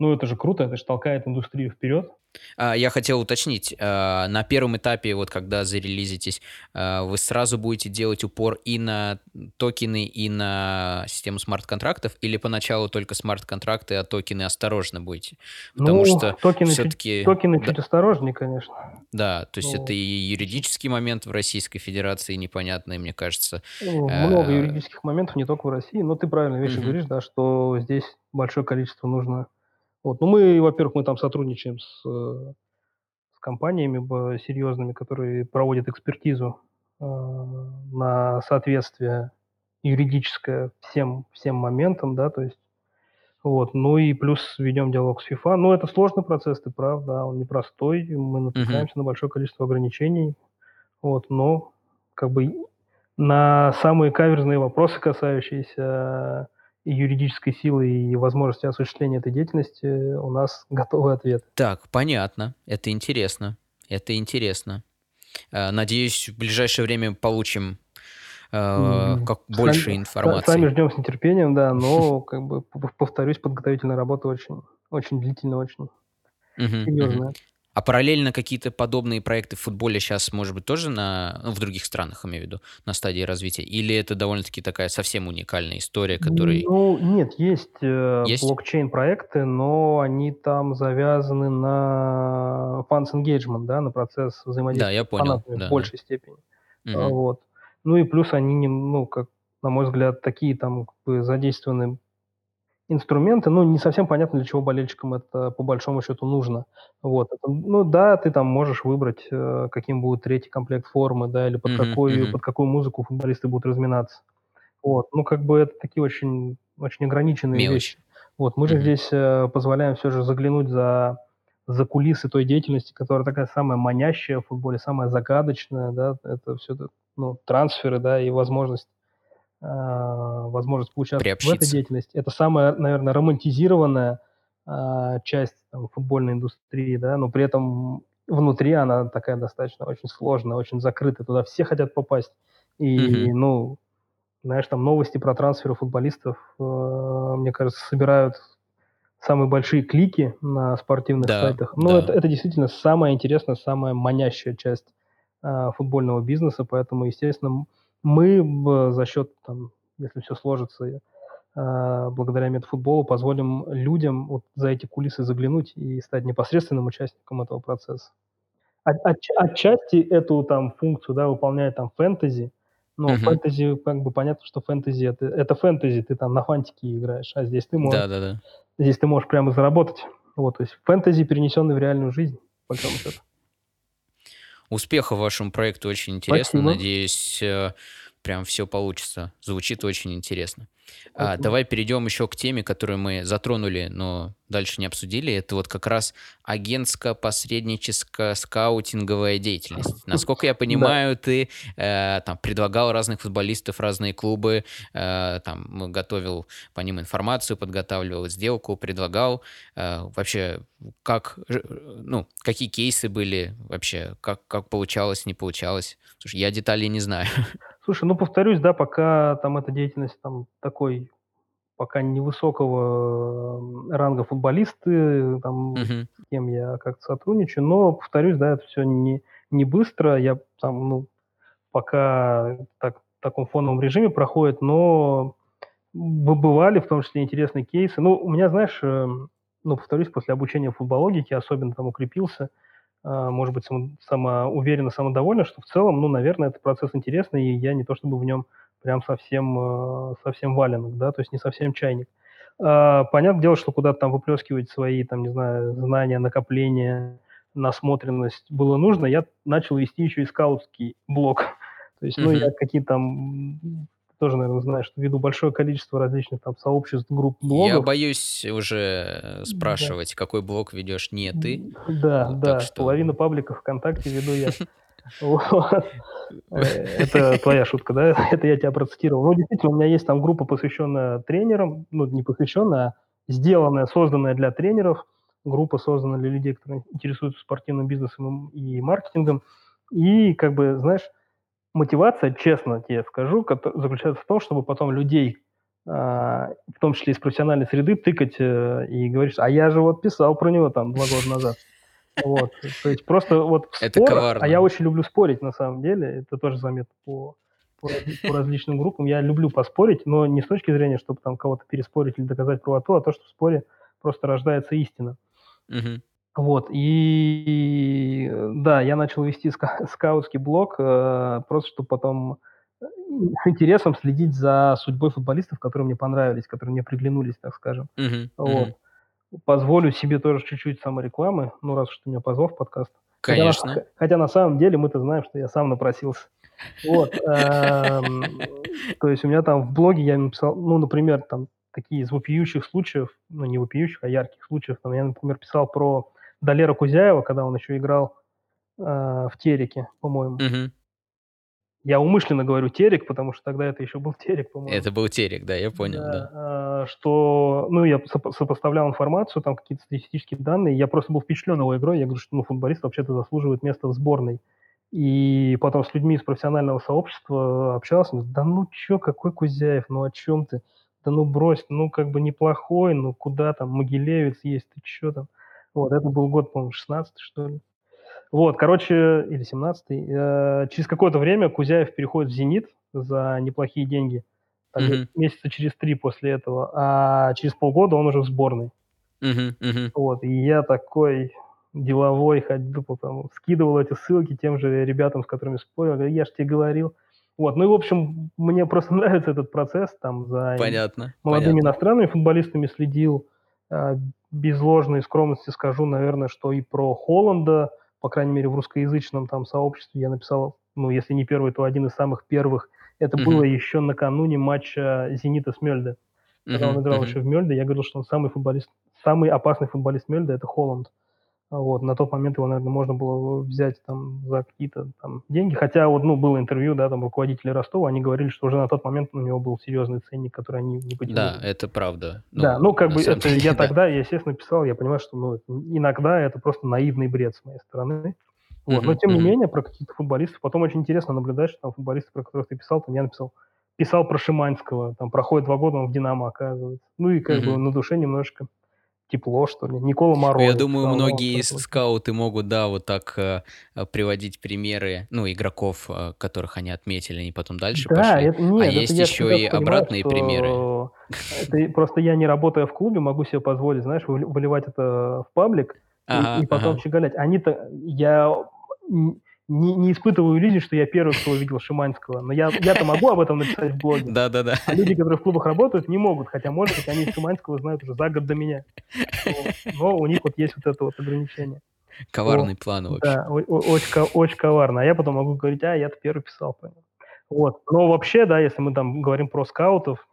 Ну, это же круто, это же толкает индустрию вперед. А, я хотел уточнить, а, на первом этапе, вот когда зарелизитесь, а, вы сразу будете делать упор и на токены, и на систему смарт-контрактов, или поначалу только смарт-контракты, а токены осторожно будете? Потому Ну, что токены чуть, все-таки, токены да, чуть осторожнее, конечно. да, то есть это Ну, и юридический момент в Российской Федерации непонятный, мне кажется. ну, много юридических моментов, не только в России, но ты правильно вещи говоришь, да, что здесь большое количество нужно. Вот, ну, мы, во-первых, мы там сотрудничаем с э, с компаниями серьезными, которые проводят экспертизу, э, на соответствие юридическое всем всем моментам, да, то есть вот. Ну и плюс ведем диалог с FIFA. Ну, это сложный процесс, ты прав, да, он непростой, мы натыкаемся на большое количество ограничений, вот, но как бы на самые каверзные вопросы, касающиеся и юридической силы, и возможности осуществления этой деятельности, у нас готовый ответ. Так, понятно. Это интересно. Это интересно. Э, Надеюсь, в ближайшее время получим э, как больше сами са сами информации. ждем с нетерпением, да, но, как бы, повторюсь, подготовительная работа очень очень длительная, очень серьезная. А параллельно какие-то подобные проекты в футболе сейчас, может быть, тоже на, ну, в других странах, имею в виду, на стадии развития? Или это довольно-таки такая совсем уникальная история, которой Ну, нет, есть, э, есть? блокчейн-проекты, но они там завязаны на fans engagement, да, на процесс Да, взаимодействия я с понял. фанатами в Да, да. большей степени. Мгм. вот. Ну и плюс они не ну, как, на мой взгляд, такие там как бы задействованы инструменты, ну, не совсем понятно, для чего болельщикам это по большому счету нужно. Вот. Ну да, ты там можешь выбрать, э, каким будет третий комплект формы, да, или под Мгм, какую мгм. под какую музыку футболисты будут разминаться. Вот. Ну, как бы это такие очень очень ограниченные Мелочь. вещи. Вот. Мы же Мгм. здесь, э, позволяем все же заглянуть за за кулисы той деятельности, которая такая самая манящая в футболе, самая загадочная, да, это все ну, трансферы, да, и возможность э, возможность поучаствовать в этой деятельности. Это самая, наверное, романтизированная э, часть там, футбольной индустрии, да, но при этом внутри она такая достаточно очень сложная, очень закрытая, туда все хотят попасть. И, mm-hmm. ну, знаешь, там новости про трансферы футболистов, э, мне кажется, собирают самые большие клики на спортивных да, сайтах. Ну, да. это, это действительно самая интересная, самая манящая часть э, футбольного бизнеса, поэтому, естественно, мы за счет, там, если все сложится, э, благодаря медфутболу позволим людям вот за эти кулисы заглянуть и стать непосредственным участником этого процесса. От, от, отчасти эту там функцию да, выполняет там фэнтези, но угу. фэнтези, как бы понятно, что фэнтези это, это фэнтези, ты там на фантике играешь, а здесь ты можешь, да, да, да. здесь ты можешь прямо заработать. Вот, то есть фэнтези, перенесенный в реальную жизнь, по большому счету. Успехов вашему проекту очень интересно. Спасибо. Надеюсь, э, прям все получится. Звучит очень интересно. А, давай перейдем еще к теме, которую мы затронули, но дальше не обсудили. Это вот как раз агентско-посредническая скаутинговая деятельность. Насколько я понимаю, да. ты э, там предлагал разных футболистов, разные клубы, э, там готовил по ним информацию, подготавливал сделку, предлагал. Э, вообще, как, ну, какие кейсы были вообще, как, как получалось, не получалось? Слушай, я деталей не знаю. Слушай, ну повторюсь, да, пока там эта деятельность там такой, пока невысокого ранга футболисты, там, угу. с кем я как-то сотрудничаю, но повторюсь, да, это все не, не быстро, я там, ну, пока так, в таком фоновом режиме проходит, но бывали в том числе интересные кейсы. Ну, у меня, знаешь, эм, ну, повторюсь, после обучения футбологики особенно там укрепился – может быть, само, самоуверенно, самодовольна, что в целом, ну, наверное, этот процесс интересный, и я не то чтобы в нем прям совсем, а, совсем валенок, да, то есть не совсем чайник. А, понятное дело, что куда-то там выплескивать свои, там, не знаю, знания, накопления, насмотренность было нужно, я начал вести еще и скаутский блог. То есть, ну, mm-hmm. я какие-то там тоже, наверное, знаешь, что ввиду большое количество различных там сообществ, групп, блогов. Я боюсь уже спрашивать, да. какой блог ведешь не ты. Да, вот, да, что... половина пабликов ВКонтакте веду я. Это твоя шутка, да? Это я тебя процитировал. Ну, действительно, у меня есть там группа, посвященная тренерам, ну, не посвященная, а сделанная, созданная для тренеров, группа создана для людей, которые интересуются спортивным бизнесом и маркетингом. И, как бы, знаешь, мотивация, честно тебе скажу, заключается в том, чтобы потом людей, а, в том числе из профессиональной среды, тыкать э, и говорить, а я же вот писал про него там два года назад. Вот. То есть просто вот в это а я очень люблю спорить на самом деле, это тоже заметно по, по, по различным группам. Я люблю поспорить, но не с точки зрения, чтобы там кого-то переспорить или доказать правоту, а то, что в споре просто рождается истина. Угу. Вот, и да, я начал вести ска- скаутский блог, э, просто чтобы потом э, с интересом следить за судьбой футболистов, которые мне понравились, которые мне приглянулись, так скажем. Мгм, Вот. мгм. Позволю себе тоже чуть-чуть саморекламы, ну, раз уж ты меня позвал в подкаст. Хотя на, Конечно. хотя на самом деле мы-то знаем, что я сам напросился. Вот. эм, То есть у меня там в блоге я написал, ну, например, там такие из вопиющих случаев, ну, не вопиющих, а ярких случаев. Там я, например, писал про Далера Кузяева, когда он еще играл э, в Тереке, по-моему. Угу. Я умышленно говорю Терек, потому что тогда это еще был Терек, по-моему. Это был Терек, да, я понял, да. да. Э, что, ну, я сопоставлял информацию, там какие-то статистические данные, я просто был впечатлен его игрой, я говорю, что, ну, футболист вообще-то заслуживает места в сборной. И потом с людьми из профессионального сообщества общался, да ну чё, какой Кузяев, ну о чем ты? Да ну брось, ну как бы неплохой, ну куда там, Могилевец есть, ты чё там? Вот, это был год, по-моему, 16 что ли. Вот, короче, или 17-й. Э, через какое-то время Кузяев переходит в «Зенит» за неплохие деньги. Так, uh-huh. Месяца через три после этого. А через полгода он уже в сборной. Uh-huh, uh-huh. Вот, и я такой деловой ходил, потом скидывал эти ссылки тем же ребятам, с которыми спорил. Говорю, я же тебе говорил. Вот, ну и, в общем, мне просто нравится этот процесс. Там за понятно, молодыми понятно. иностранными футболистами следил. А, без ложной скромности скажу, наверное, что и про Холланда, по крайней мере, в русскоязычном там сообществе я написал, ну, если не первый, то один из самых первых. Это uh-huh. было еще накануне матча «Зенита» с Мельде. Когда uh-huh. он играл uh-huh. еще в Мельде, я говорил, что он самый футболист, самый опасный футболист Мельде – это Холланд. Вот, на тот момент его, наверное, можно было взять там за какие-то там деньги. Хотя вот, ну, было интервью, да, там руководители Ростова, они говорили, что уже на тот момент у него был серьезный ценник, который они не потянули. Да, это правда. Ну, да, ну, как бы это деле, я да. тогда, я, естественно, писал, я понимаю, что, ну, иногда это просто наивный бред с моей стороны. Вот, но тем не менее, про каких-то футболистов потом очень интересно наблюдать, что там футболисты, про которых ты писал, там я написал, писал про Шиманского, там проходит два года, он в Динамо оказывается. Ну и как бы на душе немножко тепло, что ли. Никола Мороз. Я думаю, многие скауты могут, да, вот так э, э, приводить примеры, ну, игроков, э, которых они отметили, они потом дальше да, пошли. Это, нет, а это есть еще и обратные понимаю, примеры. Это, просто я, не работая в клубе, могу себе позволить, знаешь, выливать это в паблик ага, и, и потом ага. щеголять. Они-то, я не, не испытываю иллюзий, что я первый, кто увидел Шиманского. Но я, я-то могу об этом написать в блоге. Да, да, да. А люди, которые в клубах работают, не могут. Хотя, может быть, они Шиманского знают уже за год до меня. Но у них вот есть вот это вот ограничение. Коварный вот. план вообще. Да, очень, очень коварно. А я потом могу говорить, а, я-то первый писал. Понял. Вот. Но вообще, да, если мы там говорим про скаутов,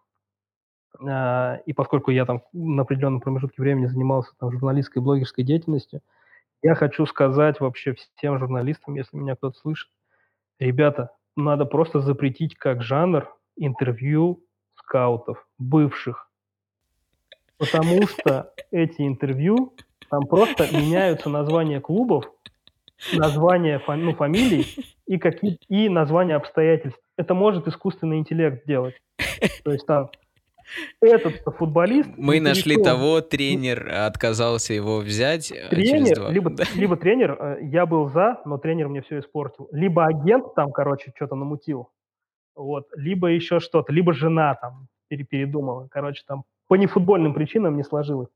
э, и поскольку я там на определенном промежутке времени занимался там журналистской и блогерской деятельностью, я хочу сказать вообще всем журналистам, если меня кто-то слышит, ребята, надо просто запретить как жанр интервью скаутов, бывших. Потому что эти интервью, там просто меняются названия клубов, названия фами- ну, фамилий и, какие- и названия обстоятельств. Это может искусственный интеллект делать. То есть там этот футболист... Мы нашли того, тренер отказался его взять. Э, тренер, либо, либо тренер, э, я был за, но тренер мне все испортил. Либо агент там, короче, что-то намутил. Вот, либо еще что-то, либо жена там передумала. Короче, там по нефутбольным причинам не сложилось.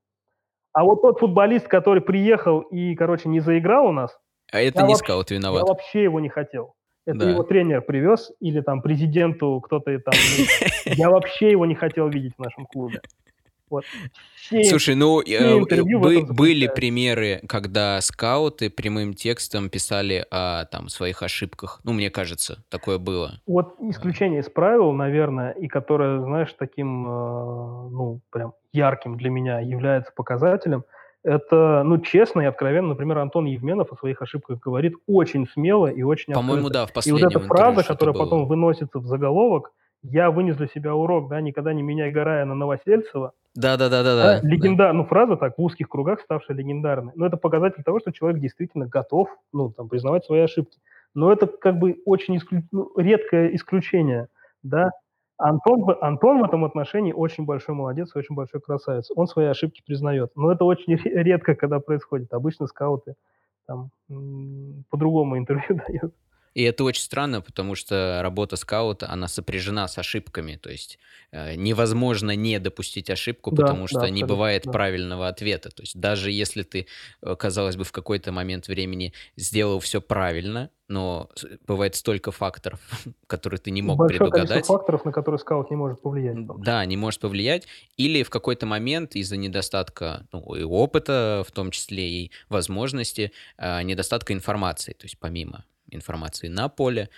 А вот тот футболист, который приехал и, короче, не заиграл у нас... А это не скаут виноват. Я вообще его не хотел. Это да. его тренер привез, или там президенту кто-то там... Я вообще его не хотел видеть в нашем клубе. Вот. Все, Слушай, ну э, бы, были примеры, когда скауты прямым текстом писали о там своих ошибках. Ну, мне кажется, такое было. Вот исключение из правил, наверное, и которое, знаешь, таким, э, ну, прям ярким для меня является показателем – это, ну, честно и откровенно, например, Антон Евменов о своих ошибках говорит очень смело и очень По-моему, да, в последнем И вот эта фраза, которая потом выносится в заголовок, я вынес для себя урок, да, никогда не меняй Гарая на Новосельцева. Да, да, да, да, да. Легенда, да. ну фраза так в узких кругах ставшая легендарной. Но это показатель того, что человек действительно готов, ну там признавать свои ошибки. Но это как бы очень исклю... ну, редкое исключение, да. Антон, Антон в этом отношении очень большой молодец, очень большой красавец. Он свои ошибки признает. Но это очень редко, когда происходит. Обычно скауты там по-другому интервью дают. И это очень странно, потому что работа скаута, она сопряжена с ошибками. То есть э, невозможно не допустить ошибку, да, потому что да, не бывает да. правильного ответа. То есть даже если ты, э, казалось бы, в какой-то момент времени сделал все правильно, но бывает столько факторов, которые ты не мог Большое предугадать. факторов, на которые скаут не может повлиять. Да, не может повлиять. Или в какой-то момент из-за недостатка ну, и опыта, в том числе и возможности, э, недостатка информации, то есть помимо информации на поле.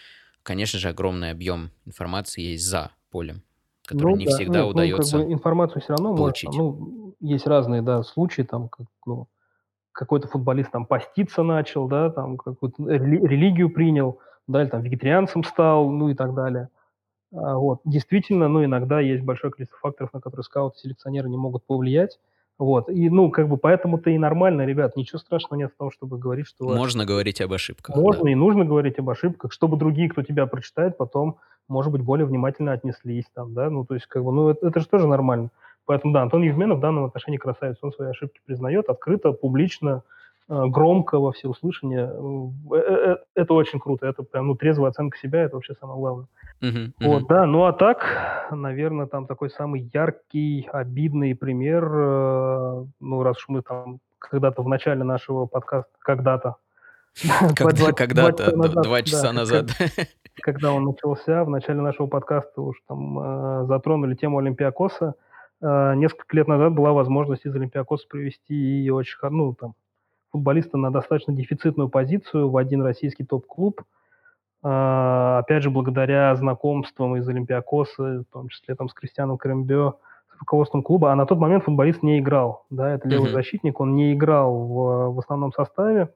Конечно же, огромный объем информации есть за полем, который ну, не да. всегда ну, удается ну, как бы информацию все равно получить. Можно, ну, есть разные да, случаи, там, как, ну, какой-то футболист там поститься начал, да, там какую-то религию принял, да, или там вегетарианцем стал, ну и так далее. А, вот. Действительно, ну, иногда есть большое количество факторов, на которые скауты, селекционеры не могут повлиять. Вот. И, ну, как бы поэтому-то и нормально, ребят, ничего страшного нет в том, чтобы говорить, что... Можно говорить об ошибках. Можно да. и нужно говорить об ошибках, чтобы другие, кто тебя прочитает, потом, может быть, более внимательно отнеслись там, да, ну, то есть, как бы, ну, это, это же тоже нормально. Поэтому, да, Антон Евменов в данном отношении красавец, он свои ошибки признает открыто, публично, э, громко во всеуслышание. Э, э, это очень круто, это прям, ну, трезвая оценка себя, это вообще самое главное. Uh-huh, uh-huh. Вот, да, ну а так, наверное, там такой самый яркий, обидный пример, ну, раз уж мы там когда-то в начале нашего подкаста, когда-то, когда, когда-то, два часа назад. Когда он начался, в начале нашего подкаста уж там затронули тему Олимпиакоса. Э, несколько лет назад была возможность из Олимпиакоса привести и очень, ну, там, футболиста на достаточно дефицитную позицию в один российский топ-клуб – а, опять же, благодаря знакомствам из Олимпиакоса, в том числе там с Кристианом Крембе, с руководством клуба, а на тот момент футболист не играл, да, это левый Мгм. защитник, он не играл в, в основном составе,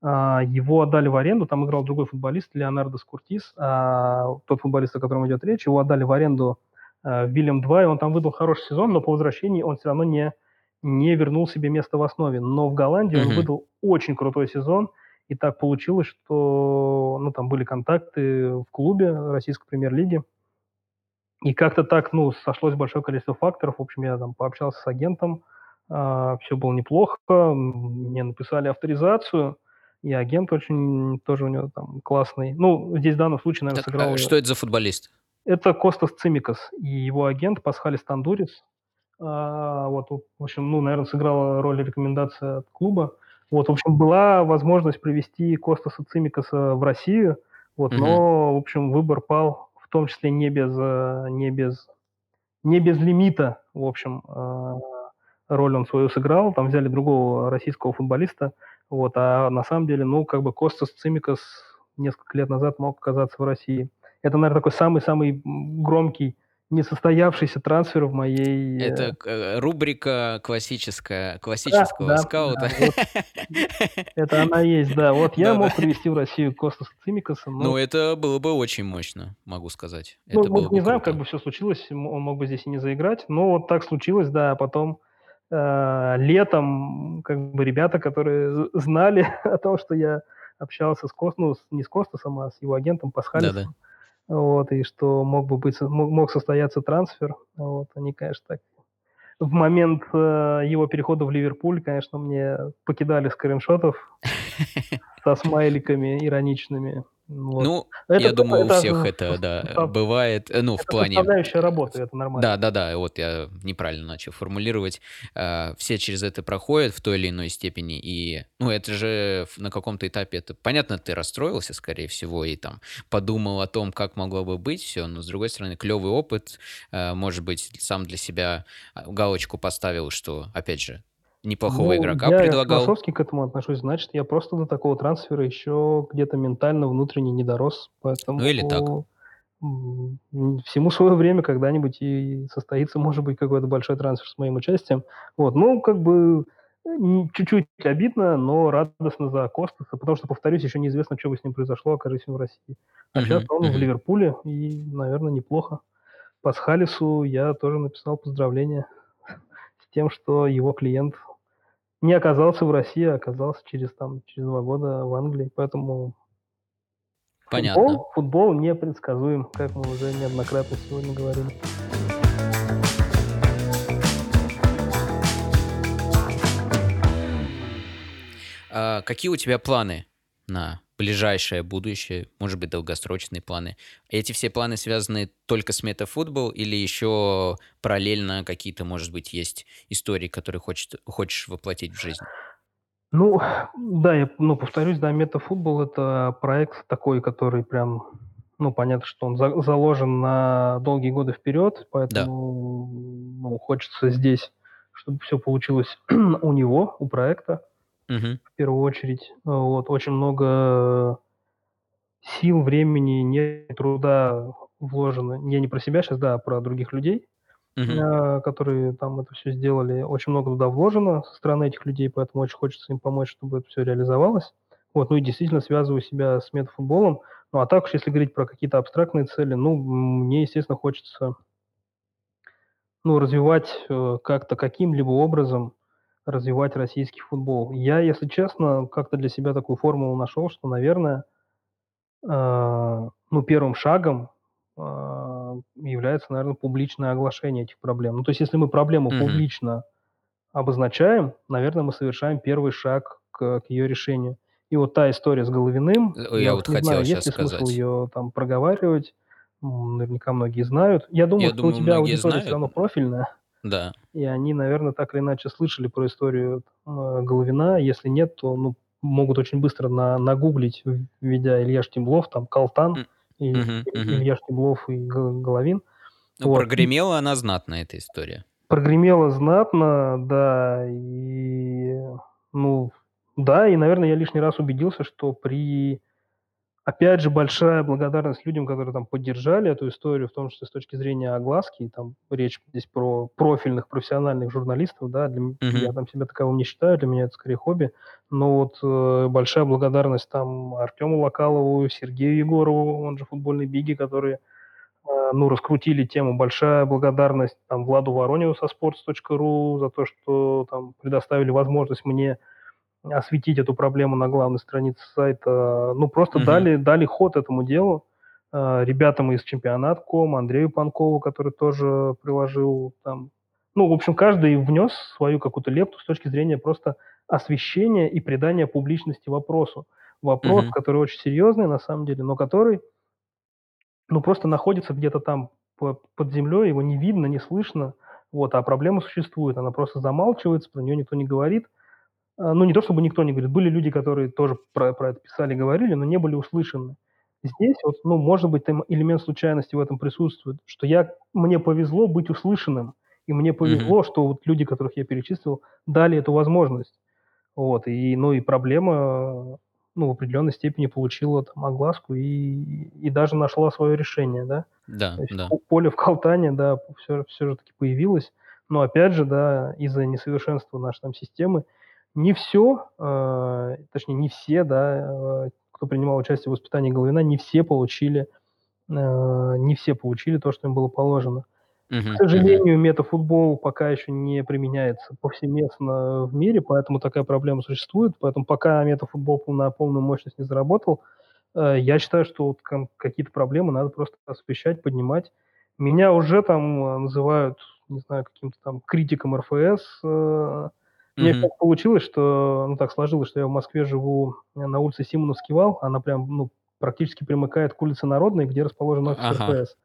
а, его отдали в аренду, там играл другой футболист, Леонардо Скуртис, а, тот футболист, о котором идет речь, его отдали в аренду в Вильям 2, и он там выдал хороший сезон, но по возвращении он все равно не, не вернул себе место в основе. Но в Голландии он Мгм. выдал очень крутой сезон, и так получилось, что ну, там были контакты в клубе российской премьер-лиги, и как-то так, ну, сошлось большое количество факторов. В общем, я там пообщался с агентом, а, все было неплохо, мне написали авторизацию, и агент очень тоже у него там классный. Ну, здесь в данном случае, наверное, Так, сыграл... а что это за футболист? Это Костас Цимикас и его агент Пасхалис Тандурис. А, вот, в общем, ну, наверное, сыграла роль рекомендация от клуба. Вот, в общем, была возможность привести Костаса Цимикаса в Россию, вот, Мгм. но, в общем, выбор пал в том числе не без, э, не без, не без лимита, в общем, э, роль он свою сыграл, там взяли другого российского футболиста, вот, а на самом деле, ну, как бы Костас Цимикас несколько лет назад мог оказаться в России. Это, наверное, такой самый-самый громкий, несостоявшийся трансфер в моей... э, Это э, рубрика классическая, Да, классического да, скаута. да, вот это она есть, да. Вот я Да-да. мог привести в Россию Костаса Цимикаса, Ну, но это было бы очень мощно, могу сказать. ну, Это вот не бы знаю, как бы все случилось, он мог бы здесь и не заиграть, но вот так случилось, да, а потом э, летом как бы ребята, которые знали о том, что я общался с Кос, ну, не с Костасом, а с его агентом. Пасхалисом, вот, и что мог бы быть, мог состояться трансфер, вот, они, конечно, так в момент э, его перехода в Ливерпуль, конечно, мне покидали скриншотов со смайликами ироничными. Вот. Ну, Это- я думаю, у это- всех это это, да, бывает, э, ну, в Это плане... составляющая работы, это нормально. Да, да, да, вот я неправильно начал формулировать. Э, Все через это проходят в той или иной степени, и, ну, это же в- на каком-то этапе, это, понятно, ты расстроился, скорее всего, и там подумал о том, как могло бы быть все, но, с другой стороны, клевый опыт, э, может быть, сам для себя а, галочку поставил, что, опять же, неплохого Ну, игрока я предлагал. философски к этому отношусь, значит, я просто до такого трансфера еще где-то ментально, внутренне не дорос, поэтому... Ну, или так. Всему свое время когда-нибудь и состоится, может быть, какой-то большой трансфер с моим участием. Вот, ну, как бы чуть-чуть обидно, но радостно за Костаса, потому что, повторюсь, еще неизвестно, что бы с ним произошло, окажись он в России. А Мгм, сейчас он в мгм. Ливерпуле, и, наверное, неплохо. Пасхалису я тоже написал поздравления с тем, что его клиент не оказался в России, а оказался через, там, через два года в Англии. Поэтому Понятно. футбол, футбол непредсказуем, как мы уже неоднократно сегодня говорили. А какие у тебя планы на ближайшее будущее, может быть, долгосрочные планы? Эти все планы связаны только с метафутбол или еще параллельно какие-то, может быть, есть истории, которые хочет, хочешь воплотить в жизнь? Ну, да, я ну, повторюсь, да, метафутбол – это проект такой, который прям, ну, понятно, что он за- заложен на долгие годы вперед, поэтому ну, хочется здесь, чтобы все получилось у него, у проекта. Мгм. в первую очередь. Вот, очень много сил, времени, нет труда вложено. Я не про себя сейчас, да, а про других людей, Мгм. а, которые там это все сделали. Очень много туда вложено со стороны этих людей, поэтому очень хочется им помочь, чтобы это все реализовалось. Вот, ну и действительно связываю себя с метафутболом. Ну а так уж, если говорить про какие-то абстрактные цели, ну, мне, естественно, хочется ну, развивать э, как-то каким-либо образом развивать российский футбол. Я, если честно, как-то для себя такую формулу нашел, что, наверное, а, ну, первым шагом а, является, наверное, публичное оглашение этих проблем. Ну, то есть, если мы проблему Мгм. публично обозначаем, наверное, мы совершаем первый шаг к, к ее решению. И вот та история с Головиным, Э, я вот не хотел знаю, есть ли смысл сказать. ее там проговаривать. Наверняка многие знают. Я думаю, Я что думаю, у тебя аудитория все равно знают. профильная. Да. И они, наверное, так или иначе слышали про историю э, Головина. Если нет, то ну, могут очень быстро на, нагуглить, введя Илья Штемблов, там Калтан, М, и, и- мгм. Илья Штемблов и Головин. Ну, Вот. прогремела она знатно, эта история. Прогремело знатно, да, и, ну, да, и, наверное, я лишний раз убедился, что при Опять же, большая благодарность людям, которые там поддержали эту историю, в том числе с точки зрения огласки. Там речь здесь про профильных, профессиональных журналистов, да. Для, Мгм. Я там себя таковым не считаю, для меня это скорее хобби. Но вот э, большая благодарность там Артему Локалову, Сергею Егорову, он же футбольный биги, которые э, ну, раскрутили тему. Большая благодарность там Владу Воронину со sports.ru за то, что там предоставили возможность мне осветить эту проблему на главной странице сайта. Ну, просто Мгм. дали, дали ход этому делу. Э, Ребятам из чемпионат.ком, Андрею Панкову, который тоже приложил там... Ну, в общем, каждый внес свою какую-то лепту с точки зрения просто освещения и придания публичности вопросу. Вопрос, Мгм. который очень серьезный на самом деле, но который, ну, просто находится где-то там по- под землей, его не видно, не слышно. Вот, а проблема существует, она просто замалчивается, про нее никто не говорит. А, ну, не то чтобы никто не говорит, были люди, которые тоже про про это писали, говорили, но не были услышаны. Здесь вот, ну, может быть, там элемент случайности в этом присутствует, что я мне повезло быть услышанным, и мне повезло, что вот люди, которых я перечислил, дали эту возможность. Вот, и, ну, и проблема, ну, в определенной степени получила там огласку и и даже нашла свое решение, да. Да, То есть да. по поле в Калтане, да, все все же таки появилось. Но опять же, да, из-за несовершенства нашей там системы не все, точнее, не все, да, э, кто принимал участие в воспитании Головина, не все получили, э, не все получили то, что им было положено. К сожалению, метафутбол пока еще не применяется повсеместно в мире, поэтому такая проблема существует. Поэтому пока метафутбол на полную мощность не заработал, э, я считаю, что вот какие-то проблемы надо просто освещать, поднимать. Меня уже там, э, называют, не знаю, каким-то там критиком РФС. Мгм. так получилось, что, ну, так сложилось, что я в Москве живу, э, на улице Симоновский вал. Она прям, ну, практически примыкает к улице Народной, где расположен офис Ага. РФС.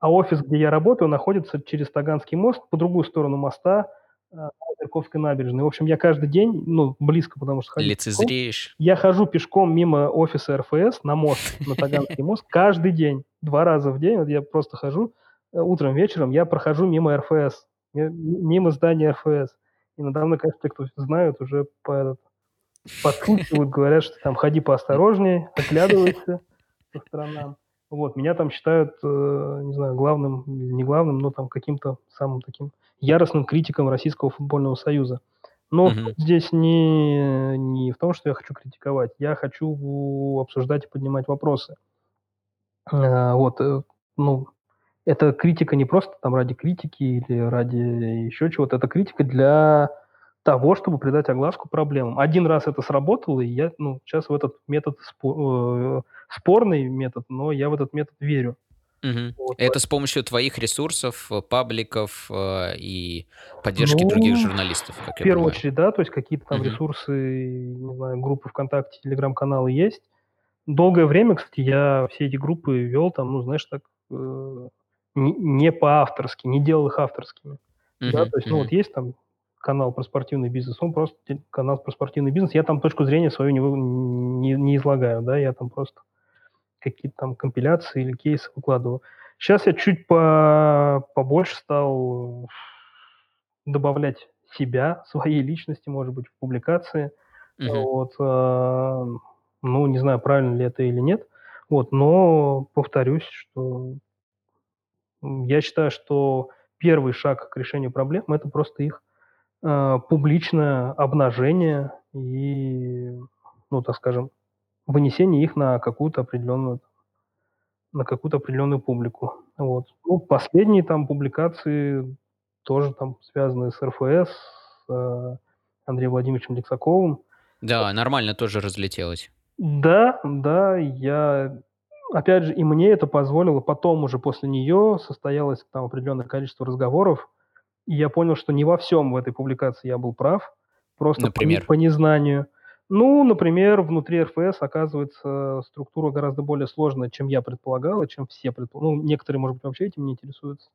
А офис, где я работаю, находится через Таганский мост, по другую сторону моста, э, на Озерковской набережной. В общем, я каждый день, ну, близко, потому что ходить пешком. Лицезреешь. Я хожу пешком мимо офиса РФС на мост, на Таганский мост каждый день, 2 раза в день. Вот я просто хожу, э, утром, вечером я прохожу мимо РФС, мимо здания РФС. И надо мной, конечно, те, кто знают, уже по этот подшучивают, говорят, что там: "Ходи поосторожнее, оглядывайся по сторонам". Вот, меня там считают, э, не знаю, главным не главным, но там каким-то самым таким яростным критиком Российского футбольного союза. Но суть здесь не не в том, что я хочу критиковать. Я хочу обсуждать и поднимать вопросы. Э, вот, э, ну, это критика не просто там ради критики или ради еще чего-то. Это критика для того, чтобы придать огласку проблемам. Один раз это сработало, и я, ну, щас в этот метод спо э, спорный метод, но я в этот метод верю. Мгм. Вот, Это с помощью твоих ресурсов, э, пабликов, э, и поддержки других Ну, журналистов, в как я первую понимаю. очередь, да, то есть какие-то там Мгм. ресурсы, не знаю, группы ВКонтакте, телеграм-каналы есть. Долгое время, кстати, я все эти группы вел там, ну, знаешь, так, э, не по-авторски, не делал их авторскими. Да, Мгм. то есть, ну, вот есть там канал про спортивный бизнес, он просто канал про спортивный бизнес. Я там точку зрения свою не не не излагаю, да, я там просто какие-то там компиляции или кейсы выкладываю. Щас я чуть по побольше стал добавлять себя, своей личности, может быть, в публикации. Мгм. Вот, а, ну, не знаю, правильно ли это или нет. Вот, но повторюсь, что я считаю, что первый шаг к решению проблем- это просто их, а, публичное обнажение и, ну, так скажем, вынесение их на какую-то определенную на какую-то определенную публику. Вот. Ну, последние там публикации тоже там связаны с РФС, с, э, Андреем Владимировичем Лексаковым. Да, нормально тоже разлетелось. Да, да, я опять же, и мне это позволило потом уже после нее состоялось там определенное количество разговоров, и я понял, что не во всем в этой публикации я был прав, просто по Например? по незнанию. Ну, например, внутри РФС, оказывается, структура гораздо более сложная, чем я предполагал и чем все предпо ну, некоторые, может быть, вообще этим не интересуются.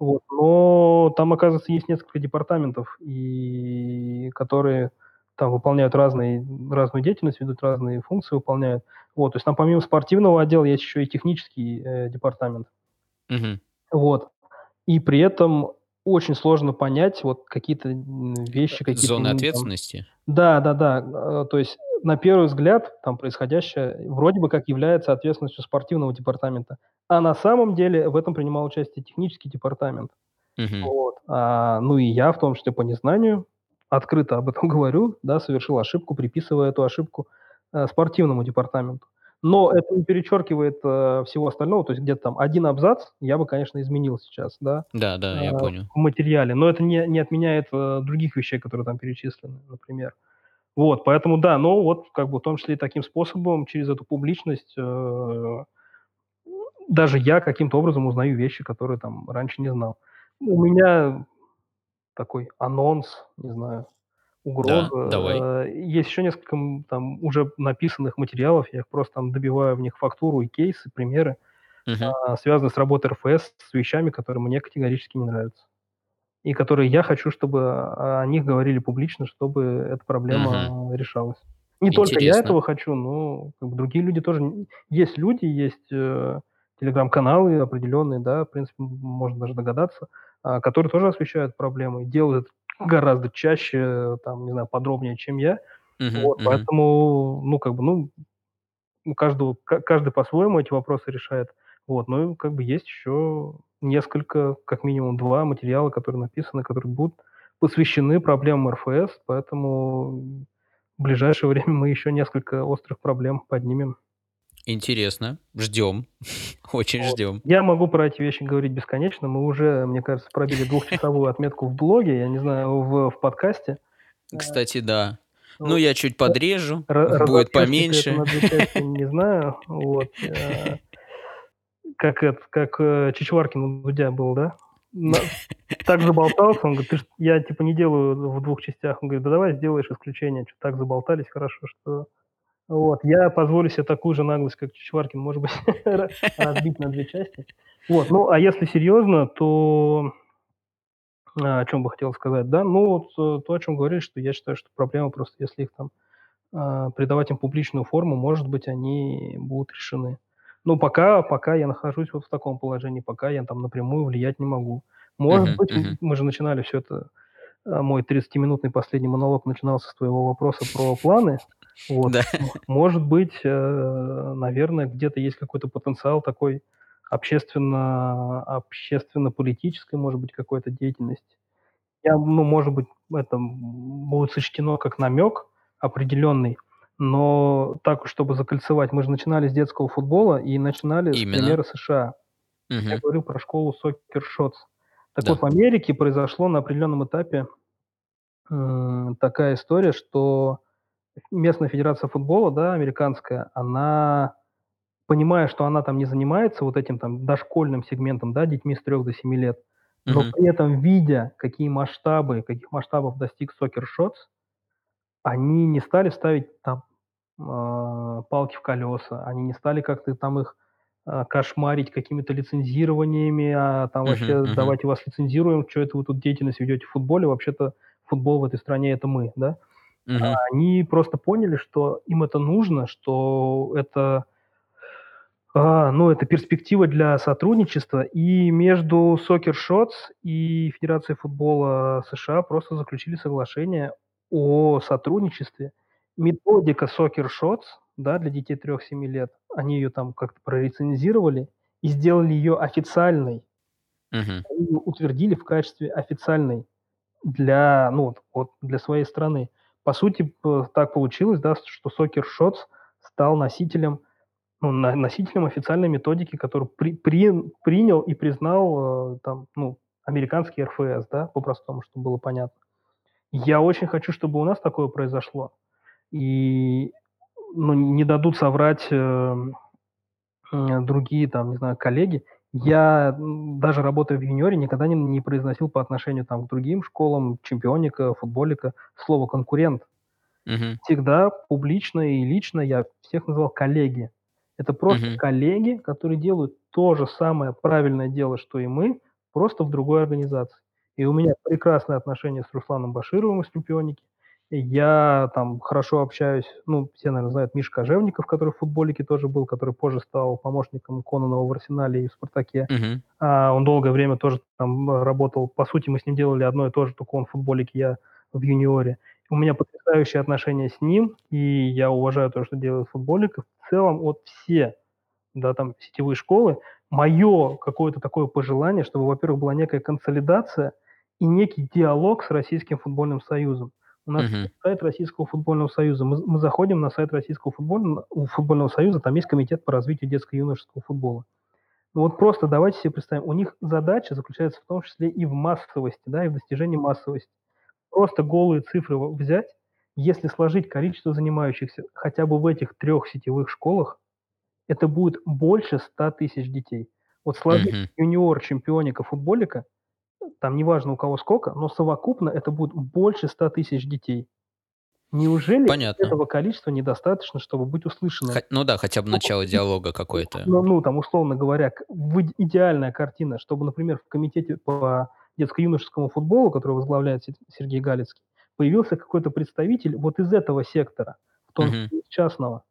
Вот, но там, оказывается, есть несколько департаментов, и которые там выполняют разные разную деятельность, ведут разные функции, выполняют. Вот, то есть там помимо спортивного отдела есть еще и технический, э, департамент. Мгм. Вот. И при этом очень сложно понять вот какие-то, вещи, какие-то, Зоны ну, там ответственности? Да-да-да, э, то есть на первый взгляд, там происходящее вроде бы как является ответственностью спортивного департамента, а на самом деле в этом принимал участие технический департамент. Мгм. Вот. А, ну и я, в том числе по незнанию, открыто об этом говорю, да, совершил ошибку, приписывая эту ошибку э, спортивному департаменту. Но это не перечеркивает э, всего остального, то есть где-то там один абзац я бы, конечно, изменил сейчас, да, Да, да, я э, понял. в материале, но это не, не отменяет э, других вещей, которые там перечислены, например. Вот, поэтому да, но вот как бы в том числе и таким способом, через эту публичность, э, даже я каким-то образом узнаю вещи, которые там раньше не знал. У меня такой анонс, не знаю, Да, угроза. давай. Э, есть еще несколько, там уже написанных материалов, я их просто там добиваю в них фактуру и кейсы, примеры, а, связанные с работой РФС, с вещами, которые мне категорически не нравятся. И которые я хочу, чтобы о них говорили публично, чтобы эта проблема решалась. Не только я Интересно. этого хочу, но как бы другие люди тоже. Есть люди, есть э, телеграм-каналы определенные, да, в принципе, можно даже догадаться, которые тоже освещают проблемы, делают это гораздо чаще, там, не знаю, подробнее, чем я. Мгм, Вот, мгм. поэтому, ну, как бы, ну, у каждого, ка- каждый по-своему эти вопросы решает. Вот, ну, и как бы есть еще несколько, как минимум два материала, которые написаны, которые будут посвящены проблемам РФС, поэтому в ближайшее время мы еще несколько острых проблем поднимем. Интересно. Ждем. Очень Вот. ждем. Я могу про эти вещи говорить бесконечно. Мы уже, мне кажется, пробили двухчасовую отметку в блоге, я не знаю, в, в подкасте. Кстати, да. Ну, Вот. я чуть подрежу, Ра- будет поменьше. не знаю. Вот. э, Как, это, как э, Чичваркин у Дудя был, да? Так заболтался, он говорит, я типа не делаю в двух частях. Он говорит, да давай сделаешь исключение, что так заболтались хорошо, что... Вот, я позволю себе такую же наглость, как Чичваркин, может быть, ра- разбить на две части. Вот, ну, а если серьезно, то а, о чем бы хотел сказать, да? Ну, вот э, то, о чем говорили, что я считаю, что проблема просто, если их там а, придавать им публичную форму, может быть, они будут решены. Ну, пока, пока я нахожусь вот в таком положении, пока я там напрямую влиять не могу. Может быть, мы же начинали все это, а, мой 30-минутный последний монолог начинался с твоего вопроса про планы. Вот. Да. Может быть, э, наверное, где-то есть какой-то потенциал такой общественно, общественно-политической, может быть, какой-то деятельности. Я, ну, может быть, это будет сочтено как намек определенный, но так, чтобы закольцевать. Мы же начинали с детского футбола и начинали с Именно. примера США. Я Мгм. говорю про школу Soccer Shots. Так Да. вот, в Америке произошло на определенном этапе м, такая история, что местная федерация футбола, да, американская, она, понимая, что она там не занимается вот этим там дошкольным сегментом, да, детьми с 3 до 7 лет, но Мгм. при этом видя, какие масштабы, каких масштабов достиг Soccer Shots, они не стали ставить там а, палки в колеса, они не стали как-то там их а, кошмарить какими-то лицензированиями, а там Мгм, вообще мгм. давайте вас лицензируем, что это вы тут деятельность ведете в футболе, вообще-то футбол в этой стране это мы, да? Мгм. Они просто поняли, что им это нужно, что это а, ну, это перспектива для сотрудничества. И между Soccer Shots и Федерацией футбола США просто заключили соглашение о сотрудничестве. Методика Soccer Shots, да, для детей 3-7 лет, они ее там как-то прорецензировали и сделали ее официальной. Мгм. Они ее утвердили в качестве официальной для, ну, вот для своей страны. По сути, так получилось, да, что Soccer Shots стал носителем ну, носителем официальной методики, которую при при принял и признал, э, там, ну, американский РФС, да, по-простому, чтобы было понятно. Я очень хочу, чтобы у нас такое произошло. И, ну, не дадут соврать, м, другие, там, не знаю, коллеги. Я, даже работая в юниоре, никогда не не произносил по отношению, там, к другим школам, чемпионика, футболика, слово "конкурент". Мгм. Всегда публично и лично я всех называл коллеги. Это просто Мгм. коллеги, которые делают то же самое правильное дело, что и мы, просто в другой организации. И у меня прекрасные отношения с Русланом Башировым из "Чемпионики". И Я там хорошо общаюсь, ну, все, наверное, знают Мишу Кожевников, который в футболике тоже был, который позже стал помощником Кононова в "Арсенале" и в "Спартаке". Мгм. А, он долгое время тоже там, э, работал. По сути, мы с ним делали одно и то же, только он в футболике, я в юниоре. У меня потрясающие отношения с ним, и я уважаю то, что делает футболик. В целом, вот все, да, там, сетевые школы, мое какое-то такое пожелание, чтобы, во-первых, была некая консолидация и некий диалог с Российским футбольным союзом. У нас Мгм. сайт Российского футбольного союза. Мы, мы заходим на сайт Российского футбольного, футбольного союза, там есть комитет по развитию детско-юношеского футбола. Ну вот просто давайте себе представим, у них задача заключается в том числе и в массовости, да, и в достижении массовости. Просто голые цифры взять, если сложить количество занимающихся хотя бы в этих трех сетевых школах, это будет больше 100 тысяч детей. Вот сложить Мгм. юниор, чемпионика, футболика, там неважно у кого сколько, но совокупно это будет больше 100 тысяч детей. Неужели Понятно. этого количества недостаточно, чтобы быть услышанным? Хо- Ну да, хотя бы Ну, начало диалога какое-то. Ну, ну, там, условно говоря, идеальная картина, чтобы, например, в комитете по детско-юношескому футболу, который возглавляет Се- Сергей Галицкий, появился какой-то представитель вот из этого сектора, в том числе из частного.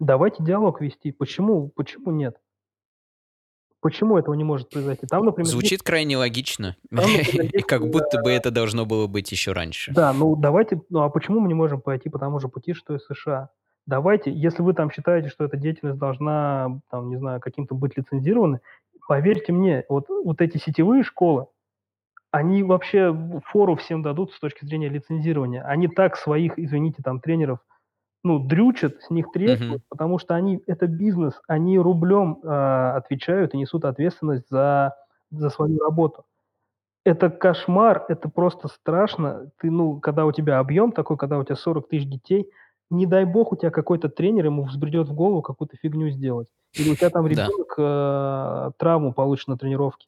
Давайте диалог вести. Почему, почему нет? Почему этого не может произойти? Там, например, есть- Звучит крайне логично. Там, например, И есть, как будто бы это должно было быть еще раньше. Да, ну давайте, ну а почему мы не можем пойти по тому же пути, что и США? Давайте, если вы там считаете, что эта деятельность должна, там, не знаю, каким-то быть лицензирована, поверьте мне, вот, вот эти сетевые школы, они вообще фору всем дадут с точки зрения лицензирования. Они так своих, извините, там, тренеров, ну, дрючат, с них требуют, Мгм. потому что они, это бизнес, они рублем а, отвечают и несут ответственность за, за свою работу. Это кошмар, это просто страшно. Ты, ну, когда у тебя объем такой, когда у тебя 40 тысяч детей, не дай бог у тебя какой-то тренер, ему взбредет в голову какую-то фигню сделать. Или у тебя там ребенок э, травму получит на тренировке.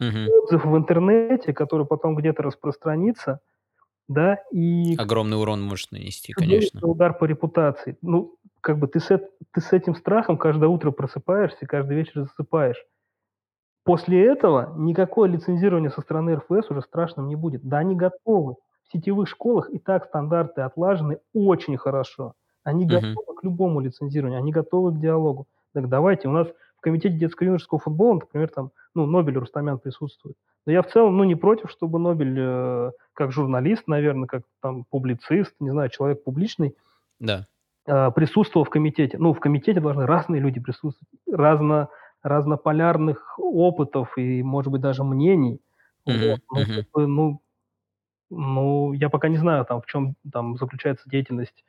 Отзыв в интернете, который потом где-то распространится, да, и Огромный урон может нанести, конечно. удар по репутации. Ну, как бы ты с, ты с этим страхом каждое утро просыпаешься, каждый вечер засыпаешь. После этого никакое лицензирование со стороны РФС уже страшным не будет. Да, они готовы. В сетевых школах и так стандарты отлажены очень хорошо. Они готовы к любому лицензированию, они готовы к диалогу. Так давайте, у нас в комитете детско-юношеского футбола, например, там, ну, Нобель Рустамян присутствует. Но я в целом, ну, не против, чтобы Нобель, э, как журналист, наверное, как там публицист, не знаю, человек публичный, Да. э, присутствовал в комитете. Ну, в комитете должны разные люди присутствовать, разно, разнополярных опытов и, может быть, даже мнений. Мгм, Вот. Ну, бы, ну, ну, я пока не знаю, там, в чем там заключается деятельность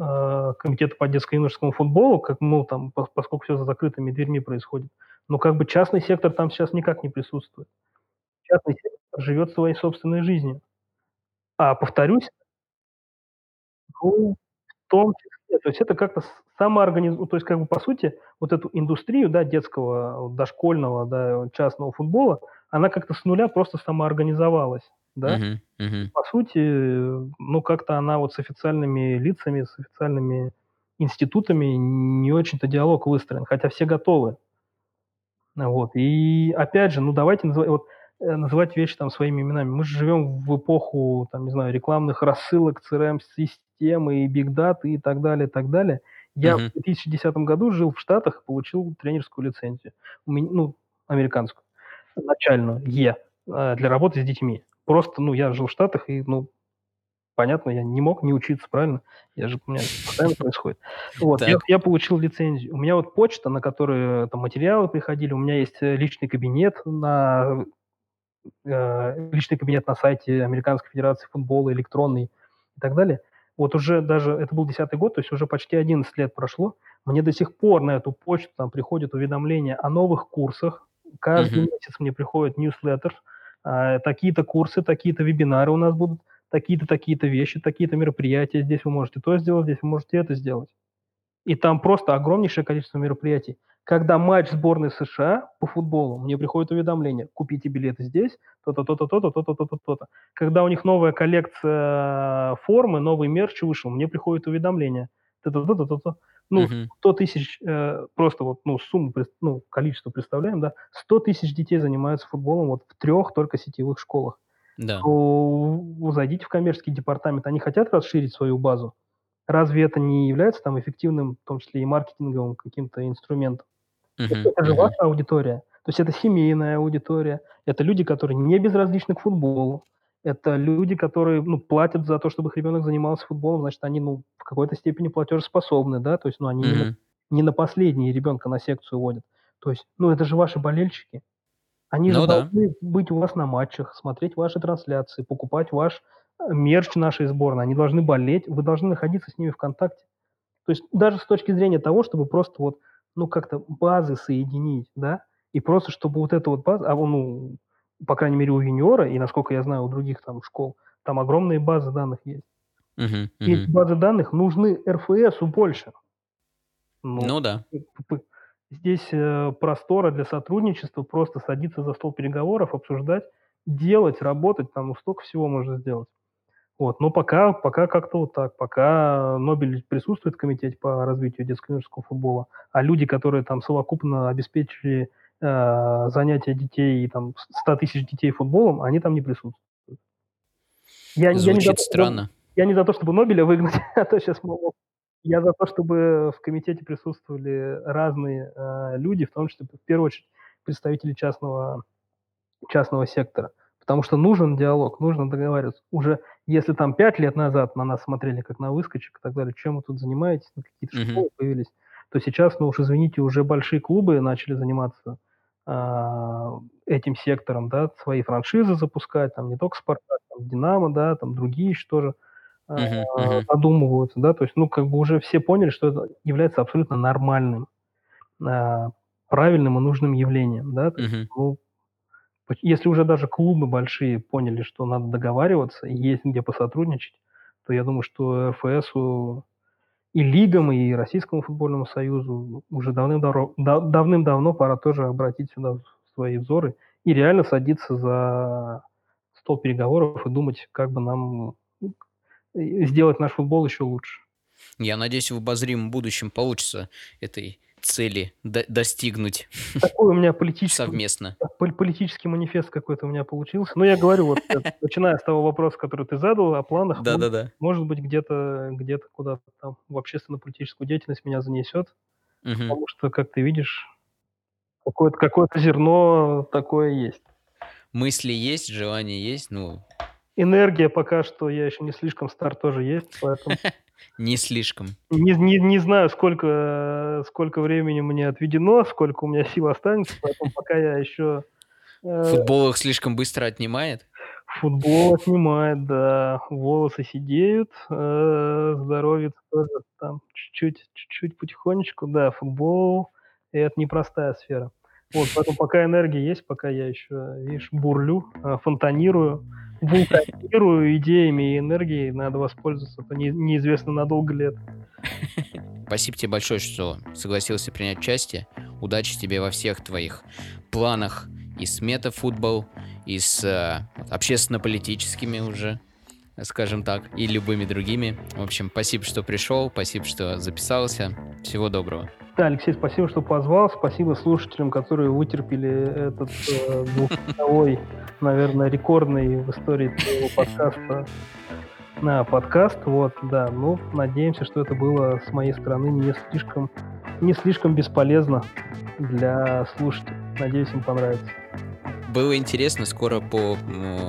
э, комитета по детско-юношескому футболу, как, ну, там, пос- поскольку все за закрытыми дверьми происходит. Но как бы частный сектор там сейчас никак не присутствует. Частный сектор живет своей собственной жизнью. А повторюсь, ну, В том числе, то есть это как-то с самоорганизу то есть как бы по сути вот эту индустрию, да, детского, дошкольного, да, частного футбола, она как-то с нуля просто самоорганизовалась, да. Мгм, мгм. По сути, ну, как-то она вот с официальными лицами, с официальными институтами не очень-то диалог выстроен, хотя все готовы. Вот. И опять же, ну давайте называть, вот, э, называть вещи там своими именами. Мы же живем в эпоху, там, не знаю, рекламных рассылок, CRM-системы и бигдаты и так далее, и так далее. Я Мгм. в 2010 году жил в Штатах и получил тренерскую лицензию. У меня, ну, американскую, начальную, Е, э, для работы с детьми. Просто, ну, я жил в Штатах и, ну, понятно, я не мог не учиться, правильно? Я же, у меня постоянно происходит. Вот, я, я получил лицензию. У меня вот почта, на которую там материалы приходили, у меня есть э, личный кабинет на э, личный кабинет на сайте Американской Федерации футбола, электронный и так далее. Вот уже даже, это был десятый год, то есть уже почти 11 лет прошло, мне до сих пор на эту почту там приходят уведомления о новых курсах, каждый Мгм. месяц мне приходит ньюслеттер, а, такие-то курсы, такие-то вебинары у нас будут, такие-то, такие-то вещи, такие-то мероприятия, здесь вы можете то сделать, здесь вы можете это сделать. И там просто огромнейшее количество мероприятий. Когда матч сборной США по футболу, мне приходит уведомление, купите билеты здесь, то-то, то-то, то-то, то-то, то-то, то-то. Когда у них новая коллекция формы, новый мерч вышел, мне приходит уведомление. То-то, то-то, то-то. Ну, Мгм. 100 тысяч, э, просто вот, ну, сумму, ну, количество представляем, да, 100 тысяч детей занимаются футболом вот в трех только сетевых школах. Да. То зайдите в коммерческий департамент, они хотят расширить свою базу. Разве это не является там эффективным, в том числе и маркетинговым каким-то инструментом? Мгм, Это же мгм. ваша аудитория. То есть это семейная аудитория, это люди, которые не безразличны к футболу, Это люди, которые, ну, платят за то, чтобы их ребенок занимался футболом, значит, они, ну, в какой-то степени платежеспособны, да, то есть, ну, они Мгм. не на последние ребенка на секцию водят. То есть, ну, это же ваши болельщики. Они же Ну да. должны быть у вас на матчах, смотреть ваши трансляции, покупать ваш э, мерч нашей сборной. Они должны болеть, вы должны находиться с ними в контакте. То есть даже с точки зрения того, чтобы просто вот, ну, как-то базы соединить, да, и просто чтобы вот эта вот база, а он, ну, по крайней мере, у юниора, и, насколько я знаю, у других там школ, там огромные базы данных есть. Мгм, И эти мгм. базы данных нужны РФСу больше. Ну, Ну да. Здесь э, простора для сотрудничества, просто садиться за стол переговоров, обсуждать, делать, работать, там ну, столько всего можно сделать. Вот, но пока, пока как-то вот так, пока Нобель присутствует в комитете по развитию детского юношеского футбола, а люди, которые там совокупно обеспечили э, занятия детей, там 100 тысяч детей футболом, они там не присутствуют. Я, я, не за Звучит странно. я не за то, чтобы Нобеля выгнать, а то сейчас могу. Я за то, чтобы в комитете присутствовали разные э, люди, в том числе, в первую очередь, представители частного частного сектора. Потому что нужен диалог, нужно договариваться. Уже если там пять лет назад на нас смотрели как на выскочек и так далее, чем вы тут занимаетесь, ну, какие-то Мгм. школы появились, то сейчас, ну уж извините, уже большие клубы начали заниматься а, этим сектором, да, свои франшизы запускать, там не только Спартак, там Динамо, да, там другие еще тоже а, Мгм, задумываются, да, то есть, ну, как бы уже все поняли, что это является абсолютно нормальным, а, правильным и нужным явлением, да, то есть, ну, Если уже даже клубы большие поняли, что надо договариваться, и есть где посотрудничать, то я думаю, что РФСу и лигам, и Российскому футбольному союзу уже давным-давно, да- давным-давно пора тоже обратить сюда свои взоры и реально садиться за стол переговоров и думать, как бы нам сделать наш футбол еще лучше. Я надеюсь, в обозримом будущем получится этой цели до- достигнуть Такой у меня политический совместно. Пол- политический манифест какой-то у меня получился. Но я говорю, вот начиная с того вопроса, который ты задал, о планах, мо- Да-да-да. может быть, где-то где-то куда-то там в общественно-политическую деятельность меня занесет, Мгм. потому что, как ты видишь, какое-то какое зерно такое есть. Мысли есть, желание есть, ну, Энергия пока что, я еще не слишком стар, тоже есть, поэтому не слишком. не, не, не знаю, сколько, сколько времени мне отведено, сколько у меня сил останется, поэтому пока я еще э, Футбол их слишком быстро отнимает. Футбол отнимает, да. Волосы сидеют, э, здоровье тоже там чуть-чуть, чуть-чуть потихонечку. Да, футбол- это непростая сфера. Вот, поэтому пока энергия есть, пока я еще, видишь, бурлю, э, фонтанирую, вулканирую идеями и энергией, надо воспользоваться, а то не- неизвестно надолго ли это. Спасибо тебе большое, что согласился принять участие. Удачи тебе во всех твоих планах и с метафутбол, и с э, общественно-политическими уже, скажем так, и любыми другими. В общем, спасибо, что пришел, спасибо, что записался. Всего доброго. Да, Алексей, спасибо, что позвал. Спасибо слушателям, которые вытерпели этот э, двухчасовой, наверное, рекордный в истории твоего подкаста на подкаст. Вот, да. Ну, надеемся, что это было с моей стороны не слишком, не слишком бесполезно для слушателей. Надеюсь, им понравится. Было интересно, скоро по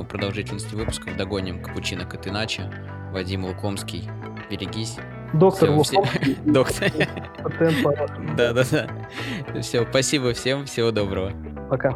продолжительности выпусков догоним Капучино Катынача, Вадим Лукомский. Берегись. Доктор Лукомский, Доктор. пациент по- Да-да-да. Все, спасибо всем, всего доброго. Пока.